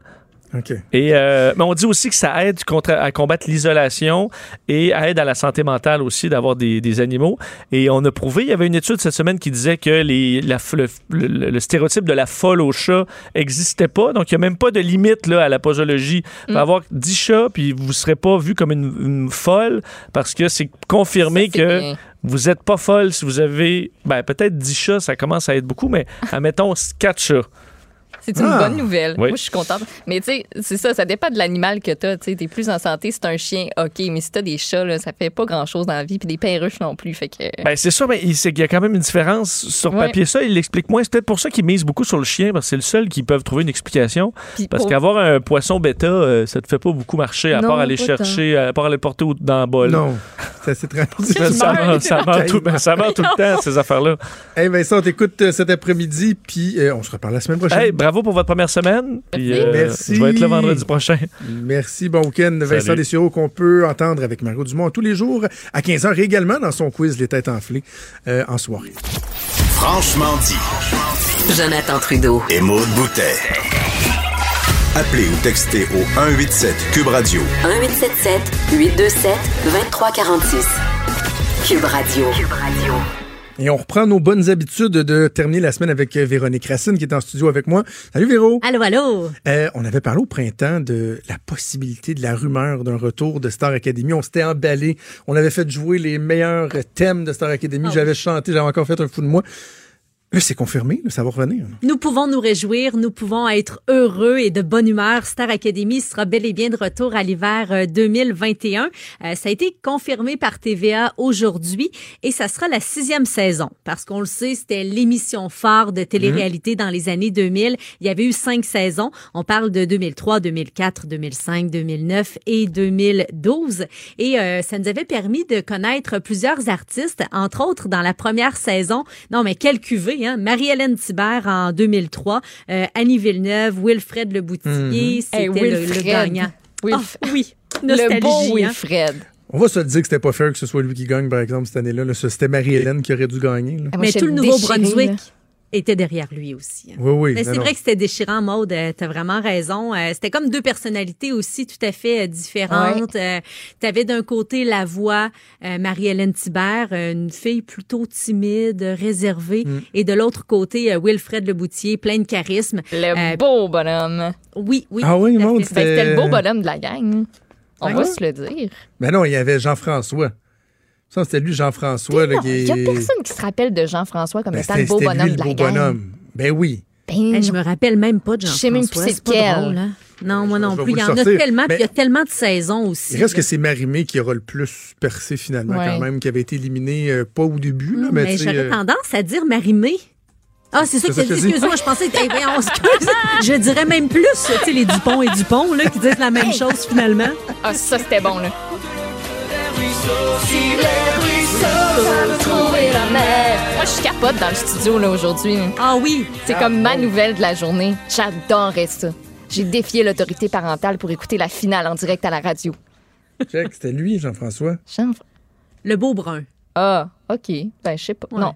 Et euh, mais on dit aussi que ça aide contre, à combattre l'isolation et aide à la santé mentale aussi d'avoir des, des animaux. Et on a prouvé, il y avait une étude cette semaine qui disait que les, la, le, le- le stéréotype de la folle au chat n'existait pas. Donc, il n'y a même pas de limite là, à la posologie. Mm. avoir 10 chats, puis vous ne serez pas vu comme une, une folle parce que c'est confirmé Ça, que bien. vous n'êtes pas folle si vous avez ben, peut-être 10 chats, ça commence à être beaucoup, mais admettons 4 chats. C'est une Ah. bonne nouvelle. Oui. Moi, je suis contente. Mais tu sais, c'est ça, ça dépend de l'animal que tu as. Tu es plus en santé si tu un chien, OK. Mais si tu as des chats, là, ça fait pas grand-chose dans la vie. Puis des perruches non plus. Fait que. Ben, c'est ça, mais il y a quand même une différence sur Ouais. papier. Ça, il l'explique moins. C'est peut-être pour ça qu'ils misent beaucoup sur le chien, parce que c'est le seul qui peuvent trouver une explication. Parce pour- qu'avoir un poisson bêta, euh, ça te fait pas beaucoup marcher, à Non, part aller chercher, à part aller porter dans le bol. Non, ça c'est très Ça, ça meurt, ça meurt tout, ben, ça meurt tout le temps, ces affaires-là. Hey Vincent, on t'écoute euh, cet après-midi, puis euh, on se reparle la semaine prochaine. Hey, bravo pour votre première semaine. Puis, Merci. euh, Merci. Je vais être là vendredi prochain. Merci, bon week-end. Vincent. Dessureau qu'on peut entendre avec Mario Dumont tous les jours à 15h également dans son quiz Les Têtes Enflées euh, en soirée. Franchement dit. Jonathan Trudeau. Et Maude Boutet. Appelez ou textez au 187 Cube Radio 1877 827 2346. Cube Radio. Cube Radio. Et on reprend nos bonnes habitudes de terminer la semaine avec euh, Véronique Racine qui est en studio avec moi. Salut Véro. Allô, allô. Euh, on avait parlé au printemps de la possibilité, de la rumeur d'un retour de Star Academy. On s'était emballé. On avait fait jouer les meilleurs thèmes de Star Academy. Ah J'avais chanté, j'avais encore fait un fou de moi. C'est confirmé, ça va revenir. Nous pouvons nous réjouir, nous pouvons être heureux et de bonne humeur. Star Academy sera bel et bien de retour à l'hiver euh, 2021. Euh, ça a été confirmé par TVA aujourd'hui et ça sera la sixième saison parce qu'on le sait, c'était l'émission phare de télé-réalité dans les années 2000. Il y avait eu cinq saisons. On parle de 2003, 2004, 2005, 2009 et 2012. Et euh, ça nous avait permis de connaître plusieurs artistes, entre autres dans la première saison. Non, mais quelle cuvée, hein? Marie-Hélène Thibert en 2003, euh, Annie Villeneuve, Wilfred Leboutier, Mhm. c'était Hey, le- le, Wilfred. gagnant. Wilf- Ah, oui, Le beau hein. Wilfred. On va se le dire que c'était pas fair que ce soit lui qui gagne, par exemple, cette année-là. là. C'était Marie-Hélène qui aurait dû gagner. là. Mais tout le Nouveau-Brunswick. Était derrière lui aussi. hein. Oui, oui. Mais c'est vrai que c'était déchirant, Maude. Euh, T'as vraiment raison. Euh, c'était comme deux personnalités aussi tout à fait euh, différentes. Euh, T'avais d'un côté la voix Marie-Hélène Thibert, une fille plutôt timide, réservée, Mm. et de l'autre côté Wilfred Leboutier, plein de charisme. Le Euh, beau bonhomme. Oui, oui. Ah oui, Maude, fait. Ben, c'était le beau bonhomme de la gang. On Ouais. va se le dire. Mais non, il y avait Jean-François. Ça, c'était lui, Jean-François. Il y a personne qui se rappelle de Jean-François comme Ben, étant le beau c'était lui, bonhomme le de la beau gang. bonhomme. Ben oui. Ben, Hey, je me rappelle même pas de Je sais même Jean-François. plus c'est lequel. drôle, hein? Non, moi je non plus. Il y en a tellement, puis Mais- il y a tellement de saisons aussi. Il reste là. que c'est Marimé qui aura le plus percé finalement, Ouais. quand même, qui avait été éliminé euh, pas au début. Là, mais Mais tu sais, j'aurais euh, tendance à dire Marimé. Ah, c'est ça que tu. Excuse-moi, je pensais que. Eh, voyons, excuse. Je dirais même plus, tu sais, les Dupont et Dupont, là, qui disent la même chose finalement. Ah, ça, c'était bon, là. Moi, je capote dans le studio là aujourd'hui. Ah oui. C'est comme ma nouvelle de la journée. J'adorais ça. J'ai défié l'autorité parentale pour écouter la finale en direct à la radio. Check, c'était lui, Jean-François. Jean... Le beau brun. Ah, OK. Ben, je sais pas. Non.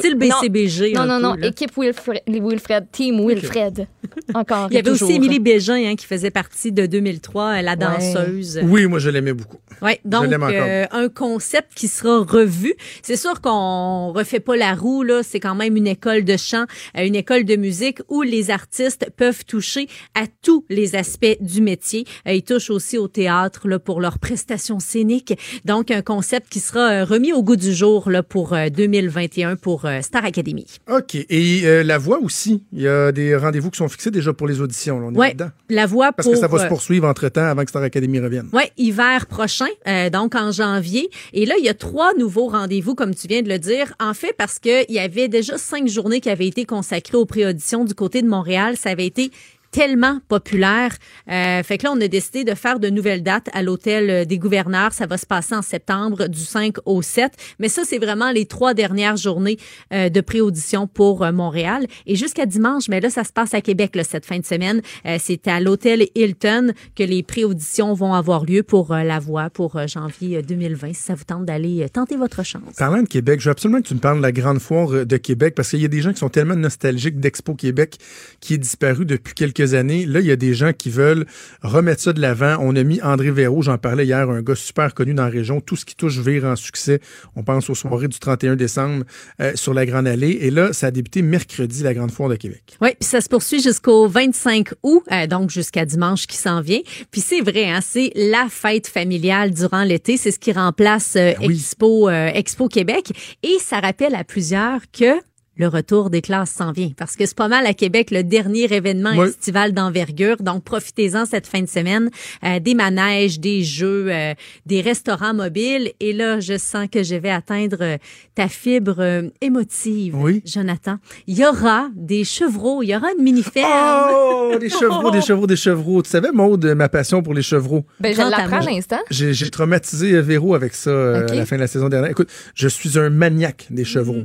Style Oui- BCBG Non, non, non. peu. Équipe Wilfred, Wilfred. Team Wilfred. Encore. Il y avait aussi. Émilie Bégin hein, qui faisait partie de 2003, euh, la danseuse. Oui, moi, je l'aimais beaucoup. Ouais, donc euh, un concept qui sera revu. C'est sûr qu'on refait pas la roue là, c'est quand même une école de chant, euh, une école de musique où les artistes peuvent toucher à tous les aspects du métier. Euh, Ils touchent aussi au théâtre là pour leurs prestations scéniques. Donc un concept qui sera remis au goût du jour là pour euh, 2021 pour euh, Star Academy. OK. Et euh, la voix aussi. Il y a des rendez-vous qui sont fixés déjà pour les auditions. là. On est Ouais, là-dedans. la voix Parce pour que ça va se euh, poursuivre entre-temps avant que Star Academy revienne. Oui, hiver prochain, euh, donc en janvier. Et là, il y a trois nouveaux rendez-vous, comme tu viens de le dire. En fait, parce qu'il y avait déjà cinq journées qui avaient été consacrées aux pré-auditions du côté de Montréal. Ça avait été tellement populaire. Euh, fait que là, on a décidé de faire de nouvelles dates à l'hôtel euh, des gouverneurs. Ça va se passer en septembre du 5 au 7. Mais ça, c'est vraiment les trois dernières journées euh, de pré-audition pour Montréal. Et jusqu'à dimanche, mais là, ça se passe à Québec cette fin de semaine. C'est à l'hôtel Hilton que les pré-auditions vont avoir lieu pour la voix pour janvier euh, 2020. Si ça vous tente d'aller tenter votre chance. Parlant de Québec, je veux absolument que tu me parles de la grande foire de Québec parce qu'il y a des gens qui sont tellement nostalgiques d'Expo Québec qui est disparu depuis quelques années. Là, il y a des gens qui veulent remettre ça de l'avant. On a mis André Véraud, j'en parlais hier, un gars super connu dans la région. Tout ce qui touche vire en succès. On pense aux soirées du 31 décembre euh, sur la Grande Allée. Et là, ça a débuté mercredi, la grande foire de Québec. Oui, puis ça se poursuit jusqu'au 25 août, euh, donc jusqu'à dimanche qui s'en vient. Puis c'est vrai, hein, c'est la fête familiale durant l'été. C'est ce qui remplace euh, Expo, euh, Expo Québec. Et ça rappelle à plusieurs que le retour des classes s'en vient. Parce que c'est pas mal à Québec le dernier événement Oui. estival d'envergure. Donc, profitez-en cette fin de semaine. Euh, des manèges, des jeux, euh, des restaurants mobiles. Et là, je sens que je vais atteindre euh, ta fibre euh, émotive, Jonathan. Il y aura des chevreaux, il y aura une mini-ferme. Oh, des chevreaux, des chevreaux, des chevreaux. Tu savais, Maude, ma passion pour les chevreaux? Ben, je l'apprends à l'instant. J'ai j'ai traumatisé Véro avec ça euh, à la fin de la saison dernière. Écoute, je suis un maniaque des chevreaux.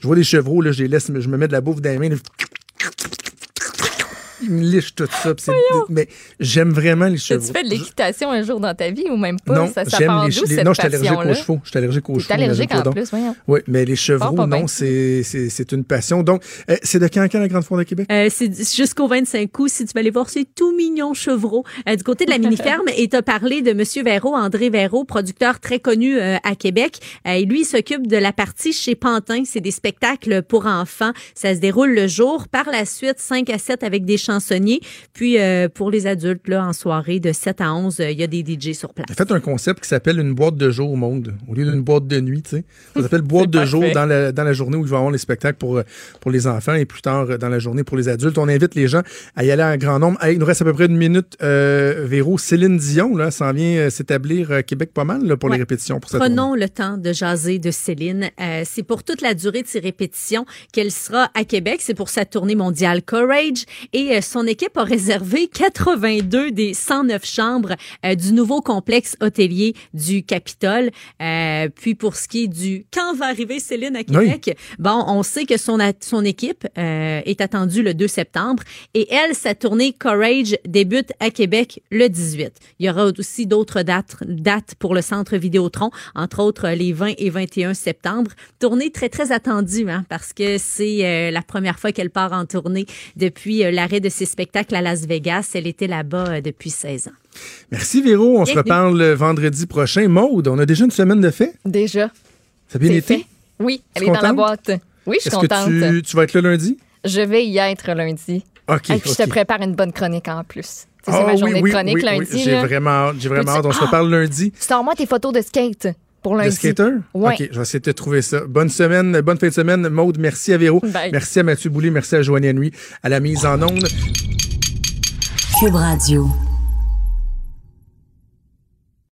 Je vois des chevreaux, là, je laisse, je me mets de la bouffe dans les mains. Me lichent tout ça. c'est- Mais j'aime vraiment les As-tu chevreaux. fait de l'équitation un jour dans ta vie ou même pas? Non, ça, ça j'aime les Non, je suis allergique aux chevaux. Je suis allergique aux chevaux. allergique en plus, voyons. Oui, mais les bien. non, c'est c'est- c'est une passion. Donc, euh, c'est de quand à quand la Grande Foire de Québec? Euh, c'est jusqu'au 25 août, si tu vas aller voir ces tout mignons chevreaux euh, du côté de la mini-ferme. et tu as parlé de Monsieur Véraud, André Véraud, producteur très connu euh, à Québec. Euh, et lui, il s'occupe de la partie chez Pantin. C'est des spectacles pour enfants. Ça se déroule le jour. Par la suite, 5 à 7 avec des chansonniers. Puis, euh, pour les adultes, là, en soirée, de 7 à 11, euh, il y a des DJ sur place. Faites un concept qui s'appelle une boîte de jour au monde, au lieu d'une boîte de nuit, tu sais. Ça s'appelle boîte de jour dans la, dans la journée où il va y avoir les spectacles pour, euh, pour les enfants et plus tard dans la journée pour les adultes. On invite les gens à y aller en grand nombre. Hey, il nous reste à peu près une minute, euh, Véro. Céline Dion, là, s'en vient s'établir à Québec pas mal là, pour Ouais. les répétitions pour cette tournée. Prenons le temps de jaser de Céline. Euh, c'est pour toute la durée de ses répétitions qu'elle sera à Québec. C'est pour sa tournée mondiale Courage. Et euh, son équipe a réservé 82 des 109 chambres euh, du nouveau complexe hôtelier du Capitole. Euh, puis pour ce qui est du quand va arriver Céline à Québec, bon, on sait que son, son équipe euh, est attendue le 2 septembre. Et elle, sa tournée Courage débute à Québec le 18. Il y aura aussi d'autres dates, dates pour le centre Vidéotron, entre autres euh, les 20 et 21 septembre. Tournée très, très attendue, hein, parce que c'est la première fois qu'elle part en tournée depuis l'arrêt de ses spectacles à Las Vegas. Elle était là-bas euh, depuis 16 ans. Merci, Véro. On se reparle le vendredi prochain. Maude, on a déjà une semaine de fait? Déjà. Ça a bien été? fait. Oui, elle est dans la boîte. Oui, je suis Est-ce contente. que tu, tu vas être là lundi? Je vais y être lundi. OK, Et puis je te prépare une bonne chronique en plus. Sais, C'est Ah ma oui, journée oui, de chronique oui, oui. lundi. J'ai là. vraiment hâte. J'ai vraiment hâte. On se Ah! reparle lundi. Sors-moi tes photos de skate pour lundi. De skater? Ouais. OK, je vais essayer de te trouver ça. Bonne semaine, bonne fin de semaine. Maude, merci à Véro. Bye. Merci à Mathieu Boulay. Merci à Joanne Henry à la mise en onde. Cube Radio.